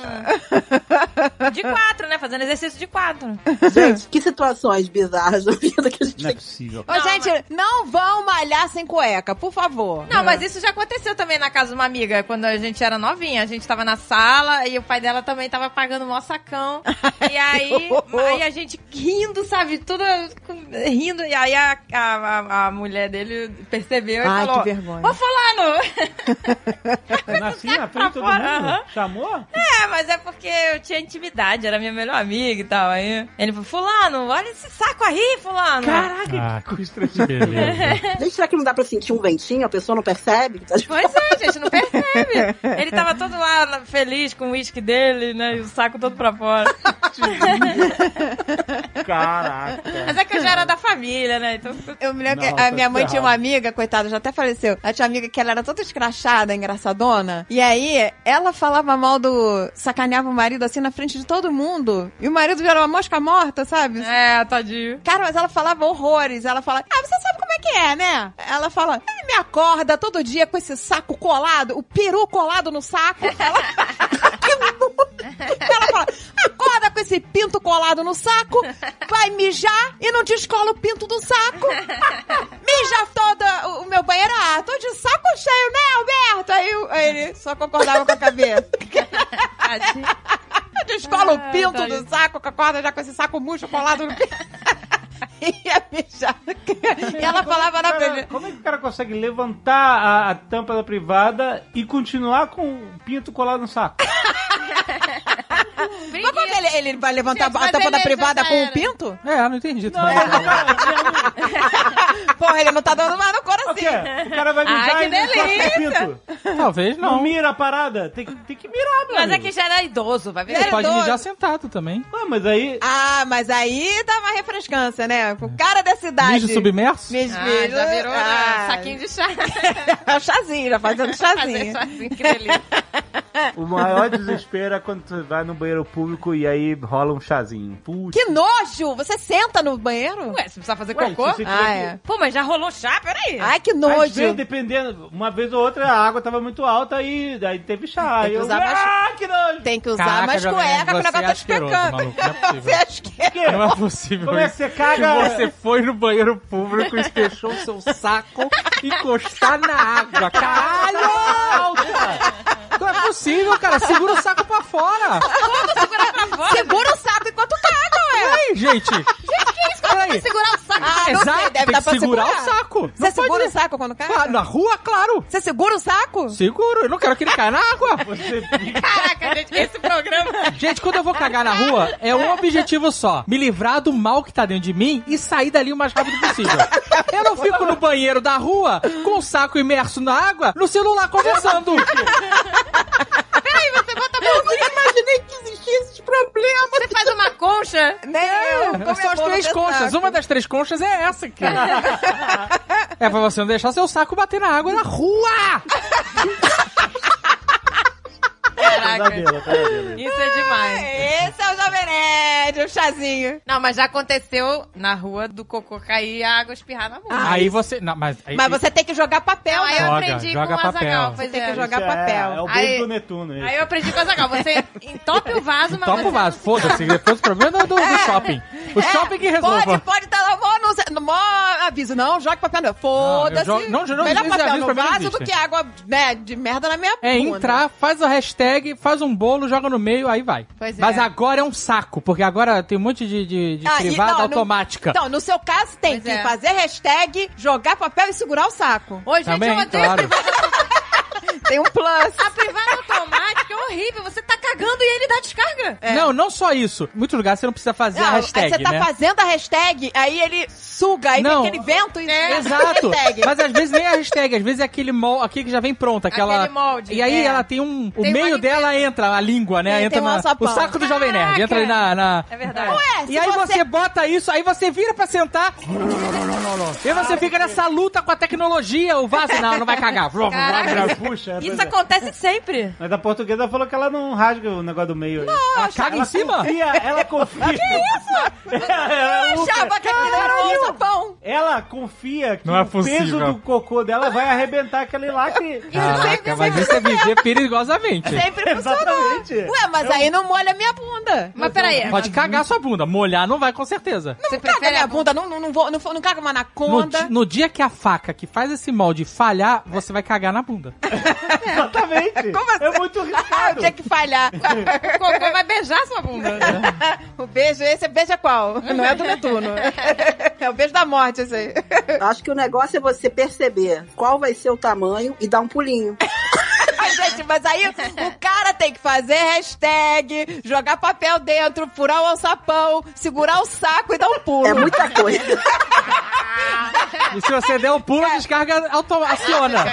Speaker 4: De quatro, né? Fazendo exercício de quatro.
Speaker 5: Gente, que situações bizarras da vida que a gente
Speaker 2: Não é
Speaker 5: tem.
Speaker 2: possível.
Speaker 3: Ô,
Speaker 4: Não,
Speaker 3: gente, não vão malhar sem cueca, por favor.
Speaker 4: Não, mas isso já aconteceu também na casa de uma amiga, quando a gente era novinha. A gente tava na sala e o pai dela também tava pagando o maior sacão. E aí, aí a gente rindo, sabe? Tudo rindo. E aí a, a, a- a mulher dele percebeu e
Speaker 3: Ai,
Speaker 4: falou:
Speaker 3: que vergonha.
Speaker 4: Ô, fulano!
Speaker 2: Assim, na frente de todo
Speaker 4: fora,
Speaker 2: mundo? Chamou?
Speaker 4: É, mas é porque eu tinha intimidade, era minha melhor amiga e tal. Aí ele falou: Fulano, olha esse saco aí, Fulano.
Speaker 2: Caraca,
Speaker 6: Ah,
Speaker 2: que
Speaker 6: beleza.
Speaker 5: Gente, será que não dá pra sentir um ventinho? A pessoa não percebe? que tá de-
Speaker 4: Pois é, gente, não percebe. Ele tava todo lá feliz com o uísque dele, né? E o saco todo pra fora.
Speaker 2: Caraca.
Speaker 4: Mas é que eu já era da família, né? Então.
Speaker 3: Eu me lembro
Speaker 2: Não,
Speaker 3: que a
Speaker 2: tá
Speaker 3: minha mãe
Speaker 2: ferrado.
Speaker 3: tinha uma amiga, coitada, já até faleceu. Ela tinha uma amiga que ela era toda escrachada, engraçadona. E aí, ela falava mal do. sacaneava o marido assim na frente de todo mundo. E o marido já era uma mosca morta, sabe?
Speaker 4: É, tadinho.
Speaker 3: Cara, mas ela falava horrores. Ela fala, ah, você sabe como é que é, né? Ela fala, ele me acorda todo dia com esse saco colado, o peru colado no saco. Ela, ela fala, acorda com esse pinto colado no saco, vai mijar e não descola o pinto do saco. Mija toda o- o meu banheiro. Ah, tô de saco cheio, né, Alberto? Aí, o- aí ele só concordava com a cabeça. Descola o
Speaker 4: Ah,
Speaker 3: pinto
Speaker 4: tá
Speaker 3: do saco, que acorda já com esse saco murcho colado no pinto. Ia mijar. E ela falava na
Speaker 2: Cara,
Speaker 3: frente.
Speaker 2: como é que o cara consegue levantar a, a tampa da privada e continuar com o pinto colado no saco?
Speaker 3: Mas como que ele, ele vai levantar
Speaker 4: Gente,
Speaker 3: a tampa da
Speaker 4: ele
Speaker 3: privada com o
Speaker 4: era.
Speaker 3: pinto?
Speaker 6: É, não entendi.
Speaker 2: Não,
Speaker 6: também.
Speaker 3: Porra, ele não tá dando mais no
Speaker 2: o
Speaker 3: coração.
Speaker 2: quê? O cara vai
Speaker 4: Ai,
Speaker 2: mijar
Speaker 4: que
Speaker 2: e não
Speaker 4: delícia.
Speaker 2: o pinto.
Speaker 6: Talvez
Speaker 2: Não
Speaker 6: não.
Speaker 2: mira a parada. Tem que, tem que mirar, meu
Speaker 4: Mas é
Speaker 2: amigo.
Speaker 4: que já era idoso, vai ver.
Speaker 3: Era
Speaker 6: Pode
Speaker 3: doido.
Speaker 6: mijar sentado também.
Speaker 2: Ah, mas aí...
Speaker 3: Ah, mas aí dá uma refrescância, né? O cara da cidade.
Speaker 6: Mijo submerso?
Speaker 3: Mijo,
Speaker 4: Ah, já virou né,
Speaker 3: Ah,
Speaker 4: saquinho de chá.
Speaker 3: É o chazinho, já fazendo
Speaker 4: Fazer
Speaker 3: chazinho.
Speaker 4: chazinho, que delícia.
Speaker 2: O maior desespero é quando tu vai no banheiro público e aí rola um chazinho. Putz.
Speaker 3: Que nojo! Você senta no banheiro?
Speaker 4: Ué, você precisa fazer
Speaker 2: Ué,
Speaker 4: cocô?
Speaker 3: Ah, é.
Speaker 4: Pô, mas já rolou chá? Peraí.
Speaker 3: Ai, que
Speaker 2: Às vezes,
Speaker 3: nojo.
Speaker 2: dependendo, uma vez ou outra a água tava muito alta e aí teve chá.
Speaker 3: Tem que
Speaker 2: Aí eu,
Speaker 3: usar mais-
Speaker 2: Ah, que nojo!
Speaker 3: Tem que usar
Speaker 6: Caraca,
Speaker 3: mais cueca que o negócio
Speaker 6: é
Speaker 3: tá
Speaker 6: não é possível.
Speaker 3: Você acha que...
Speaker 6: Não é possível.
Speaker 2: Como é que você caga?
Speaker 6: Que você foi no banheiro público e fechou o seu saco encostar na água. Caralho! Não é possível, cara. Segura o saco pra fora.
Speaker 3: Segura o saco enquanto caga, ué.
Speaker 6: Aí, gente. Peraí.
Speaker 4: Segurar o saco.
Speaker 3: Ah,
Speaker 6: Exato,
Speaker 3: deve
Speaker 6: tem
Speaker 3: dar
Speaker 6: que
Speaker 3: pra
Speaker 6: segurar
Speaker 3: segurar.
Speaker 6: o saco.
Speaker 3: Você
Speaker 6: Não
Speaker 3: segura
Speaker 6: pode-
Speaker 3: o saco quando caga?
Speaker 6: Ah, Na rua, claro.
Speaker 3: Você segura o saco?
Speaker 6: Seguro. Eu não quero que ele caia na água.
Speaker 2: Você.
Speaker 4: Caraca, gente, esse programa...
Speaker 6: Gente, quando eu vou cagar na rua, é um objetivo só: me livrar do mal que tá dentro de mim e sair dali o mais rápido possível. Eu não fico no banheiro da rua com o saco imerso na água, no celular conversando.
Speaker 5: Eu imaginei que existia esse problema.
Speaker 4: Você faz uma concha...
Speaker 3: Nem eu. Como
Speaker 6: São
Speaker 3: é
Speaker 6: as três conchas.
Speaker 3: saco.
Speaker 6: Uma das três conchas é essa aqui. É pra você não deixar seu saco bater na água na rua.
Speaker 4: Caraca,
Speaker 2: Pesadelo, pesadelo.
Speaker 4: isso é demais.
Speaker 3: Esse é o Jovem Nerd, o chazinho.
Speaker 4: Não, mas já aconteceu na rua do cocô cair a água espirrar na bunda.
Speaker 6: Aí você. Não, mas, aí,
Speaker 3: Mas você tem que jogar papel,
Speaker 4: Não, aí eu
Speaker 3: né?
Speaker 6: Joga,
Speaker 4: aprendi
Speaker 6: joga
Speaker 4: com o
Speaker 6: papel.
Speaker 4: Azaghal.
Speaker 6: Você
Speaker 3: tem
Speaker 4: é.
Speaker 3: que jogar
Speaker 2: Isso é-
Speaker 3: papel.
Speaker 2: É, o beijo
Speaker 4: Aí-
Speaker 2: do Netuno. isso.
Speaker 4: Aí eu aprendi com o Azaghal. Você entope o vaso, mas você...
Speaker 6: o vaso, foda-se. Depois o problema é do, do shopping. O shopping que resolva.
Speaker 3: Pode, pode estar lá, mó, anúncio- no mó aviso. Não, jogue papel não. Foda-se.
Speaker 6: Não, não, não,
Speaker 3: Melhor
Speaker 6: esse
Speaker 3: papel no vaso do que água né, de merda na minha
Speaker 6: É
Speaker 3: bunda.
Speaker 6: entrar, faz a hashtag, faz um bolo, joga no meio, aí vai.
Speaker 4: Pois é.
Speaker 6: Mas agora é um saco, porque agora tem um monte de, de, de
Speaker 3: Ah, e-
Speaker 6: privada
Speaker 3: não, no-
Speaker 6: automática.
Speaker 3: Então, no seu caso, tem
Speaker 4: Pois
Speaker 3: que
Speaker 4: é.
Speaker 3: fazer hashtag, jogar papel e segurar o saco.
Speaker 4: Ô, gente,
Speaker 6: Também,
Speaker 4: eu odeio
Speaker 6: claro.
Speaker 3: Tem um plus.
Speaker 4: A privada automática é horrível. Você tá cagando e ele dá descarga.
Speaker 6: Não, não só isso. Em muitos lugares você não precisa fazer a
Speaker 3: Não,
Speaker 6: hashtag,
Speaker 3: aí você tá
Speaker 6: né?
Speaker 3: fazendo a hashtag, aí ele suga, aí
Speaker 6: Não.
Speaker 3: vem aquele vento e
Speaker 4: É.
Speaker 6: Exato.
Speaker 3: hashtag.
Speaker 6: Mas às vezes nem a hashtag, às vezes é aquele molde, aquele que já vem pronto, aquela.
Speaker 4: Aquele molde,
Speaker 6: E aí
Speaker 4: é.
Speaker 6: ela tem um. O
Speaker 4: Tem
Speaker 6: meio dela entra, a língua, né?
Speaker 3: Tem-
Speaker 6: entra
Speaker 3: tem
Speaker 6: na. O saco do Jovem Nerd. Entra ali na. na-
Speaker 4: É verdade.
Speaker 3: Ué,
Speaker 6: E aí você...
Speaker 3: você...
Speaker 6: bota isso, aí você vira pra sentar. E você fica nessa luta com a tecnologia. O vaso, não, não vai cagar.
Speaker 4: Caraca.
Speaker 2: Puxa, é,
Speaker 4: Isso
Speaker 2: é.
Speaker 4: acontece sempre.
Speaker 2: Mas a portuguesa falou que ela não rasga o negócio do meio aí.
Speaker 6: Ela caga em cima?
Speaker 2: Confia, ela confia. que isso? ela,
Speaker 3: achava que aquilo era um alçapão.
Speaker 2: ela confia que
Speaker 6: Não é
Speaker 2: o peso
Speaker 6: possível.
Speaker 2: do cocô dela vai arrebentar aquele lá que.
Speaker 6: Caraca, mas isso é viver perigosamente.
Speaker 3: Sempre funcionou.
Speaker 2: Exatamente.
Speaker 3: Ué, mas aí não molha minha bunda.
Speaker 4: Mas peraí.
Speaker 6: Pode cagar sua bunda. Molhar não vai com certeza.
Speaker 4: Você
Speaker 3: Não caga
Speaker 4: prefere
Speaker 3: minha
Speaker 4: a
Speaker 3: bunda, não, não, não, vou, não, não caga uma
Speaker 6: No,
Speaker 3: anaconda.
Speaker 6: di- no dia que a faca que faz esse molde falhar, você vai cagar na bunda.
Speaker 2: Exatamente.
Speaker 3: Como assim?
Speaker 2: É muito
Speaker 3: Ah,
Speaker 2: arriscado.
Speaker 3: tinha que falhar.
Speaker 4: O cocô vai beijar sua bunda.
Speaker 3: o beijo, esse beijo é qual? Não é do Netuno. É o beijo da morte, esse aí.
Speaker 5: Acho que o negócio é você perceber qual vai ser o tamanho e dar um pulinho.
Speaker 3: Gente, mas aí o cara tem que fazer hashtag, jogar papel dentro, furar o alçapão, segurar o saco e dar um pulo.
Speaker 5: É muita coisa.
Speaker 6: E se você der o pulo, a descarga auto aciona.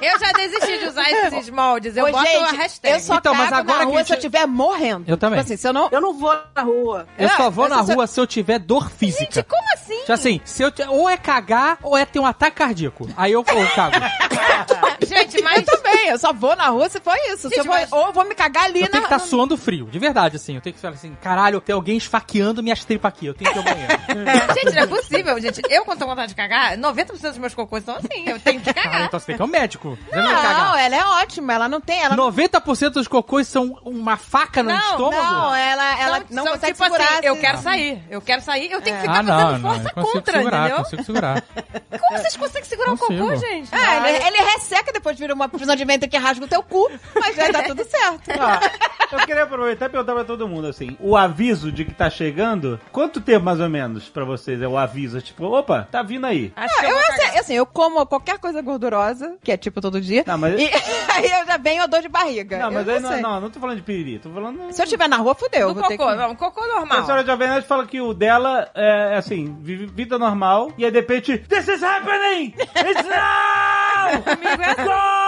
Speaker 4: Eu já desisti de usar esses moldes. Eu
Speaker 3: Ô,
Speaker 4: boto a
Speaker 3: gente,
Speaker 4: hashtag.
Speaker 3: eu só
Speaker 6: Então, mas agora
Speaker 3: na
Speaker 6: que
Speaker 3: rua
Speaker 6: a
Speaker 3: se eu estiver morrendo.
Speaker 6: Eu também.
Speaker 3: Tipo assim, se eu não...
Speaker 5: Eu não vou na rua.
Speaker 6: Eu só vou na rua se eu tiver dor física.
Speaker 4: Gente, como assim?
Speaker 6: Tipo assim, se eu te- ou é cagar ou é ter um ataque cardíaco. Aí eu, eu cago.
Speaker 4: Gente, mas...
Speaker 3: Eu também, eu só vou na rua se for isso. Se
Speaker 4: Gente,
Speaker 3: eu vou-
Speaker 4: mas-
Speaker 3: Ou eu vou me cagar ali
Speaker 6: Eu
Speaker 3: na...
Speaker 6: tenho que estar
Speaker 3: na-
Speaker 6: suando frio, de verdade, assim. Eu tenho que falar assim, caralho, tem alguém esfaqueando minhas tripas aqui. Eu tenho que ir ao banheiro.
Speaker 4: Gente, não é possível, gente. Eu, quando tô com vontade de cagar, 90% dos meus cocôs são assim. Eu tenho que
Speaker 6: Ah,
Speaker 4: cagar.
Speaker 6: então você tem que ir ao médico. Você não vai
Speaker 3: Não, ela é ótima, ela não tem... Ela não...
Speaker 6: 90% dos cocôs são uma faca no
Speaker 4: Não,
Speaker 6: estômago?
Speaker 3: Não, ela, ela
Speaker 4: São-
Speaker 3: não
Speaker 4: são
Speaker 3: consegue
Speaker 4: tipo
Speaker 3: segurar.
Speaker 4: assim, eu quero sair. Eu quero sair, eu tenho que
Speaker 6: Ah,
Speaker 4: ficar
Speaker 6: não,
Speaker 4: fazendo
Speaker 6: não.
Speaker 4: força contra,
Speaker 6: segurar,
Speaker 4: entendeu?
Speaker 6: consigo segurar.
Speaker 4: Como vocês conseguem segurar um
Speaker 6: Consigo.
Speaker 4: cocô, gente?
Speaker 3: É, ele, ele resseca, depois vira uma prisão de ventre que rasga o teu cu, mas já dá tudo certo.
Speaker 2: Ah, eu queria aproveitar e perguntar pra todo mundo assim: o aviso de que tá chegando, quanto tempo mais ou menos pra vocês é o aviso? Tipo, opa, tá vindo aí.
Speaker 4: Acho que eu
Speaker 3: Eu, assim, assim, eu como qualquer coisa gordurosa, que é tipo todo dia,
Speaker 2: Não, mas-
Speaker 3: e aí eu já venho a dor de barriga.
Speaker 2: Não, mas
Speaker 3: eu
Speaker 2: aí não,
Speaker 3: sei.
Speaker 2: não, não tô falando de piriri, tô falando.
Speaker 3: Se eu estiver na rua, fudeu.
Speaker 4: Do
Speaker 3: ter
Speaker 4: cocô,
Speaker 3: que...
Speaker 4: não, cocô
Speaker 2: A
Speaker 4: normal.
Speaker 2: senhora Jovem Nerd fala que o dela é assim, vive vida normal, e aí de repente, This is happening! It's now!
Speaker 4: Comigo é assim.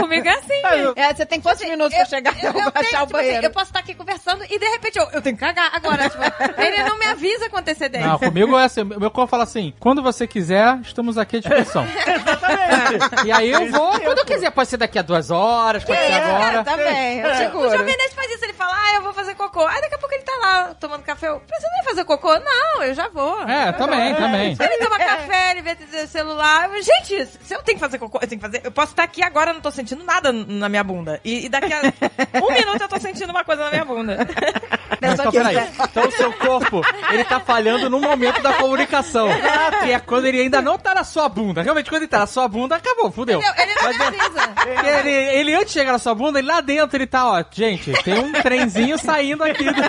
Speaker 4: Comigo é assim.
Speaker 3: É, você tem quantos minutos pra chegar
Speaker 4: eu,
Speaker 3: até
Speaker 4: eu
Speaker 3: eu
Speaker 4: tenho,
Speaker 3: o
Speaker 4: tipo assim,
Speaker 3: banheiro?
Speaker 4: eu posso estar aqui conversando e de repente eu, eu tenho que cagar agora. Tipo, ele não me avisa com antecedência.
Speaker 6: Não, comigo é assim. O meu corpo fala assim: quando você quiser, estamos aqui à disposição.
Speaker 2: Exatamente!
Speaker 6: E aí eu vou quando eu quiser. Pode ser daqui a duas horas, pode ser
Speaker 3: É,
Speaker 6: agora.
Speaker 3: também, eu
Speaker 4: O
Speaker 3: seguro.
Speaker 4: Jovem Nerd faz isso, ele fala, ah, eu vou fazer cocô. Aí daqui a pouco ele tá lá tomando café. Eu, você não ia fazer cocô? Não, eu já vou.
Speaker 6: É, também, também.
Speaker 4: Ele toma café, ele vê o celular. Eu, Gente, se eu tenho que fazer cocô, eu tenho que fazer. Eu posso estar aqui agora, eu não tô sentindo nada na minha bunda. E, e daqui a um minuto eu tô sentindo uma coisa na minha bunda.
Speaker 6: Mas então, peraí. Então o seu corpo, ele tá falhando no momento da comunicação. Que é quando ele ainda não tá na sua bunda. Realmente, quando ele tá na sua bunda, acabou, fudeu.
Speaker 4: Entendeu? Ele não
Speaker 6: Mas é-
Speaker 4: precisa.
Speaker 6: Porque ele, ele antes de chegar na sua bunda, ele lá dentro, ele tá, ó, gente, tem um trenzinho saindo aqui. Do...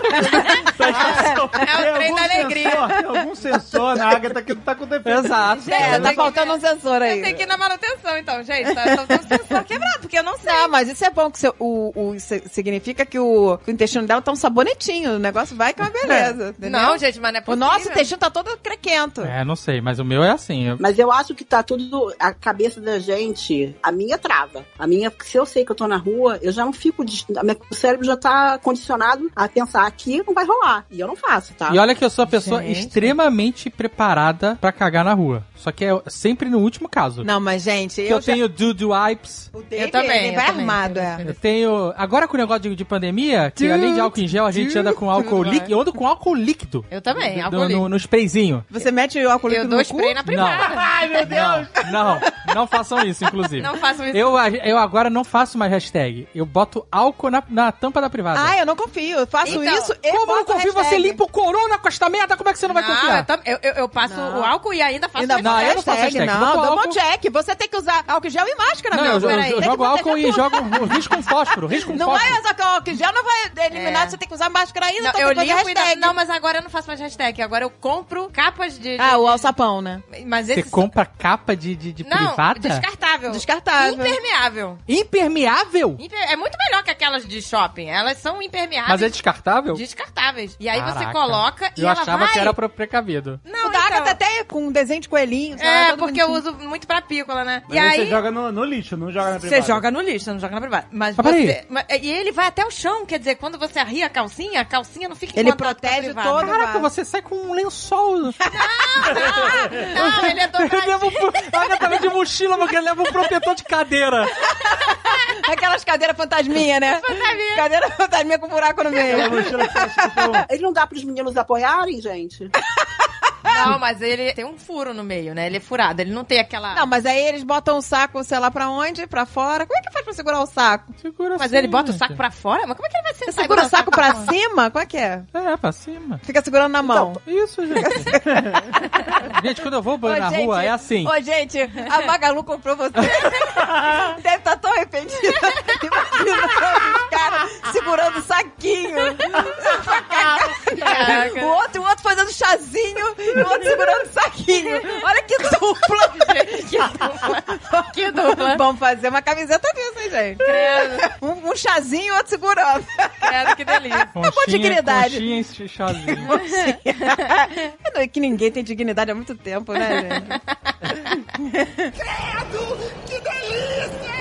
Speaker 4: É o trem da alegria.
Speaker 2: Sensor, tem algum sensor na Agatha que não tá com defeito.
Speaker 6: Exato.
Speaker 3: É, tá
Speaker 4: tem que-
Speaker 3: faltando um sensor aí.
Speaker 4: Tenho que ir na manutenção, então, gente. Tá, tá, quebrado, porque eu não sei.
Speaker 3: Não, mas isso é bom, que seu- o, o- significa que o, o intestino dela tá um sabonetinho. O negócio vai que é uma beleza. entendeu?
Speaker 4: Não, gente, mas não é
Speaker 3: O
Speaker 4: possível.
Speaker 3: nosso intestino tá todo crequento.
Speaker 6: É, não sei, mas o meu é assim. eu-
Speaker 5: Mas eu acho que tá tudo. A cabeça da gente, a minha trava. A minha, se eu sei que eu tô na rua, eu já não fico. O cérebro já tá condicionado a pensar aqui não vai rolar. E eu não faço, tá?
Speaker 6: E olha que eu sou a pessoa
Speaker 3: Gente.
Speaker 6: extremamente preparada pra cagar na rua. Só que é sempre no último caso.
Speaker 3: Não, mas gente,
Speaker 6: Que
Speaker 3: eu,
Speaker 6: eu
Speaker 3: já-
Speaker 6: tenho Dude Wipes.
Speaker 3: O Dave,
Speaker 4: Eu também,
Speaker 3: ele
Speaker 4: eu
Speaker 3: vai armado, é.
Speaker 6: Eu tenho. Agora com o negócio de, de pandemia, que além de álcool em gel, a gente anda com álcool líquido. Eu ando com álcool líquido.
Speaker 4: Eu também, álcool
Speaker 6: No, no,
Speaker 4: líquido.
Speaker 6: no sprayzinho.
Speaker 3: Você mete o álcool
Speaker 4: Eu
Speaker 3: líquido
Speaker 4: dou
Speaker 3: no cu?
Speaker 4: spray na privada.
Speaker 2: Ai, meu Deus!
Speaker 6: Não, não, não façam isso, inclusive.
Speaker 4: Não façam isso.
Speaker 6: Eu, eu agora não faço mais hashtag. Eu boto álcool na, na tampa da privada.
Speaker 3: Ah, eu não confio. Eu faço
Speaker 4: Então,
Speaker 3: isso e
Speaker 6: Como eu não confio? Você limpa o corona com esta merda, como é que você não vai
Speaker 4: Não,
Speaker 6: confiar?
Speaker 4: eu, eu, eu- eu passo
Speaker 3: Não.
Speaker 4: o álcool e ainda faço
Speaker 3: Ainda
Speaker 6: Não,
Speaker 3: não,
Speaker 6: eu não faço
Speaker 3: hashtag, não. Double check. Você tem que usar álcool gel e máscara,
Speaker 6: Não,
Speaker 3: meu.
Speaker 6: eu, eu,
Speaker 3: Peraí,
Speaker 6: eu jogo álcool e jogo risco com fósforo, risco com
Speaker 3: Não
Speaker 6: fósforo.
Speaker 3: vai usar que o álcool gel não vai eliminar,
Speaker 6: É.
Speaker 3: você tem que usar máscara ainda,
Speaker 4: Não,
Speaker 3: então
Speaker 4: eu
Speaker 3: tem que fazer
Speaker 4: limpo e
Speaker 3: hashtag.
Speaker 4: não, mas agora eu não faço mais hashtag. Agora eu compro capas de.
Speaker 3: Ah, o alçapão, né?
Speaker 4: Mas
Speaker 6: Você
Speaker 4: esse.
Speaker 6: compra capa de, de, de
Speaker 4: Não,
Speaker 6: privada?
Speaker 4: descartável.
Speaker 3: Descartável.
Speaker 4: Impermeável.
Speaker 6: Impermeável?
Speaker 4: Imper- É muito melhor que aquelas de shopping. Elas são impermeáveis.
Speaker 6: Mas é descartável?
Speaker 4: descartáveis. E aí você
Speaker 6: Caraca.
Speaker 4: coloca e
Speaker 6: Eu
Speaker 4: ela
Speaker 6: achava
Speaker 4: vai...
Speaker 6: que era pro precavido.
Speaker 4: Não,
Speaker 3: o da
Speaker 4: então...
Speaker 3: Agatha até com um desenho de coelhinho. sei lá,
Speaker 4: É,
Speaker 3: todo
Speaker 4: porque eu uso muito pra pícola, né?
Speaker 2: Mas
Speaker 4: e
Speaker 2: aí
Speaker 4: aí...
Speaker 2: você joga no, no lixo, não joga na
Speaker 4: Você
Speaker 2: privada.
Speaker 4: joga no lixo, você não joga na privada. Mas
Speaker 6: Mas peraí.
Speaker 4: você... mas- E ele vai até o chão, quer dizer, quando você arria a calcinha, a calcinha não fica em
Speaker 3: Ele protege todo-
Speaker 6: Caraca, você sai com um lençol.
Speaker 4: Não, ele é dobradinho.
Speaker 6: levo pro... A Agatha vem de mochila, porque leva um protetor de cadeira.
Speaker 3: Aquelas cadeiras fantasminha, né?
Speaker 4: Fantasminha.
Speaker 3: Cadeira fantasminha com buraco no meio.
Speaker 2: Você um-
Speaker 5: Ele não dá pros meninos apoiarem, gente?
Speaker 4: Não, mas ele tem um furo no meio, né? Ele é furado, ele não tem aquela...
Speaker 3: Não, mas aí eles botam o saco, sei lá pra onde, pra fora. Como é que faz pra segurar o saco?
Speaker 6: Segura
Speaker 4: Mas
Speaker 6: assim,
Speaker 4: ele bota o
Speaker 6: gente.
Speaker 4: saco pra fora? Mas como é que ele vai ser?
Speaker 3: Você segura o saco pra cima? Como é que é?
Speaker 6: É, pra cima.
Speaker 3: Fica segurando na mão.
Speaker 6: Isso, gente. gente, quando eu vou
Speaker 3: Ô,
Speaker 6: na
Speaker 3: gente,
Speaker 6: rua, é assim.
Speaker 3: Ô, gente, a Magalu comprou você. Deve estar tão arrependida. Imaginando os caras segurando o saquinho.
Speaker 4: Caraca.
Speaker 3: o, outro, o outro fazendo chazinho e o outro segurando o saquinho. Olha que dupla.
Speaker 4: que dupla. que dupla.
Speaker 3: Vamos fazer uma camiseta disso, hein, gente?
Speaker 4: Credo,
Speaker 3: Um, um chazinho e outro segurando.
Speaker 4: credo, que delícia.
Speaker 3: Acabou a dignidade.
Speaker 6: Conchinha e chazinho.
Speaker 3: É que ninguém tem dignidade há muito tempo, né, gente?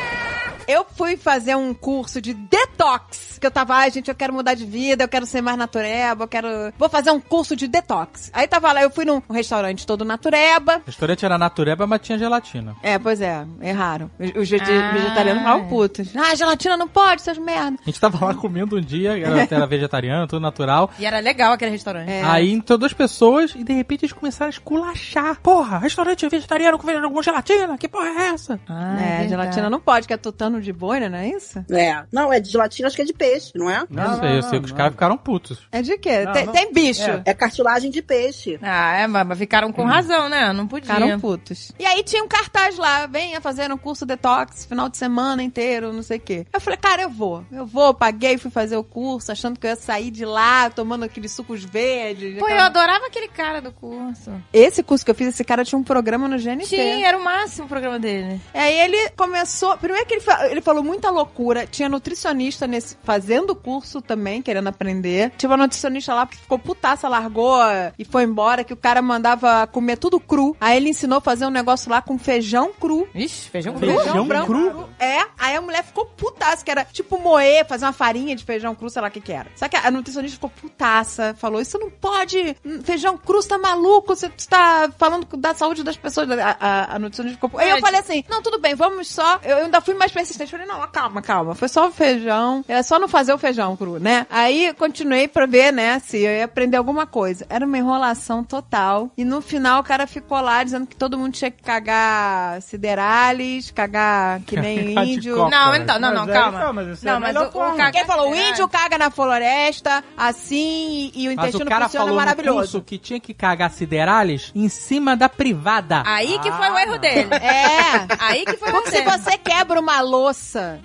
Speaker 3: Eu fui fazer um curso de detox. Que eu tava, ai, gente, eu quero mudar de vida, eu quero ser mais natureba, eu quero. Vou fazer um curso de detox. Aí tava lá, eu fui num restaurante todo natureba.
Speaker 6: O restaurante era natureba, mas tinha gelatina.
Speaker 3: É, pois é, erraram. Os
Speaker 4: Ah.
Speaker 3: vegetarianos ficavam putos. Ah, gelatina não pode, seus merda.
Speaker 6: A gente tava lá comendo um dia, era, era vegetariano, tudo natural.
Speaker 4: E era legal aquele restaurante.
Speaker 3: É.
Speaker 6: Aí entrou duas pessoas e de repente eles começaram a esculachar. Porra, restaurante vegetariano com gelatina? Que porra é essa?
Speaker 4: Ah,
Speaker 3: é,
Speaker 4: verdade.
Speaker 3: gelatina não pode, que é tutano de boi, né? Não é isso?
Speaker 5: É. Não, é de gelatina, acho que é de peixe, não é?
Speaker 6: Não, sei, eu sei que os caras ficaram putos.
Speaker 3: É de quê?
Speaker 2: Não,
Speaker 3: tem,
Speaker 2: não.
Speaker 3: tem bicho.
Speaker 2: É.
Speaker 5: É cartilagem de peixe.
Speaker 4: Ah, é, mas ficaram com razão, né? Não podia.
Speaker 3: Ficaram putos. E aí tinha um cartaz lá, venha fazer um curso detox, final de semana inteiro, não sei o quê. Eu falei, cara, eu vou. Eu vou, paguei, fui fazer o curso, achando que eu ia sair de lá, tomando aqueles sucos verdes.
Speaker 4: Pô, eu
Speaker 3: aquela-
Speaker 4: adorava aquele cara do curso.
Speaker 3: Esse curso que eu fiz, esse cara tinha um programa no GNT.
Speaker 4: Tinha, era o máximo o programa dele.
Speaker 3: Aí ele começou. Primeiro que ele, fa- ele falou muita loucura. Tinha nutricionista nesse, fazendo o curso também, querendo aprender. Tinha uma nutricionista lá que ficou putaça, largou e foi embora, que o cara mandava comer tudo cru. Aí ele ensinou a fazer um negócio lá com feijão cru.
Speaker 4: Ixi, feijão cru.
Speaker 6: Feijão
Speaker 3: branco.
Speaker 6: cru?
Speaker 3: É, aí a mulher ficou putaça, que era tipo moer, fazer uma farinha de feijão cru, sei lá o que que era. Só que a nutricionista ficou putaça, falou, isso não pode, hum, feijão cru, você tá maluco, você tá falando da saúde das pessoas. A, a, a nutricionista ficou... Aí eu falei assim, não, tudo bem, vamos só... Eu ainda fui mais persistente, falei, não, calma, calma, foi só o feijão, é só não fazer o feijão cru, né? Aí continuei pra ver, né, se eu ia aprender alguma coisa. Era uma enrolação total, e no final o cara ficou lá dizendo que todo mundo tinha que cagar siderales, cagar que nem índio.
Speaker 6: coca.
Speaker 4: Não, então, não,
Speaker 2: Mas
Speaker 4: não,
Speaker 2: é,
Speaker 4: calma.
Speaker 2: então, mas é
Speaker 4: não, mas
Speaker 2: melhor
Speaker 4: o, o
Speaker 3: Quem falou, o índio caga na floresta, assim, e, e o
Speaker 6: Mas
Speaker 3: intestino
Speaker 6: o cara
Speaker 3: funciona
Speaker 6: falou no
Speaker 3: maravilhoso.
Speaker 6: curso que tinha que cagar siderales em cima da privada.
Speaker 4: Aí que foi o erro dele.
Speaker 3: É.
Speaker 4: Aí que foi o
Speaker 3: Porque
Speaker 4: erro
Speaker 3: se
Speaker 4: dele.
Speaker 3: você quebra uma louça,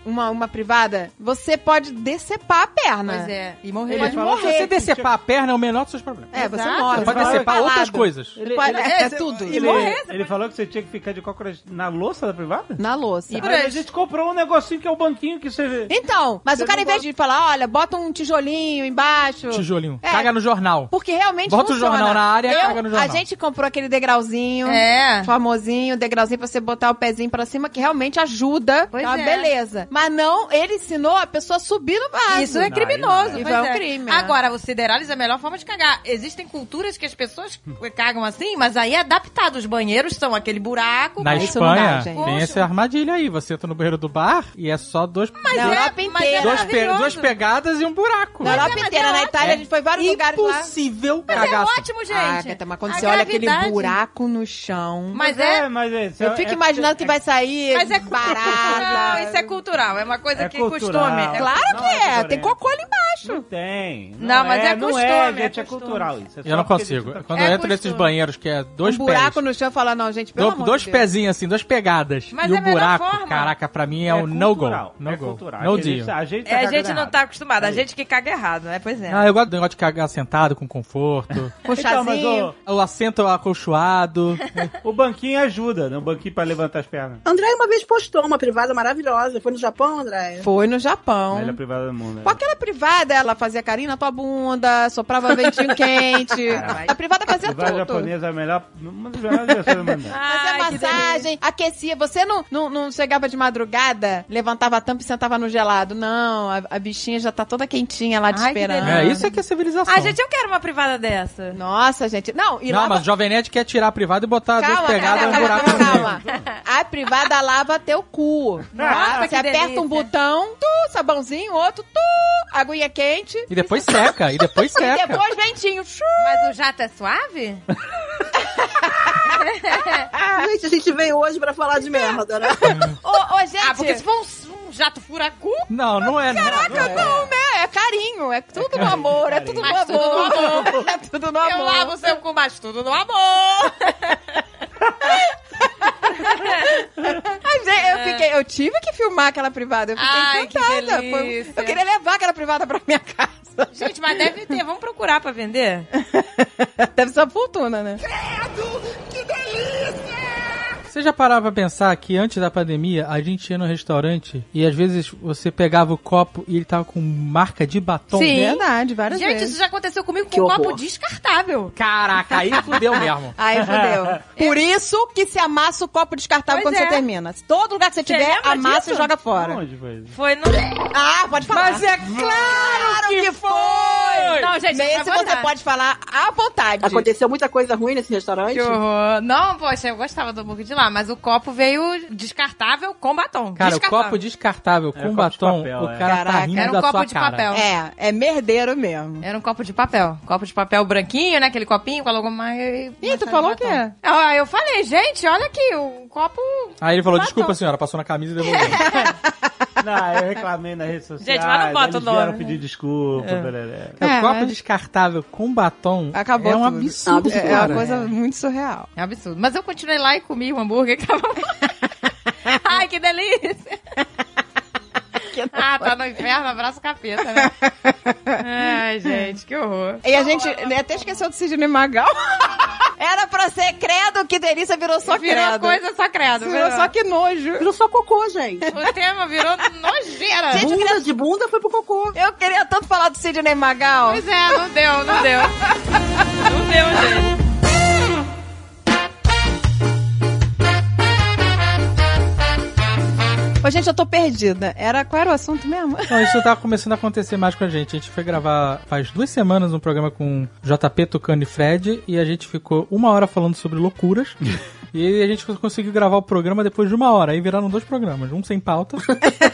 Speaker 3: uma, uma privada, você pode decepar a perna.
Speaker 4: Pois é, e morrer.
Speaker 3: Ele pode
Speaker 2: falou
Speaker 6: Se
Speaker 3: morrer.
Speaker 6: você decepar a perna, é o menor dos seus problemas.
Speaker 3: É, você
Speaker 4: Exato.
Speaker 3: morre.
Speaker 6: Você pode decepar outras coisas.
Speaker 2: Ele,
Speaker 3: Pode-
Speaker 2: ele-
Speaker 3: é,
Speaker 4: é,
Speaker 3: tudo.
Speaker 2: ele-
Speaker 4: morrer,
Speaker 2: ele falou que você tinha que ficar de cócoras na louça da privada?
Speaker 3: Na louça.
Speaker 4: E-
Speaker 2: Aí a gente comprou um negocinho que é o banquinho que você...
Speaker 3: Então, mas
Speaker 2: Você
Speaker 3: o cara, em vez de falar, olha, bota um tijolinho embaixo.
Speaker 6: Tijolinho.
Speaker 3: É.
Speaker 6: Caga no jornal.
Speaker 3: Porque realmente
Speaker 6: Bota o
Speaker 3: funciona.
Speaker 6: jornal na área,
Speaker 3: Eu-
Speaker 6: caga no jornal.
Speaker 3: A gente comprou aquele degrauzinho.
Speaker 4: É.
Speaker 3: Famosinho, degrauzinho pra você botar o pezinho pra cima, que realmente ajuda.
Speaker 4: Pois
Speaker 3: é uma
Speaker 4: é.
Speaker 3: Beleza. Mas não, ele ensinou a pessoa a subir no vaso.
Speaker 4: Isso é
Speaker 2: Não,
Speaker 4: criminoso.
Speaker 3: é. Isso é um crime, é.
Speaker 4: Agora, o siderales é a melhor forma de cagar. Existem culturas que as pessoas cagam assim, mas aí é adaptado. Os banheiros são aquele buraco.
Speaker 6: Na
Speaker 3: Mas isso não dá,
Speaker 6: Espanha,
Speaker 3: gente.
Speaker 6: tem essa armadilha aí. Você entra no banheiro do bar e é só dois,
Speaker 4: mas
Speaker 3: Na
Speaker 4: é,
Speaker 3: Europa
Speaker 4: mas
Speaker 3: inteira.
Speaker 4: é
Speaker 6: dois pe- duas pegadas e um buraco.
Speaker 3: Na Europa
Speaker 4: mas é
Speaker 3: inteira, na. Itália, a gente foi em vários lugares lá.
Speaker 6: Impossível
Speaker 4: Mas
Speaker 6: cagar
Speaker 4: é
Speaker 6: assim.
Speaker 4: ótimo, gente.
Speaker 3: Ah, Cata, mas quando
Speaker 4: A
Speaker 3: você olha aquele
Speaker 4: gravidade-
Speaker 3: buraco no chão.
Speaker 4: Mas é...
Speaker 2: mas é,
Speaker 3: Eu fico imaginando que vai sair
Speaker 4: Mas é
Speaker 3: barata.
Speaker 4: Não, isso é cultural. É uma coisa
Speaker 2: É
Speaker 4: que
Speaker 2: cultural.
Speaker 4: costume. É-
Speaker 3: Claro
Speaker 2: Não
Speaker 3: que
Speaker 2: é
Speaker 3: é, tem cocô ali embaixo.
Speaker 2: Não tem.
Speaker 4: Não, mas é
Speaker 2: Não
Speaker 4: costume,
Speaker 2: é,
Speaker 4: é
Speaker 2: gente, é,
Speaker 4: costume.
Speaker 2: cultural isso. É
Speaker 6: Eu não consigo.
Speaker 2: eles-
Speaker 6: Quando
Speaker 4: É
Speaker 6: eu entro nesses banheiros que é dois
Speaker 3: um buraco
Speaker 6: pés,
Speaker 3: no chão e falar, não, gente, pelo
Speaker 6: do-
Speaker 3: amor
Speaker 6: dois
Speaker 3: de
Speaker 6: pezinhos assim, duas pegadas.
Speaker 4: Mas
Speaker 6: e
Speaker 4: é
Speaker 6: o buraco,
Speaker 4: forma.
Speaker 6: caraca, pra mim é,
Speaker 2: É
Speaker 6: o no go.
Speaker 2: cultural,
Speaker 6: No
Speaker 2: é
Speaker 6: go.
Speaker 2: cultural.
Speaker 6: No deal.
Speaker 2: A gente, tá
Speaker 4: É, gente não tá acostumado. A
Speaker 2: É
Speaker 4: gente que caga errado, né? Pois é.
Speaker 6: Ah, eu gosto do negócio de cagar sentado, com conforto.
Speaker 3: Com
Speaker 2: Então,
Speaker 3: chazinho.
Speaker 2: o,
Speaker 6: o assento acolchoado.
Speaker 2: o banquinho ajuda, né? O banquinho pra levantar as pernas.
Speaker 5: André uma vez postou uma privada maravilhosa. Foi no Japão, André?
Speaker 3: Foi no Japão.
Speaker 2: Melhor privada do mundo. né?
Speaker 3: Com aquela privada, ela fazia carinho na tua bunda, soprava ventinho quente. A privada fazia
Speaker 2: Privada
Speaker 3: tudo.
Speaker 2: japonesa é a melhor, uma das melhores.
Speaker 3: Fazia massagem, aquecia. Você não, não, não chegava de madrugada, levantava a tampa e sentava no gelado. Não, a, a bichinha já tá toda quentinha lá te
Speaker 4: Ai,
Speaker 3: esperando.
Speaker 6: É, isso é que é civilização.
Speaker 4: Ah, gente, eu quero uma privada dessa.
Speaker 3: Nossa, gente. Não, e
Speaker 6: Não,
Speaker 3: lava...
Speaker 6: mas o Jovem Nerd quer tirar a privada e botar
Speaker 3: Calma,
Speaker 6: duas pegadas
Speaker 3: calma,
Speaker 6: no
Speaker 3: calma,
Speaker 6: buraco
Speaker 3: calma, calma. A privada lava teu cu.
Speaker 4: Nossa,
Speaker 3: Você aperta
Speaker 4: delícia.
Speaker 3: um botão, tu, sabãozinho, outro, tu, aguinha quente.
Speaker 6: E depois seca, e depois
Speaker 3: E
Speaker 6: seca.
Speaker 3: depois ventinho.
Speaker 4: Mas o jato é suave?
Speaker 5: Gente, a gente veio hoje pra falar de merda, né?
Speaker 3: Ô, ô, gente.
Speaker 4: Ah, porque se for um, um jato furacu,
Speaker 6: Não, não é. não.
Speaker 3: Caraca, não, né? É carinho, é tudo no amor, é tudo no
Speaker 4: Mas tudo no
Speaker 3: amor. É tudo no
Speaker 4: eu
Speaker 3: amor.
Speaker 4: lavo o seu cu, mas tudo no amor.
Speaker 3: Gente, eu, fiquei, eu tive que filmar aquela privada. Eu fiquei
Speaker 4: Ai, que
Speaker 3: encantada. Foi-
Speaker 4: delícia.
Speaker 3: eu queria levar aquela privada pra minha casa.
Speaker 4: Gente, mas deve ter. Vamos procurar pra vender?
Speaker 3: Deve ser uma fortuna, né?
Speaker 6: Você já parava pra pensar que antes da pandemia a gente ia no restaurante e às vezes você pegava o copo e ele tava com marca de batom?
Speaker 4: Sim.
Speaker 3: Verdade, várias
Speaker 4: Gente,
Speaker 3: vezes.
Speaker 4: isso já aconteceu comigo com
Speaker 5: Que
Speaker 4: um
Speaker 5: horror.
Speaker 4: copo descartável.
Speaker 6: Caraca, aí fudeu mesmo.
Speaker 3: Aí fudeu. Por isso que se amassa o copo descartável
Speaker 4: Pois
Speaker 3: quando
Speaker 4: é.
Speaker 3: você termina. Todo lugar que você tiver,
Speaker 4: lembra
Speaker 3: amassa
Speaker 4: disso?
Speaker 3: e joga fora.
Speaker 2: Onde foi isso?
Speaker 4: Foi no...
Speaker 3: Ah, pode falar.
Speaker 6: Mas é claro
Speaker 3: que foi!
Speaker 4: Não, gente,
Speaker 3: Nesse você pode falar à vontade.
Speaker 5: Aconteceu muita coisa ruim nesse restaurante.
Speaker 4: Que horror. Não, poxa, eu gostava do hambúrguer de lá, mas o copo veio descartável com batom.
Speaker 6: Cara, o copo descartável com batom,
Speaker 2: papel,
Speaker 6: o
Speaker 2: é.
Speaker 6: cara tá
Speaker 3: Caraca.
Speaker 6: rindo
Speaker 4: Era um
Speaker 6: da
Speaker 4: copo
Speaker 6: sua
Speaker 4: de
Speaker 6: cara.
Speaker 4: papel.
Speaker 3: É, é merdeiro mesmo.
Speaker 4: Era um copo de papel. Copo de papel branquinho, né? Aquele copinho com a logomarca.
Speaker 3: Ih, tu falou o quê?
Speaker 4: Ah, eu falei, gente, olha aqui, o copo...
Speaker 6: Aí ele falou,
Speaker 4: Batom.
Speaker 6: desculpa senhora, passou na camisa e devolveu.
Speaker 2: Não, eu reclamei na rede social.
Speaker 4: Gente, mas não bota o nome.
Speaker 2: pedir desculpa. beleza.
Speaker 6: o
Speaker 3: É,
Speaker 6: copo
Speaker 3: mas-
Speaker 6: descartável com batom
Speaker 3: Acabou
Speaker 6: é um
Speaker 3: tudo.
Speaker 6: absurdo,
Speaker 3: É, é uma coisa muito surreal.
Speaker 4: É um absurdo. Mas eu continuei lá e comi o hambúrguer que tava... Ai, que delícia! ah, tá no inferno, abraço o capeta, né? Ai, gente, que horror.
Speaker 3: E a gente até esqueceu do Sidney Magal. Era pra ser credo, que delícia, virou só
Speaker 4: virou
Speaker 3: credo.
Speaker 4: coisa só credo.
Speaker 3: Virou só que nojo.
Speaker 5: Virou só cocô, gente.
Speaker 4: O tema virou nojeira.
Speaker 3: Gente,
Speaker 5: Bunda
Speaker 3: queria-
Speaker 5: de bunda foi pro cocô.
Speaker 3: Eu queria tanto falar do Sidney Magal.
Speaker 4: Pois é, não deu, não deu. Não deu, gente.
Speaker 3: Ô, gente, eu tô perdida. Era, qual era o assunto mesmo?
Speaker 6: Não, isso tá começando a acontecer mais com a gente. A gente foi gravar faz duas semanas um programa com JP, Tucano e Fred e a gente ficou uma hora falando sobre loucuras. e a gente conseguiu gravar o programa depois de uma hora. Aí viraram dois programas, um sem pauta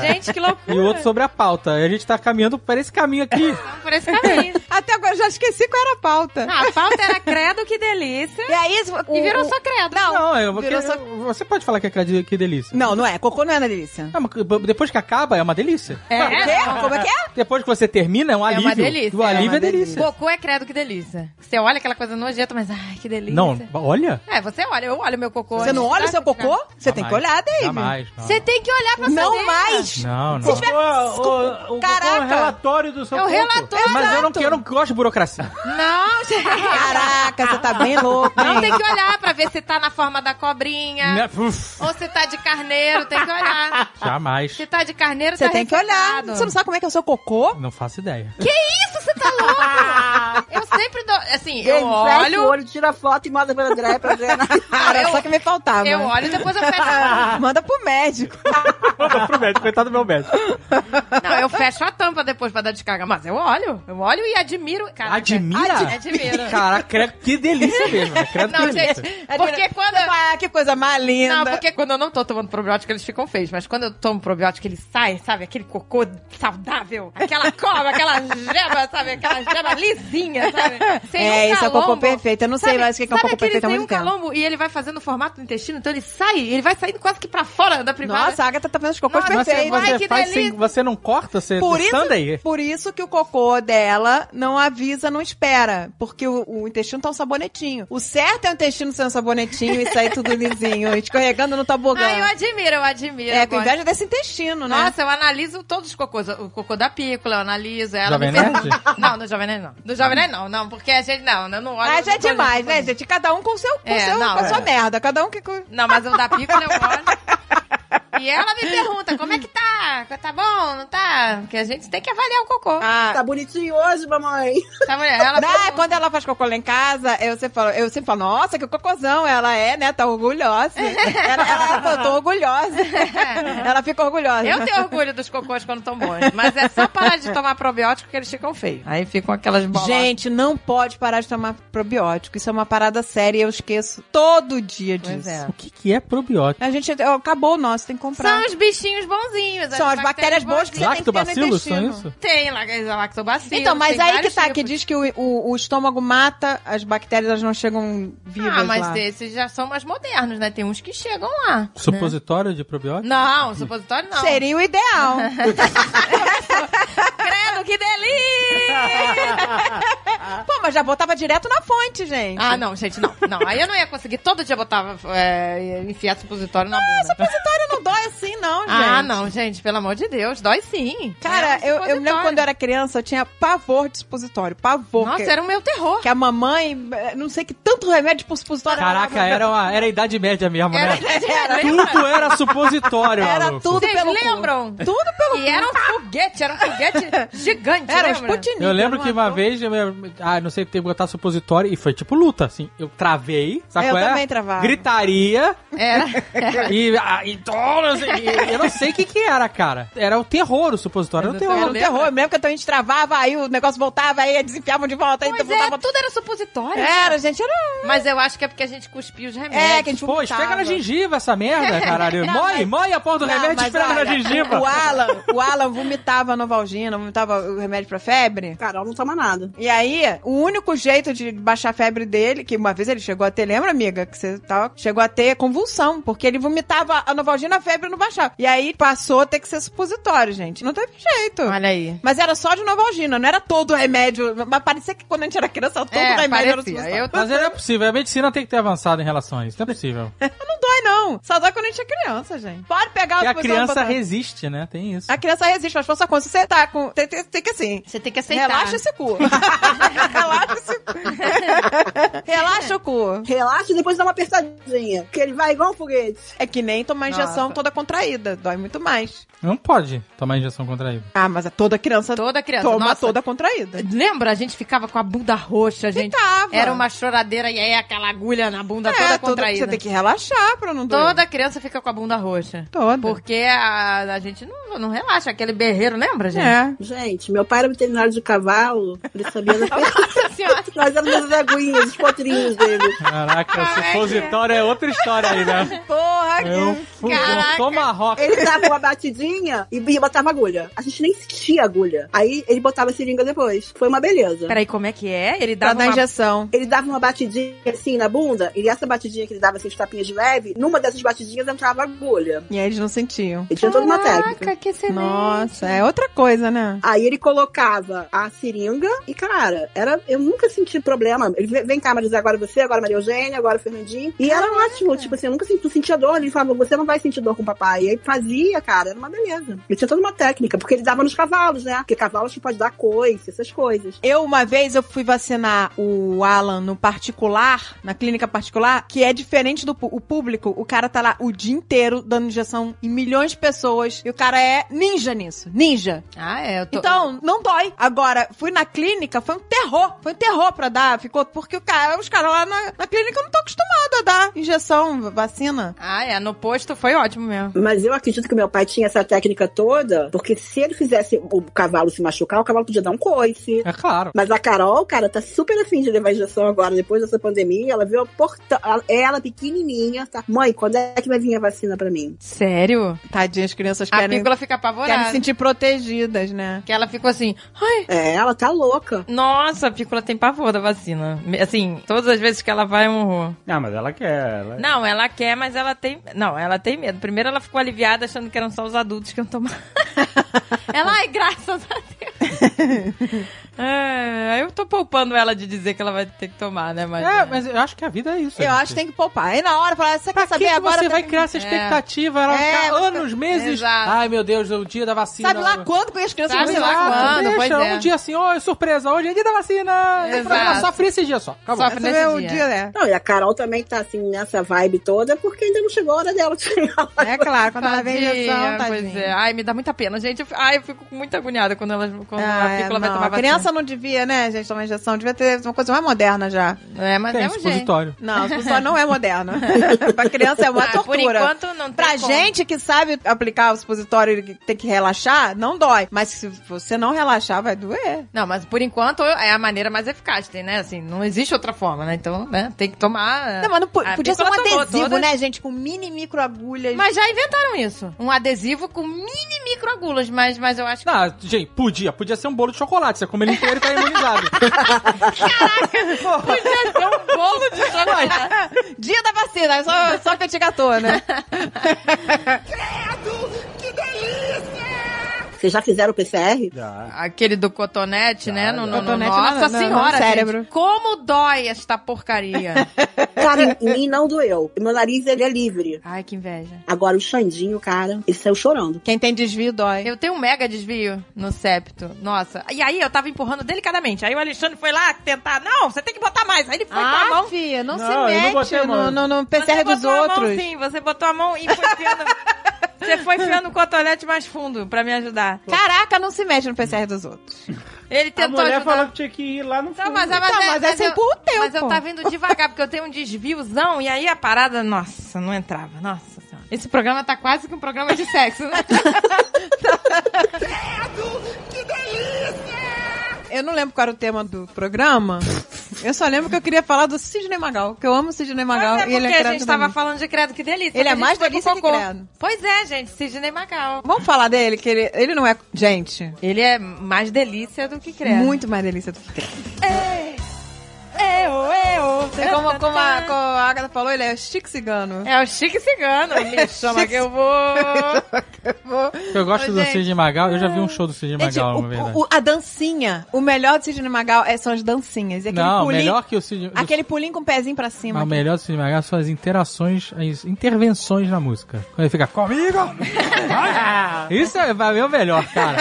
Speaker 4: Gente, que loucura.
Speaker 6: e o outro sobre a pauta. E a gente tá caminhando para esse caminho aqui.
Speaker 4: Por esse caminho.
Speaker 3: Até agora eu já esqueci qual era a pauta.
Speaker 4: Ah, a pauta era credo, que delícia.
Speaker 3: E aí... o-
Speaker 4: E virou
Speaker 3: o-
Speaker 4: só credo.
Speaker 3: Não,
Speaker 6: Não, eu,
Speaker 3: virou
Speaker 6: que-
Speaker 3: só...
Speaker 6: você pode falar que é credi- que delícia.
Speaker 3: Não, não é. Cocô não é uma delícia.
Speaker 6: Ah, mas depois que acaba, é uma delícia.
Speaker 4: É,
Speaker 3: O quê? Como é que é?
Speaker 6: Depois que você termina, é um
Speaker 4: É
Speaker 6: alívio.
Speaker 4: uma delícia,
Speaker 6: O
Speaker 4: é
Speaker 6: alívio
Speaker 3: uma
Speaker 6: é delícia.
Speaker 4: Cocô é credo, que delícia. Você olha aquela coisa nojenta, mas ai, que delícia.
Speaker 6: Não, olha.
Speaker 4: É, você olha, eu olho meu cocô.
Speaker 3: Você não olha o seu cocô? Você tem que olhar, David.
Speaker 6: Jamais. Não,
Speaker 4: Você tem que olhar pra
Speaker 3: Não
Speaker 4: saber.
Speaker 3: Mais.
Speaker 6: não. não.
Speaker 3: Se tiver-
Speaker 2: O, o, o
Speaker 3: Caraca.
Speaker 2: é um relatório do seu
Speaker 4: É o relatório.
Speaker 6: Mas eu não, eu não gosto de burocracia.
Speaker 4: Não.
Speaker 3: Caraca, você tá bem louco.
Speaker 4: Não
Speaker 3: hein?
Speaker 4: tem que olhar pra ver se tá na forma da cobrinha.
Speaker 6: Uf,
Speaker 4: Ou se tá de carneiro, tem que olhar.
Speaker 6: Jamais.
Speaker 4: Se tá de carneiro,
Speaker 3: Você
Speaker 4: tá
Speaker 3: tem que olhar. Você não sabe como é que é o seu cocô?
Speaker 6: Não faço ideia.
Speaker 4: Que isso? Você tá louco? Eu sempre dou, assim,
Speaker 5: Ele
Speaker 4: eu
Speaker 5: fecha o
Speaker 4: olho,
Speaker 5: olho, tira foto e manda pra André pra ver.
Speaker 3: Cara,
Speaker 4: eu-
Speaker 3: só que me faltava.
Speaker 4: eu olho e depois eu fecho.
Speaker 3: Manda pro médico.
Speaker 2: Manda pro médico, coitado do meu médico.
Speaker 4: Não, eu fecho a tampa depois pra dar descarga, mas eu olho, eu olho e admiro. Caraca,
Speaker 6: Admira?
Speaker 4: ad- Admiro.
Speaker 6: Caraca, credo, que delícia mesmo. né? Credo, que
Speaker 4: Não,
Speaker 6: delícia.
Speaker 4: gente, porque quando eu...
Speaker 3: Ah, que coisa mais linda.
Speaker 4: Não, porque quando eu não tô tomando probiótico, eles ficam feios. Mas quando eu tomo probiótico, ele sai, sabe? Aquele cocô saudável. Aquela cobra, aquela geba, sabe? Aquela geba lisinha, sabe? Sem
Speaker 3: É,
Speaker 4: um
Speaker 3: isso é o cocô perfeito. Eu não sei
Speaker 4: Sabe-
Speaker 3: mais o que é um
Speaker 4: sabe
Speaker 3: cocô perfeito há
Speaker 4: sem
Speaker 3: muito
Speaker 4: um
Speaker 3: tempo.
Speaker 4: calombo e ele vai fazendo o formato do intestino, então ele sai, ele vai saindo quase que pra fora da privada.
Speaker 3: Nossa, a Agatha tá vendo os cocôs
Speaker 4: Nossa,
Speaker 6: Você,
Speaker 3: perfeitos.
Speaker 6: você
Speaker 4: Ai, que
Speaker 6: faz sem, você não corta, você
Speaker 3: Por isso,
Speaker 6: Sunday?
Speaker 3: por isso que o cocô dela não avisa, não espera. Porque o, o intestino tá um sabonetinho. O certo é o intestino ser um sabonetinho e sair tudo lisinho, escorregando no tobogã.
Speaker 4: Ah, eu admiro, eu admiro.
Speaker 3: é, com
Speaker 4: gosto.
Speaker 3: inveja desse intestino, né?
Speaker 4: Nossa, eu analiso todos os cocôs. O cocô da pícola, eu analiso. Ela
Speaker 6: Jovem Nerd?
Speaker 4: Não, do Jovem Nerd não. Do Jovem Nerd não, não, porque a gente não, eu não olho.
Speaker 3: Ah, já é demais, né, gente? Cada um com, seu, com,
Speaker 4: É,
Speaker 3: seu,
Speaker 4: não,
Speaker 3: com a sua
Speaker 4: é.
Speaker 3: merda. Cada um que...
Speaker 4: Não, mas o da pícola eu olho. E ela me pergunta, como é que tá? Tá bom, não tá? Porque a gente tem que avaliar o cocô.
Speaker 3: Ah,
Speaker 5: Tá bonitinho hoje, mamãe?
Speaker 4: Tá, mulher? Ela
Speaker 3: Ah,
Speaker 4: pergunta.
Speaker 3: quando ela faz cocô lá em casa, eu sempre falo, eu sempre falo, nossa, que cocôzão ela é, né? Tá orgulhosa. ela, ela, ela fala, tô orgulhosa. ela fica orgulhosa.
Speaker 4: Eu tenho orgulho dos cocôs quando estão bons, mas é só parar de tomar probiótico que eles ficam feios. Aí ficam aquelas bolas.
Speaker 3: Gente, não pode parar de tomar probiótico. Isso é uma parada séria e eu esqueço todo dia
Speaker 4: Pois
Speaker 3: disso.
Speaker 4: é.
Speaker 6: O que, que é probiótico?
Speaker 3: A gente acabou o nosso, tem que comprar.
Speaker 4: São os bichinhos bonzinhos.
Speaker 3: São as bactérias boas que você tem que ter no
Speaker 6: Lactobacilos são isso?
Speaker 4: Tem lá, lactobacillus.
Speaker 3: Então, mas aí que tá, que
Speaker 4: tipos.
Speaker 3: diz que o, o, o estômago mata as bactérias, elas não chegam vivas
Speaker 4: Ah, mas
Speaker 3: lá.
Speaker 4: esses já são mais modernos, né? Tem uns que chegam lá.
Speaker 6: Supositório de probiótico?
Speaker 4: Não, supositório não.
Speaker 3: Seria o ideal.
Speaker 4: Credo, que delícia!
Speaker 3: Pô, mas já botava direto na fonte, gente.
Speaker 4: ah, não, gente, não. Não, aí eu não ia conseguir. Todo dia botava, é, enfiar supositório na bunda.
Speaker 3: Supositório não dói assim, não, gente.
Speaker 4: Ah, não, gente, pelo amor de Deus, dói sim.
Speaker 3: Cara,
Speaker 4: É um
Speaker 3: eu, eu lembro quando eu era criança, eu tinha pavor de supositório. Pavor.
Speaker 4: Nossa,
Speaker 3: que,
Speaker 4: era o meu terror.
Speaker 3: que a mamãe, eh, não sei que tanto remédio pro supositório.
Speaker 6: Caraca,
Speaker 3: ela-
Speaker 6: era, uma, era a idade média mesmo,
Speaker 4: Era,
Speaker 6: né?
Speaker 4: era, lembra?
Speaker 6: Tudo era supositório,
Speaker 3: Era
Speaker 6: maluco.
Speaker 3: tudo
Speaker 4: Vocês
Speaker 3: pelo cu.
Speaker 4: lembram?
Speaker 3: Tudo pelo
Speaker 4: E era um foguete, era um foguete gigante,
Speaker 3: Era um
Speaker 4: lembra?
Speaker 3: Sputnik.
Speaker 6: Eu lembro
Speaker 3: era
Speaker 6: que uma vez, eu, ah, não sei, teve que botar supositório e foi tipo luta, assim. Eu travei, sabe
Speaker 3: Eu
Speaker 6: qual é?
Speaker 3: também travava.
Speaker 6: Gritaria
Speaker 4: Era, era.
Speaker 6: e, ah, e todas- e- eu não sei o que que era, cara. Era o terror, o supositório era o
Speaker 4: Era
Speaker 3: Era
Speaker 6: terror.
Speaker 3: um
Speaker 4: Lembra?
Speaker 3: terror. Eu me lembro que a gente travava, aí o negócio voltava, aí desenfiavam de volta, aí
Speaker 4: Pois
Speaker 3: voltava.
Speaker 4: é, tudo era supositório.
Speaker 3: Era, gente, era.
Speaker 4: Mas eu acho que é porque a gente cuspiu os remédios.
Speaker 3: É, que a gente
Speaker 6: Pô,
Speaker 3: vomitava.
Speaker 6: esfrega na gengiva essa merda, caralho. Mói, mói a porra do
Speaker 3: Não,
Speaker 6: remédio e
Speaker 3: mas
Speaker 6: esfrega na
Speaker 3: olha,
Speaker 6: gengiva.
Speaker 3: O Alan, o Alan vomitava Novalgina, vomitava o remédio pra febre.
Speaker 5: Carol não toma nada.
Speaker 3: E aí, o único jeito de baixar a febre dele, que uma vez ele chegou a ter, lembra, amiga? Que você tava, chegou a ter convulsão, porque ele vomitava a Novalgina, a febre não baixava. E aí passou a ter que ser supositório, gente. Não teve jeito.
Speaker 4: Olha aí.
Speaker 3: Mas era só de Novalgina, não era todo o remédio. Mas parecia que quando a gente era criança, todo
Speaker 4: É,
Speaker 3: o remédio era supositório.
Speaker 4: Eu
Speaker 6: Mas não é possível, a medicina tem que ter avançado em relação a isso. Não é possível.
Speaker 3: Não dói, não. Só dói quando a gente é criança, gente. Pode pegar
Speaker 6: Porque a criança resiste, né? Tem isso.
Speaker 3: A criança resiste, mas força. Se você tá com. Tem, tem, tem que assim.
Speaker 4: Você tem que aceitar.
Speaker 3: Relaxa esse cu. Relaxa esse cu. Relaxa o cu.
Speaker 5: Relaxa e depois dá uma apertadinha. Que ele vai igual um foguete.
Speaker 3: É que nem tomar injeção
Speaker 4: Nossa.
Speaker 3: toda contraída. Dói muito mais.
Speaker 6: Não pode tomar injeção contraída.
Speaker 3: Ah, mas é toda criança
Speaker 4: Toda criança.
Speaker 3: toma
Speaker 4: Nossa.
Speaker 3: toda contraída.
Speaker 4: Lembra? A gente ficava com a bunda roxa, gente.
Speaker 3: Ficava.
Speaker 4: Era uma choradeira e aí aquela agulha na bunda
Speaker 3: É,
Speaker 4: toda
Speaker 3: toda,
Speaker 4: contraída.
Speaker 3: você tem que relaxar pra não doer.
Speaker 4: Toda criança fica com a bunda roxa.
Speaker 3: Toda.
Speaker 4: Porque a, a gente não, não relaxa. Aquele berreiro, lembra, gente?
Speaker 3: É.
Speaker 5: Gente, meu pai era veterinário de cavalo. Ele sabia da. Nós éramos as aguinhas, os potrinhos dele.
Speaker 6: Caraca, o supositório é outra história aí, né?
Speaker 3: Porra,
Speaker 6: É um, fu- um tomahawk.
Speaker 5: Ele dava uma batidinha e e botava agulha. A gente nem sentia agulha. Aí ele botava a seringa depois. Foi uma beleza.
Speaker 4: Peraí, como é que é? Ele
Speaker 3: pra
Speaker 4: dava
Speaker 3: dar
Speaker 4: uma...
Speaker 3: injeção.
Speaker 5: Ele dava uma batidinha assim na bunda, e essa batidinha que ele dava assim, os tapinhas de leve, numa dessas batidinhas entrava agulha.
Speaker 3: E aí eles não sentiam.
Speaker 5: Ele tinha toda uma técnica.
Speaker 4: Caraca, que excelente.
Speaker 3: Nossa, é outra coisa, né?
Speaker 5: Aí ele colocava a seringa e, cara, era, eu nunca senti problema. Ele vem cá, Maria, agora você, agora Maria Eugênia, agora o Fernandinho. E era ótimo, tipo assim, eu nunca senti, sentia dor. Ele falava, você não vai sentir dor com o papai. E aí fazia, cara, era uma beleza. Ele tinha toda uma técnica, porque ele dava nos cavalos, né? Porque cavalo acho que pode dar coice, essas coisas.
Speaker 3: Eu, uma vez, eu fui vacinar o Alan no particular, na clínica particular, que é diferente do o público. o cara tá lá o dia inteiro dando injeção em milhões de pessoas e o cara é ninja nisso. Ninja.
Speaker 4: Ah, é. Eu tô...
Speaker 3: Então, não dói. Agora, fui na clínica, foi um terror. Foi um terror pra dar. Ficou, porque o cara, os caras lá na, na clínica não estão acostumados a dar injeção, vacina.
Speaker 4: Ah, é. No posto foi ótimo mesmo.
Speaker 5: Mas eu acredito que meu pai tinha essa técnica toda, porque se ele fizesse o cavalo se machucar, o cavalo podia dar um coice.
Speaker 6: É claro.
Speaker 5: Mas a Carol, cara, tá super afim de levar injeção agora, depois dessa pandemia. Ela viu a porta... ela pequenininha, tá? Mãe, quando é que vai vir a vacina pra mim?
Speaker 4: Sério?
Speaker 3: Tadinha, as crianças
Speaker 4: A
Speaker 3: querem,
Speaker 4: pícola fica
Speaker 3: querem
Speaker 4: apavorada.
Speaker 3: se sentir protegidas, né?
Speaker 4: Que ela ficou assim, ai,
Speaker 5: É, ela tá louca.
Speaker 4: nossa, a pícola tem pavor da vacina. Me- Assim, todas as vezes que ela vai é um horror.
Speaker 2: Não, mas ela quer. Ela...
Speaker 4: Não, ela quer, mas ela tem. Não, ela tem medo. Primeiro ela ficou aliviada achando que eram só os adultos que iam tomar. ela, ai, graças a Deus. É, eu tô poupando ela de dizer que ela vai ter que tomar, né? Mas,
Speaker 6: É, mas eu acho que a vida é isso.
Speaker 3: Eu
Speaker 6: gente.
Speaker 3: acho que tem que poupar. Aí na hora, falar, você
Speaker 6: Pra
Speaker 3: quer saber
Speaker 6: que
Speaker 3: agora?
Speaker 6: você vai
Speaker 3: que-
Speaker 6: criar essa expectativa? Ela vai
Speaker 3: É,
Speaker 6: ficar anos, meses.
Speaker 4: Exato.
Speaker 6: Ai, meu Deus, o dia da vacina.
Speaker 3: Sabe lá quando que as crianças
Speaker 4: Sabe
Speaker 3: vão
Speaker 4: lá quando.
Speaker 6: Deixa,
Speaker 4: pois é.
Speaker 6: um dia assim, ó, surpresa, hoje é dia da vacina.
Speaker 4: Exato.
Speaker 6: O programa Sofre esse dia só. Acabou.
Speaker 4: Sofre nesse
Speaker 3: vê o
Speaker 4: dia.
Speaker 3: dia, né?
Speaker 5: Não, e a Carol também tá assim nessa vibe toda, porque ainda não chegou a hora dela de chegar.
Speaker 3: É claro, quando ela vem
Speaker 4: Tadinha,
Speaker 3: injeção,
Speaker 4: Pois
Speaker 3: tadinha.
Speaker 4: é. Ai, me dá muita pena, gente. Ai, eu fico muito agoniada quando, ela, quando
Speaker 3: Ah,
Speaker 4: a
Speaker 3: é,
Speaker 4: pícola vai tomar
Speaker 3: a
Speaker 4: vacina.
Speaker 3: criança não devia, né, gente, tomar injeção. Devia ter uma coisa mais moderna já.
Speaker 4: É, mas
Speaker 6: Tem
Speaker 4: é um jeito.
Speaker 6: supositório.
Speaker 3: Não, só não é moderno. pra criança é uma
Speaker 4: Ah, por
Speaker 3: tortura.
Speaker 4: enquanto não tem
Speaker 3: Pra
Speaker 4: como.
Speaker 3: gente que sabe aplicar o supositório e tem que relaxar, não dói. Mas se você não relaxar, vai doer.
Speaker 4: Não, mas por enquanto é a maneira mais eficaz, tem, né? Assim, não existe outra forma, né? Então, né, tem que tomar.
Speaker 3: Não, mas não podia ser um adesivo,
Speaker 4: todas.
Speaker 3: né, gente? Com mini microagulhas.
Speaker 4: Mas já inventaram isso. Um adesivo com mini microagulhas, mas, mas eu acho que.
Speaker 6: Não, gente, podia. Podia ser um bolo de chocolate. Você come ele inteiro e tá imunizado.
Speaker 4: Podia ser um bolo de chocolate.
Speaker 3: Dia da vacina, só, só petit gâteau, né?
Speaker 5: Vocês já fizeram o PCR?
Speaker 2: Já.
Speaker 4: Aquele do cotonete, né? No, no- no-
Speaker 3: Cotonete
Speaker 4: nossa
Speaker 3: no- no- no
Speaker 4: senhora,
Speaker 3: cérebro.
Speaker 4: gente. Como dói esta porcaria.
Speaker 5: Cara, em mim não doeu. Meu nariz, ele é livre.
Speaker 4: Ai, que inveja.
Speaker 5: Agora, o Xandinho, cara, ele saiu chorando.
Speaker 3: Quem tem desvio dói.
Speaker 4: Eu tenho um mega desvio no septo. Nossa. E aí eu tava empurrando delicadamente. Aí o Alexandre foi lá tentar. Não, você tem que botar mais. Aí ele foi com a
Speaker 3: Ah,
Speaker 4: mão.
Speaker 3: filha, não,
Speaker 2: Não,
Speaker 3: se
Speaker 2: não
Speaker 3: mete
Speaker 2: mão.
Speaker 3: no, no, no
Speaker 4: Você
Speaker 3: PCR dos
Speaker 4: botou a mão,
Speaker 3: outros.
Speaker 4: sim, você botou a mão e foi enfiando. você foi enfiando o cotonete mais fundo pra me ajudar.
Speaker 3: Caraca, não se mete no PCR dos outros.
Speaker 4: Ele
Speaker 2: A
Speaker 4: tentou
Speaker 2: mulher
Speaker 4: ajudar.
Speaker 2: falou que tinha que ir lá no fundo.
Speaker 4: Não, mas, mas,
Speaker 3: Tá,
Speaker 4: é,
Speaker 3: mas é
Speaker 4: eu,
Speaker 3: pôr o teu,
Speaker 4: Mas eu tava indo devagar, porque eu tenho um desviozão e aí a parada, nossa, não entrava. Nossa senhora. Esse programa tá quase que um programa de sexo, né?
Speaker 3: Eu não lembro qual era o tema do programa. Eu só lembro que eu queria falar do Sidney Magal, que eu amo o Sidney Magal
Speaker 4: é
Speaker 3: e ele é
Speaker 4: porque a gente
Speaker 3: da
Speaker 4: tava
Speaker 3: mim.
Speaker 4: falando de credo, que delícia.
Speaker 3: Ele é mais delícia que credo.
Speaker 4: Pois é, gente, Sidney Magal.
Speaker 3: Vamos falar dele, que ele, ele não é... Gente,
Speaker 4: Ele é mais delícia do que credo.
Speaker 3: muito mais delícia do que credo.
Speaker 4: Eu, eu.
Speaker 3: Você, como, como, a, como a Agatha falou, ele é chique cigano.
Speaker 4: É o Chique Cigano. Me chama que eu vou.
Speaker 6: Eu gosto
Speaker 4: Ô,
Speaker 6: do
Speaker 4: gente.
Speaker 6: Sidney Magal. Eu já vi um show do Sidney
Speaker 3: Gente,
Speaker 6: Magal,
Speaker 3: o-
Speaker 6: na verdade.
Speaker 3: o- a dancinha, o melhor do Sidney Magal é, são as dancinhas. E aquele
Speaker 6: Não,
Speaker 3: pulinho,
Speaker 6: melhor que o Sidney...
Speaker 3: aquele pulinho com o pezinho pra cima.
Speaker 6: Mas o melhor do Sidney Magal são as interações, as intervenções na música. Quando ele fica, comigo! Isso é vai ver o melhor, cara.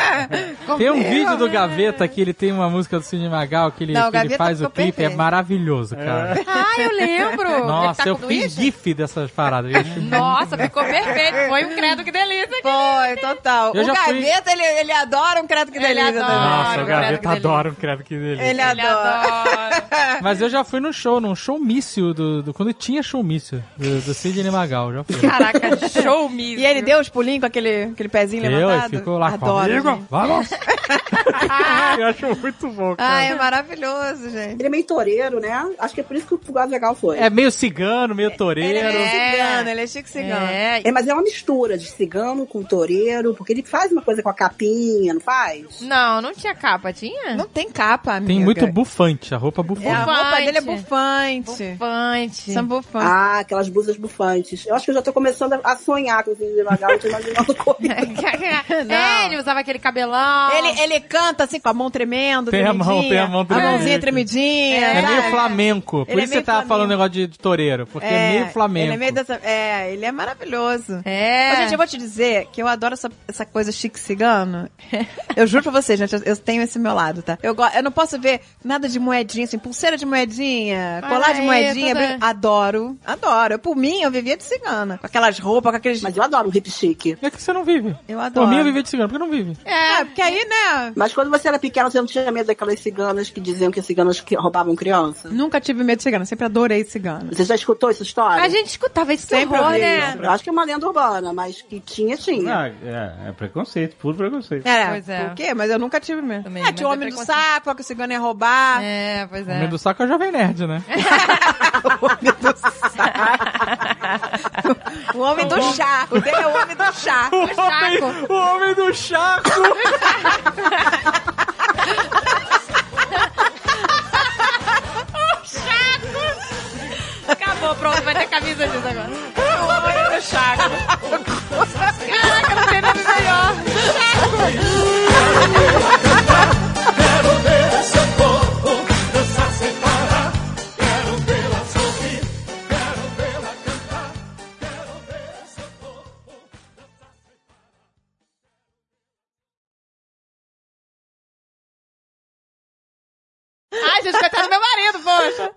Speaker 6: tem um vídeo do Gaveta que ele tem uma música do Sidney Magal que ele,
Speaker 3: Não, o
Speaker 6: que ele
Speaker 3: Gaveta
Speaker 6: faz o clipe, é maravilhoso, cara.
Speaker 4: Ah, eu lembro.
Speaker 6: Nossa, eu
Speaker 4: tá com
Speaker 6: fiz gif dessas paradas. Eu
Speaker 4: Nossa, ficou perfeito. Foi um credo que delícia.
Speaker 3: Foi, total.
Speaker 6: Eu
Speaker 3: o
Speaker 6: já fui-
Speaker 3: Gaveta, ele, ele adora um credo que
Speaker 4: Ele
Speaker 3: delícia
Speaker 4: adora.
Speaker 3: também.
Speaker 6: Nossa, o Gaveta
Speaker 4: delícia.
Speaker 6: adora um credo que dele.
Speaker 3: Ele
Speaker 4: Ele
Speaker 3: adora.
Speaker 6: Mas eu já fui num show, num showmício do, do quando tinha showmício do, do Sidney Magal, já fui.
Speaker 4: Caraca, show me.
Speaker 3: E ele deu os pulinhos com aquele, aquele pezinho
Speaker 6: Eu,
Speaker 3: levantado?
Speaker 6: e ficou lá
Speaker 3: Adoro,
Speaker 6: comigo. Vamos! eu acho muito bom, cara.
Speaker 3: Ai, é maravilhoso, gente.
Speaker 5: Ele é meio toureiro, né? Acho que é por isso que o Gato Legal foi.
Speaker 6: É meio cigano, meio
Speaker 3: Ele
Speaker 6: toureiro.
Speaker 3: é
Speaker 4: É.
Speaker 3: cigano, ele é chique cigano.
Speaker 4: É,
Speaker 5: É, mas é uma mistura de cigano com toureiro, porque ele faz uma coisa com a capinha, não faz?
Speaker 4: Não, não tinha capa, tinha?
Speaker 3: Não tem capa, amiga.
Speaker 6: Tem muito bufante, a roupa
Speaker 3: É,
Speaker 6: bufante.
Speaker 3: a roupa dele é
Speaker 4: Bufante.
Speaker 3: bufante. São bufantes.
Speaker 5: Ah, aquelas blusas bufantes. Eu acho que eu já tô começando a- a sonhar com o Sidney Magal, eu tô imaginando coisa.
Speaker 4: é, ele usava aquele cabelão.
Speaker 3: Ele, ele, ele canta assim com a mão tremendo,
Speaker 6: Tem a mão, tem a mão tremidinha.
Speaker 3: mãozinha tremidinha.
Speaker 6: É meio
Speaker 3: sabe?
Speaker 6: flamenco. Por
Speaker 3: Ele é
Speaker 6: isso você
Speaker 3: meio
Speaker 6: tava
Speaker 3: flamenco.
Speaker 6: falando negócio de, de toureiro. Porque é, meio flamenco.
Speaker 3: Ele é meio dessa. É, ele é maravilhoso.
Speaker 4: É.
Speaker 3: Mas, gente, eu vou te dizer que eu adoro essa, essa coisa chique cigano. Eu juro pra você, gente, eu, eu tenho esse meu lado, tá? Eu, go- eu não posso ver nada de moedinha, assim, pulseira de moedinha, colar de
Speaker 4: aí,
Speaker 3: moedinha.
Speaker 4: toda-
Speaker 3: Adoro, adoro. Eu, por mim, eu vivia de cigana. Com aquelas roupas, com aqueles.
Speaker 5: Mas eu adoro um hip chique.
Speaker 6: É que você não vive.
Speaker 3: Eu
Speaker 6: Por
Speaker 3: adoro.
Speaker 6: mim, eu vivia de cigano, porque não vive.
Speaker 3: É, porque aí, né?
Speaker 5: Mas quando você era pequena, você não tinha medo daquelas ciganas que diziam que ciganas que roubavam criança?
Speaker 3: Nunca tive medo de cigana, sempre adorei cigana.
Speaker 5: Você já escutou essa história?
Speaker 4: A gente escutava isso
Speaker 3: Sempre
Speaker 4: horror, né?
Speaker 5: Eu acho que é uma lenda urbana, mas que tinha, tinha.
Speaker 2: Ah, é, é preconceito, puro preconceito.
Speaker 3: É,
Speaker 4: Pois é.
Speaker 3: por quê? Mas eu nunca tive medo.
Speaker 4: Também,
Speaker 3: ah, tinha o homem
Speaker 4: é
Speaker 3: do saco, que o cigano ia roubar.
Speaker 4: É, pois
Speaker 6: O
Speaker 4: é.
Speaker 6: meio do saco é o Jovem Nerd, né?
Speaker 3: o homem do saco. o homem do chá. O dele é o homem do chá.
Speaker 6: o, homem, o homem do chaco!
Speaker 4: Acabou, pronto, vai ter camisa disso agora.
Speaker 3: O homem do chá.
Speaker 4: Caraca, não tem nome melhor. Ai, gente, coitado do meu marido, poxa.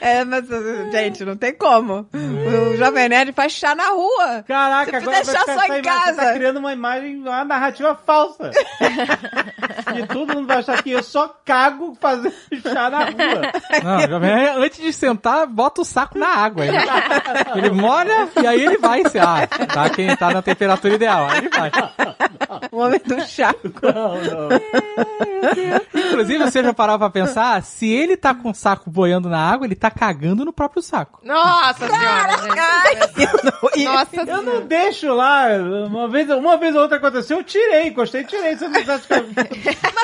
Speaker 3: É, mas, gente, não tem como. O Jovem Nerd faz chá na rua.
Speaker 2: Caraca, agora
Speaker 3: deixar
Speaker 2: vai
Speaker 3: só em
Speaker 2: imagem, Você tá
Speaker 3: casa.
Speaker 2: criando uma imagem, uma narrativa falsa. e todo mundo vai achar que eu só cago fazendo chá na rua.
Speaker 6: Não, Jovem Nerd, antes de sentar, bota o saco na água. Ele, ele molha e aí ele vai. Se, ah, tá, quem tá na temperatura ideal. Aí ele vai.
Speaker 3: O homem do chá.
Speaker 2: Não, não.
Speaker 6: Inclusive, você já parou pra pensar? Se ele tá com o saco boiando na água, ele tá cagando no próprio saco.
Speaker 4: Nossa senhora, gente. Nossa
Speaker 2: Eu
Speaker 4: senhora.
Speaker 2: não deixo lá. Uma vez, uma vez ou outra aconteceu, eu tirei, encostei e tirei. Você não que eu-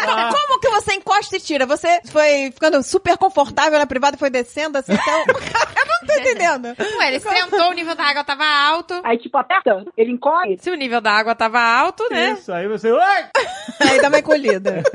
Speaker 3: Mas como que você encosta e tira? Você foi ficando super confortável na privada e foi descendo assim até o... Eu não tô entendendo.
Speaker 4: Ué, ele esquentou, o nível da água tava alto.
Speaker 5: Aí, tipo, aperta, ele encolhe.
Speaker 4: Se o nível da água tava alto, né?
Speaker 2: Isso, aí você. Ué!
Speaker 3: Aí dá uma encolhida.